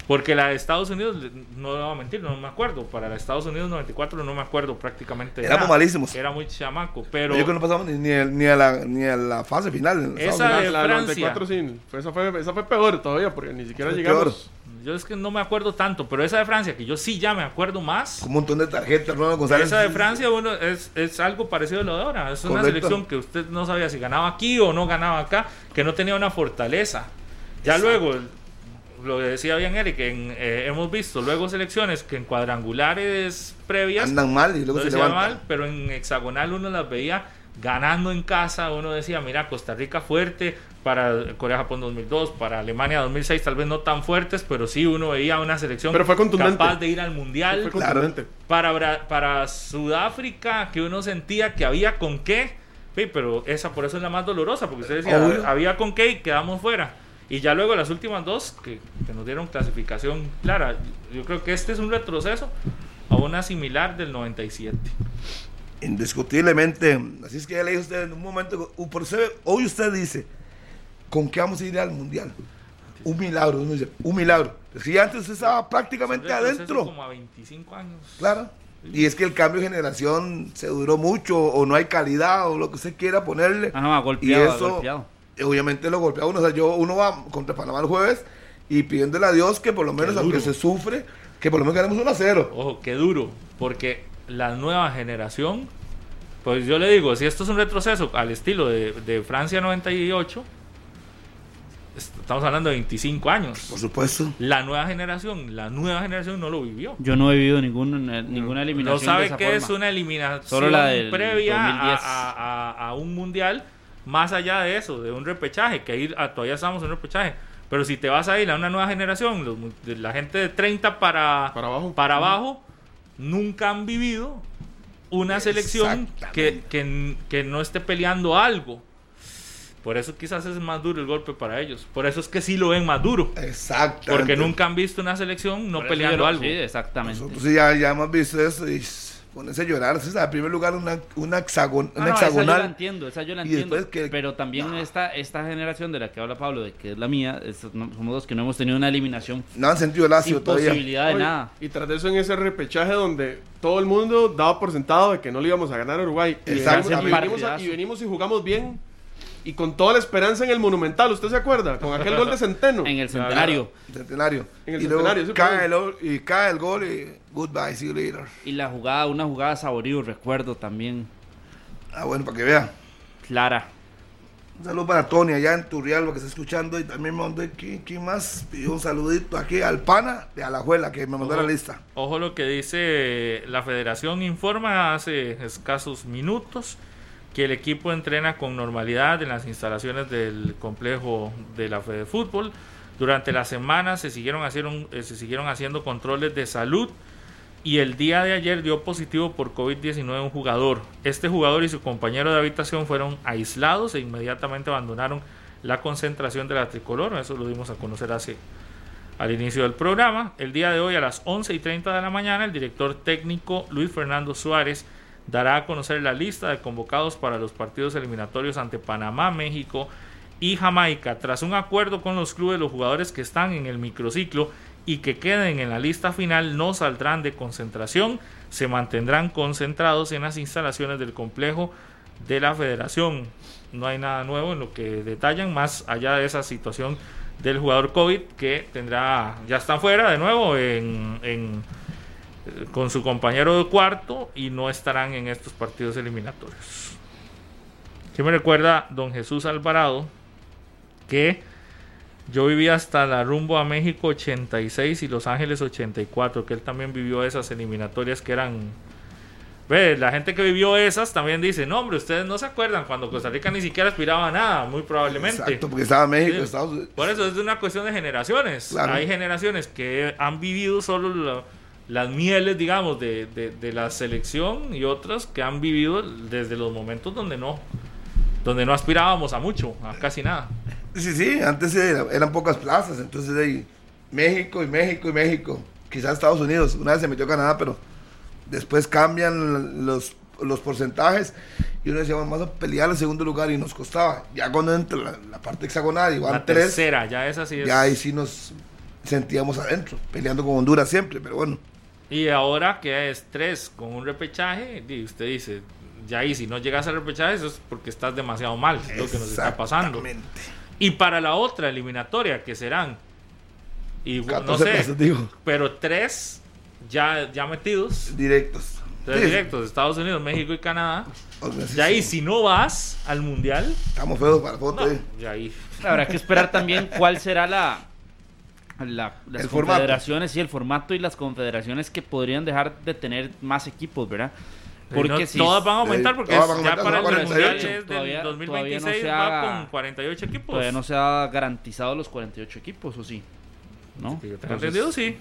Porque la de Estados Unidos, no le voy a mentir, no me acuerdo. Para la de Estados Unidos 94 no me acuerdo prácticamente. Éramos nada. malísimos. Era muy chamaco. Pero Yo creo que no pasamos ni, ni, a- ni a la, ni a la fase final. Esa Estábamos- de La, Francia. 94 sí, fue- esa, fue, esa fue peor todavía, porque ni siquiera Fue llegamos. Yo es que no me acuerdo tanto. Pero esa de Francia, que yo sí ya me acuerdo más. Un montón de tarjetas, Ronald González. Esa de Francia uno, es, es algo parecido a lo de ahora. Es una selección que usted no sabía si ganaba aquí o no ganaba acá, que no tenía una fortaleza. Ya luego, lo que decía bien Eric, en, eh, hemos visto luego selecciones que en cuadrangulares previas Andan mal y luego se levantan. mal, pero en hexagonal uno las veía ganando en casa. Uno decía, mira, Costa Rica fuerte para Corea-Japón 2002, para Alemania 2006, tal vez no tan fuertes, pero sí uno veía una selección Pero fue capaz de ir al mundial Fue Claro. contundente. para, para Sudáfrica, que uno sentía que había con qué, sí, pero esa por eso es la más dolorosa, porque usted decía, Obvio. había con qué y quedamos fuera. Y ya luego las últimas dos que, que nos dieron clasificación clara. Yo creo que este es un retroceso a una similar del 97. Indiscutiblemente. Así es que ya le dije a usted en un momento. Por eso, hoy usted dice: ¿con qué vamos a ir al mundial? Un milagro. Uno dice: un milagro. Es que ya antes usted estaba prácticamente adentro. Como a 25 años. Claro. Y es que el cambio de generación se duró mucho, o no hay calidad, o lo que usted quiera ponerle. Ah, no, ha golpeado, y ha eso, golpeado. obviamente lo golpea uno. O sea, yo, uno va contra Panamá el jueves y pidiéndole a Dios que por lo menos, aunque se sufre, que por lo menos ganemos 1 a 0. Ojo, qué duro, porque la nueva generación, pues yo le digo, si esto es un retroceso al estilo de, de Francia 98, est- estamos hablando de 25 años. Por supuesto. La nueva generación, la nueva generación no lo vivió. Yo no he vivido ningún, eh, ninguna No eliminación. de sabe esa qué es una eliminación Solo la del previa a, 2010. a- a- a un mundial, más allá de eso, de un repechaje, que ahí ah, todavía estamos en un repechaje. Pero si te vas a ir a una nueva generación, los de la gente de 30 para, Para abajo. para abajo, nunca han vivido una selección que, que, que no esté peleando algo. Por eso quizás es más duro el golpe para ellos. Por eso es que sí lo ven más duro. Exacto. Porque nunca han visto una selección no peleando algo. Sí, exactamente. Nosotros sí ya, ya hemos visto eso y ponerse a llorar. O sea, en primer lugar, una, una, hexagon- Ah, una no, esa yo la hexagonal. entiendo, esa yo la Y entiendo. después que- Pero también esta, esta generación de la que habla Pablo, de que es la mía, es- no- somos los que no hemos tenido una eliminación No han sentido el ácido sin todavía. posibilidad de Oye, nada. Y tras de eso, en ese repechaje donde todo el mundo daba por sentado de que no le íbamos a ganar a Uruguay. Y Exacto. venimos, y venimos a- Partidazo. y venimos y jugamos bien. Y con toda la esperanza en el Monumental, ¿usted se acuerda? Con aquel gol de Centeno. En el centenario. Centenario. En el y centenario, cae, el, y cae el gol y goodbye, see you later. Y la jugada, una jugada saborío, recuerdo también. Ah, bueno, para que vea. Clara. Un saludo para Tony allá en Turrialba que está escuchando y también me mandó, ¿quién, quién más? Pidió un saludito aquí al pana de Alajuela que me mandó Ojo. la lista. Ojo lo que dice la federación informa hace escasos minutos que el equipo entrena con normalidad en las instalaciones del complejo de la Fede Fútbol. Durante la semana se siguieron, haciendo, eh, se siguieron haciendo controles de salud y el día de ayer dio positivo por COVID-19 un jugador. Este jugador y su compañero de habitación fueron aislados e inmediatamente abandonaron la concentración de la tricolor. Eso lo dimos a conocer hace al inicio del programa. El día de hoy a las 11 y 30 de la mañana el director técnico Luis Fernando Suárez dará a conocer la lista de convocados para los partidos eliminatorios ante Panamá, México y Jamaica. Tras un acuerdo con los clubes, los jugadores que están en el microciclo y que queden en la lista final no saldrán de concentración, se mantendrán concentrados en las instalaciones del complejo de la federación. No hay nada nuevo en lo que detallan, más allá de esa situación del jugador COVID que tendrá, ya está fuera de nuevo en, en, con su compañero de cuarto y no estarán en estos partidos eliminatorios. Que me recuerda don Jesús Alvarado que yo viví hasta la rumbo a México 86 y Los Ángeles 84, que él también vivió esas eliminatorias que eran Ve, la gente que vivió esas también dice, no, hombre, ustedes no se acuerdan cuando Costa Rica ni siquiera aspiraba a nada, muy probablemente. Exacto, porque estaba México, Sí. Estados Unidos. Por eso es una cuestión de generaciones. Claro. Hay generaciones que han vivido solo la- las mieles, digamos, de, de- de la selección y otras que han vivido desde los momentos donde no, donde no aspirábamos a mucho, a casi nada. Sí, sí, antes era- eran pocas plazas, entonces ahí México y México y México. Quizás Estados Unidos, una vez se metió Canadá, pero después cambian los, los porcentajes y uno decía, vamos a pelear el segundo lugar y nos costaba. Ya cuando entra la, la parte hexagonal y van La tres, tercera, ya esa sí es. ya ahí sí nos sentíamos adentro, peleando con Honduras siempre, pero bueno. Y ahora que es tres con un repechaje, di, usted dice, ya ahí si no llegas al repechaje, eso es porque estás demasiado mal, es lo que nos está pasando. Exactamente. Y para la otra eliminatoria, que serán, y no 14 sé, digo, pero tres ya, ya metidos, directos. tres Sí, directos, Estados Unidos, México y Canadá. o sea, sí, Ya ahí, sí, si no vas al mundial, Estamos feos para la foto. no, eh. ya ahí. Habrá que esperar también cuál será la, la- las El formato. confederaciones y el formato y las confederaciones que podrían dejar de tener más equipos, ¿verdad? Porque No, si todas van a aumentar porque todas van a ya aumentar, para el son mundial 48. es del Todavía- 2026 todavía no se va ha- con 48 equipos. todavía no se ha garantizado los 48 equipos, ¿o sí? ¿No? Que Entonces, entendido, sí.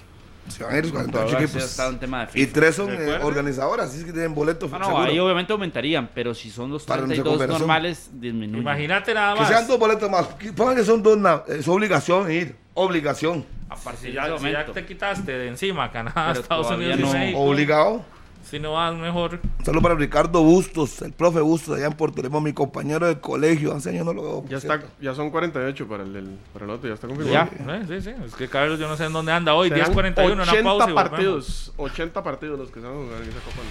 Se van a ir los 48 todavía se ha equipos. Y tres son ¿De eh, organizadoras, así es que tienen boletos. Ah, no, ahí obviamente aumentarían, pero si son los Para nuestra 32 cooperación. normales, disminuyen. Imagínate nada Que más. sean dos boletos más. Que Pongan que son dos, es obligación ir. Obligación. A partir ya, si ya te quitaste de encima Canadá, Pero Estados Unidos y no. México, Obligado. si no vas mejor. Un saludo para Ricardo Bustos, el profe Bustos allá en Puerto León, mi compañero de colegio. Hace años no lo veo. Ya, está, ya son 48 para el, para el otro, ya está confirmado. Ya. Eh, Sí, sí, es que Carlos yo no sé en dónde anda hoy, Serán 10.41, una 80 pausa y volvemos. partidos, 80 partidos los que se van a jugar en esa Copa.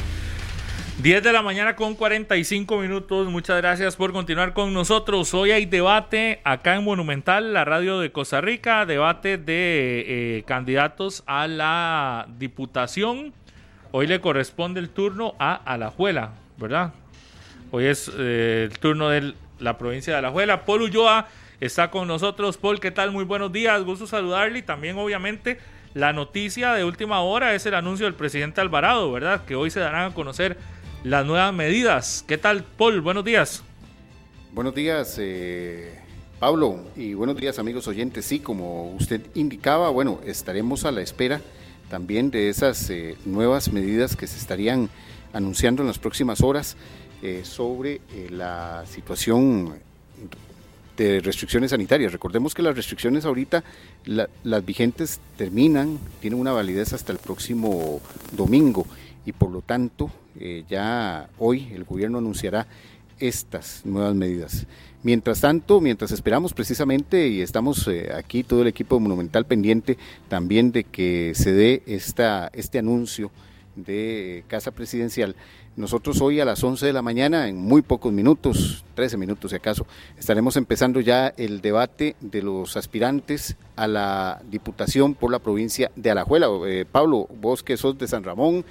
10 de la mañana con 45 minutos. Muchas gracias por continuar con nosotros. Hoy hay debate acá en Monumental, la radio de Costa Rica, debate de eh, candidatos a la diputación. Hoy le corresponde el turno a Alajuela, ¿verdad? Hoy es eh, el turno de la provincia de Alajuela. Paul Ulloa está con nosotros. Paul, ¿qué tal? Muy buenos días. Gusto saludarle. Y también, obviamente, la noticia de última hora es el anuncio del presidente Alvarado, ¿verdad? Que hoy se darán a conocer las nuevas medidas. ¿Qué tal, Paul? Buenos días. Buenos días, eh, Pablo, y buenos días, amigos oyentes. Sí, como usted indicaba, bueno, estaremos a la espera también de esas eh, nuevas medidas que se estarían anunciando en las próximas horas eh, sobre eh, la situación de restricciones sanitarias. Recordemos que las restricciones ahorita, la- las vigentes terminan, tienen una validez hasta el próximo domingo y por lo tanto eh, ya hoy el gobierno anunciará estas nuevas medidas. Mientras tanto, mientras esperamos precisamente y estamos eh, aquí todo el equipo de Monumental pendiente también de que se dé esta, este anuncio de Casa Presidencial, nosotros hoy a las 11 de la mañana, en muy pocos minutos, 13 minutos si acaso, estaremos empezando ya el debate de los aspirantes a la Diputación por la provincia de Alajuela. Eh, Pablo, vos que sos de San Ramón,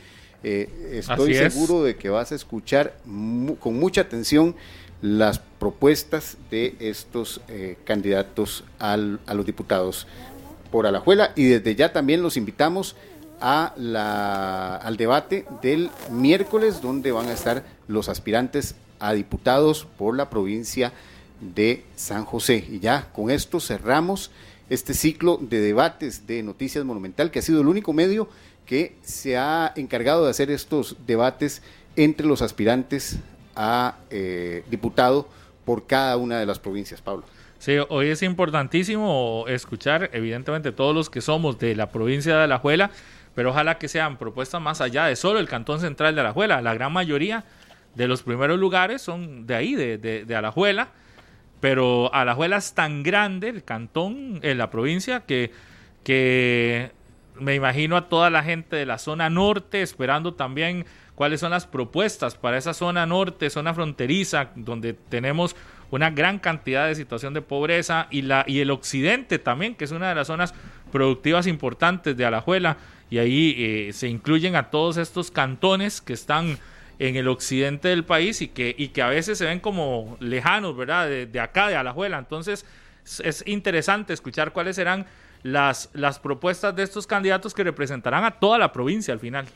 eh, estoy es. seguro de que vas a escuchar mu- con mucha atención las propuestas de estos eh, candidatos al- a los diputados por Alajuela y desde ya también los invitamos a la, al debate del miércoles donde van a estar los aspirantes a diputados por la provincia de San José. Y ya con esto cerramos este ciclo de debates de Noticias Monumental, que ha sido el único medio que se ha encargado de hacer estos debates entre los aspirantes a eh, diputado por cada una de las provincias, Pablo. Sí, hoy es importantísimo escuchar, evidentemente, todos los que somos de la provincia de Alajuela, pero ojalá que sean propuestas más allá de solo el cantón central de Alajuela. La gran mayoría de los primeros lugares son de ahí, de, de, de Alajuela, pero Alajuela es tan grande, el cantón, en la provincia, que, que me imagino a toda la gente de la zona norte esperando también cuáles son las propuestas para esa zona norte, zona fronteriza, donde tenemos una gran cantidad de situación de pobreza y, la, y el occidente también, que es una de las zonas productivas importantes de Alajuela, y ahí eh, se incluyen a todos estos cantones que están en el occidente del país y que, y que a veces se ven como lejanos, ¿verdad? De, de acá, de Alajuela. Entonces, es, es interesante escuchar cuáles serán las, las propuestas de estos candidatos que representarán a toda la provincia al final.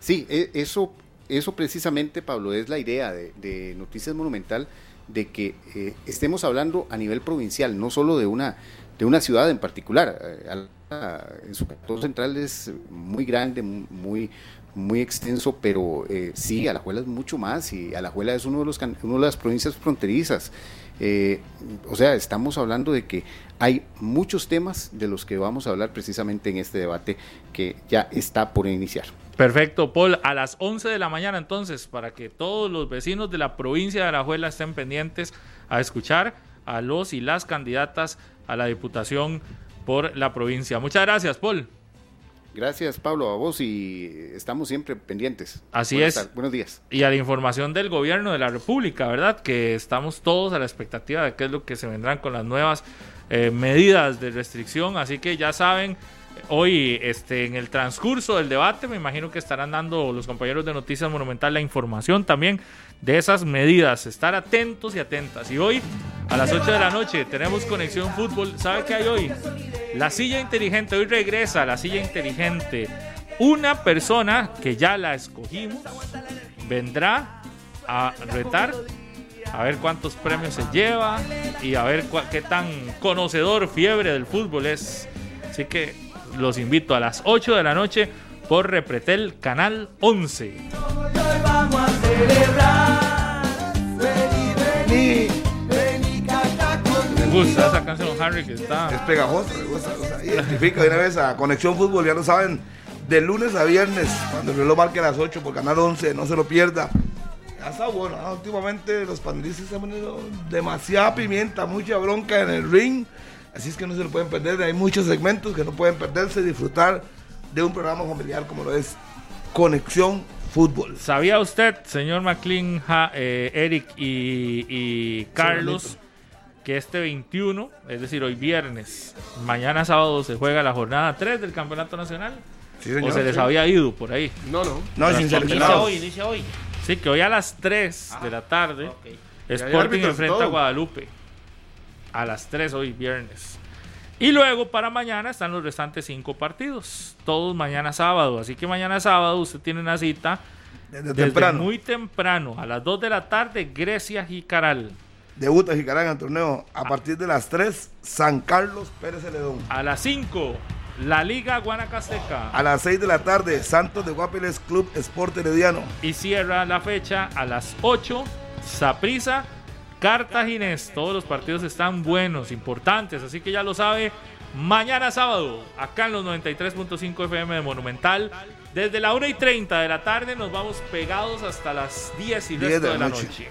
Sí, e- eso, eso precisamente, Pablo, es la idea de, Noticias Monumental, de que eh, estemos hablando a nivel provincial, no solo de una, de una ciudad en particular. Eh, en su sector central es muy grande, mu- muy, muy extenso, pero eh, sí, Alajuela es mucho más y Alajuela es uno de, los, una de las provincias fronterizas. Eh, o sea, estamos hablando de que hay muchos temas de los que vamos a hablar precisamente en este debate que ya está por iniciar. Perfecto, Paul. A las 11 de la mañana entonces, para que todos los vecinos de la provincia de Alajuela estén pendientes a escuchar a los y las candidatas a la Diputación por la provincia. Muchas gracias, Paul. Gracias, Pablo, a vos y estamos siempre pendientes. Así Buenas es. Buenos días. Y a la información del gobierno de la República, ¿verdad? Que estamos todos a la expectativa de qué es lo que se vendrán con las nuevas eh, medidas de restricción. Así que ya saben, hoy este, en el transcurso del debate, me imagino que estarán dando los compañeros de Noticias Monumental la información también de esas medidas. Estar atentos y atentas. Y hoy, a las 8 de la noche, tenemos Conexión Fútbol. ¿Sabe qué hay hoy? La silla inteligente. Hoy regresa la silla inteligente. Una persona que ya la escogimos vendrá a retar a ver cuántos premios se lleva y a ver qué tan conocedor fiebre del fútbol es. Así que los invito a las 8 de la noche por Repretel Canal 11. Me gusta esa canción, Harry, que Es está... pegajosa, me gusta. o identifica de una vez a Conexión Fútbol, ya lo saben, de lunes a viernes, cuando el reloj marque a las 8 por Canal 11, no se lo pierda. Ya está bueno, ¿no? últimamente los panelistas han ponido demasiada pimienta, mucha bronca en el ring, así es que no se lo pueden perder, hay muchos segmentos que no pueden perderse, disfrutar de un programa familiar como lo es Conexión Fútbol. ¿Sabía usted, señor McLean, Ja- eh, Eric y, y Carlos, que este 21, es decir, hoy viernes, mañana sábado se juega la jornada 3 del Campeonato Nacional? Sí, ¿O señor. se les había ido por ahí? No, no. No, sin Inicia hoy, inicia hoy. Sí, que hoy a las 3 de la tarde. Sporting enfrenta a. Guadalupe. A las 3 hoy viernes. Y luego para mañana están los restantes 5 partidos. Todos mañana sábado. Así que mañana sábado usted tiene una cita Desde desde temprano. muy temprano. A las 2 de la tarde, Grecia Jicaral. Debuta Jicarán en el torneo a partir de las 3, San Carlos Pérez Celedón. A las 5, la Liga Guanacasteca. A las 6 de la tarde, Santos de Guapiles Club Sport Herediano. Y cierra la fecha a las 8, Saprisa, Cartaginés. Todos los partidos están buenos, importantes, así que ya lo sabe. Mañana sábado, acá en los 93.5 FM de Monumental, desde la 1 y 30 de la tarde nos vamos pegados hasta las 10 y 10 resto de de la noche. noche.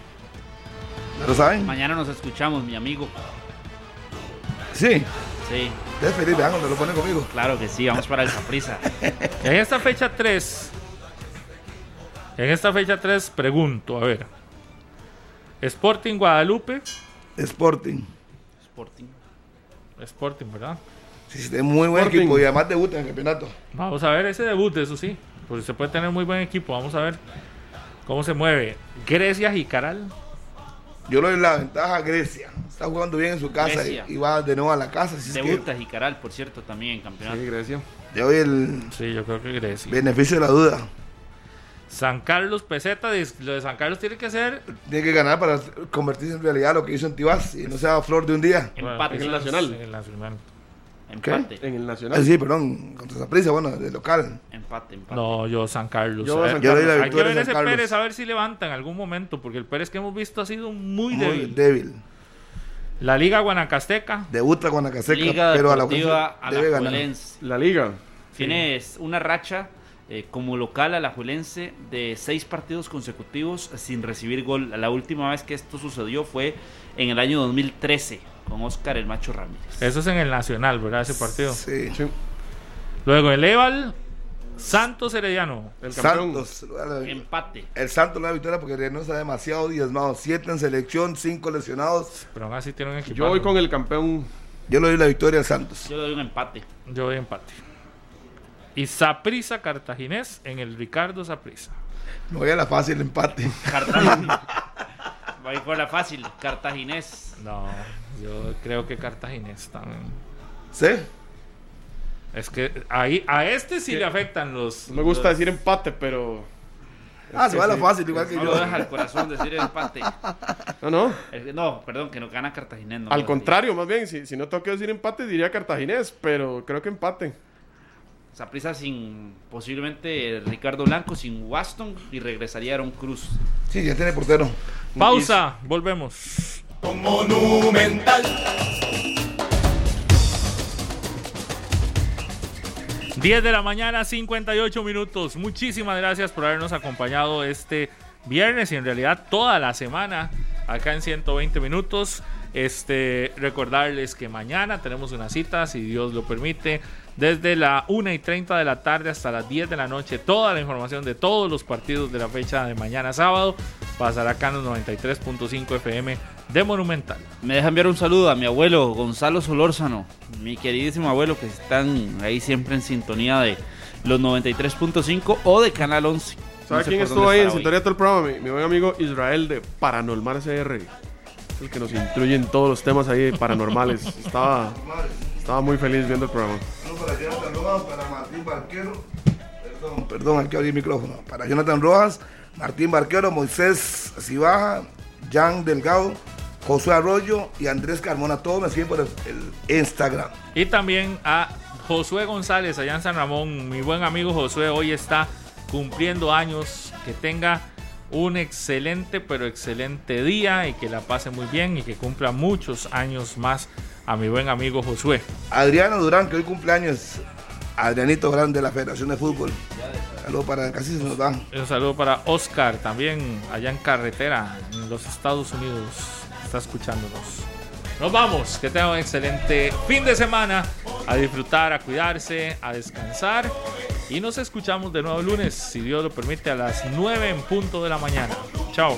¿Ya lo saben? Mañana nos escuchamos, mi amigo. Sí. Sí, Es feliz, vean cuando lo ponen conmigo. claro que sí, vamos para el Saprissa. En esta fecha 3, en esta fecha 3 pregunto, a ver. Sporting Guadalupe, Sporting. Sporting. Sporting, ¿verdad? Sí, sí, es muy buen Sporting. equipo y además debuta en el campeonato. Vamos a ver ese debut, eso sí. Porque se puede tener muy buen equipo. Vamos a ver cómo se mueve. Grecia Jicaral. Yo le doy la ventaja a Grecia. Está jugando bien en su casa y, y va de nuevo a la casa. Así es que Debuta Jicaral, por cierto, también en campeonato. Sí, Grecia. le doy el Sí, yo creo que Grecia. beneficio de la duda. San Carlos Peseta. Lo de San Carlos tiene que ser. Tiene que ganar para convertirse en realidad lo que hizo en Tibás y no sea flor de un día. Empate. en el Nacional. En el Nacional. Empate. En el Ah, Nacional. sí, perdón, contra Zaprisa, bueno, de local. Empate, empate. No, yo San Carlos. Yo A ver, San Yo doy la Hay que ver a San ese Carlos. Pérez a ver si levanta en algún momento. Porque el Pérez que hemos visto ha sido muy, Muy débil. débil. La Liga Guanacasteca. Debuta Guanacasteca, Liga pero a la debe ganar. La Liga. Tienes una racha eh, como local alajuelense de seis partidos consecutivos sin recibir gol. La última vez que esto sucedió fue en el año 2013 con Oscar el Macho Ramírez. Eso es en el Nacional, ¿verdad? Ese partido. Sí. Sí. Luego el Eval. Santos Herediano. El campeón. Santos. Empate. El Santos la victoria porque no está demasiado diezmado. Siete en selección, cinco lesionados. Pero aún así tiene un equipo. Yo voy con el campeón. Yo le doy la victoria al Santos. Yo le doy un empate. Yo doy empate. Y Saprisa Cartaginés en el Ricardo Saprisa. Me voy a la fácil empate. Cartaginés. Voy por la fácil. Cartaginés. No, yo creo que Cartaginés también. ¿Sí? Es que ahí a este sí ¿Qué? le afectan los. No me gusta los- decir empate, pero. Ah, se va a la fácil, igual que No yo. lo deja el corazón decir empate. No, no. El- No, perdón, que no gana Cartaginés. no Al contrario, más bien, si, si no tengo que decir empate, diría cartaginés, pero creo que empate. Saprissa sin posiblemente Ricardo Blanco, sin Waston y regresaría Aaron Cruz. Sí, ya tiene portero. Pausa, volvemos. Monumental. 10 de la mañana, 58 minutos. Muchísimas gracias por habernos acompañado este viernes y en realidad toda la semana acá en 120 minutos. Este, recordarles que mañana tenemos una cita, si Dios lo permite, desde la 1 y 30 de la tarde hasta las 10 de la noche. Toda la información de todos los partidos de la fecha de mañana sábado pasará acá en los 93.5 FM de Monumental. Me deja enviar un saludo a mi abuelo Gonzalo Solórzano, mi queridísimo abuelo que están ahí siempre en sintonía de los 93.5 o de Canal 11. ¿Sabe No sé quién estuvo ahí en sintonía todo el programa? Mi, mi buen amigo Israel de Paranormal CR. Es el que nos instruye en todos los temas ahí paranormales. Estaba, estaba muy feliz viendo el programa. para Jonathan Rojas, para Martín Barquero. Perdón, perdón, hay que abrir el micrófono. Para Jonathan Rojas, Martín Barquero, Moisés Cibaja, Jan Delgado, Josué Arroyo y Andrés Carmona. Todos me siguen por el, el Instagram. Y también a Josué González allá en San Ramón. Mi buen amigo Josué hoy está cumpliendo años. Que tenga un excelente, pero excelente día y que la pase muy bien y que cumpla muchos años más a mi buen amigo Josué. Adriano Durán, que hoy cumpleaños. Adrianito Grande de la Federación de Fútbol. Saludos para casi se nos da. Un saludo para Oscar, también allá en carretera, en los Estados Unidos. Está escuchándonos. Nos vamos, que tengan un excelente fin de semana. A disfrutar, a cuidarse, a descansar. Y nos escuchamos de nuevo el lunes, si Dios lo permite, a las 9 en punto de la mañana. Chao.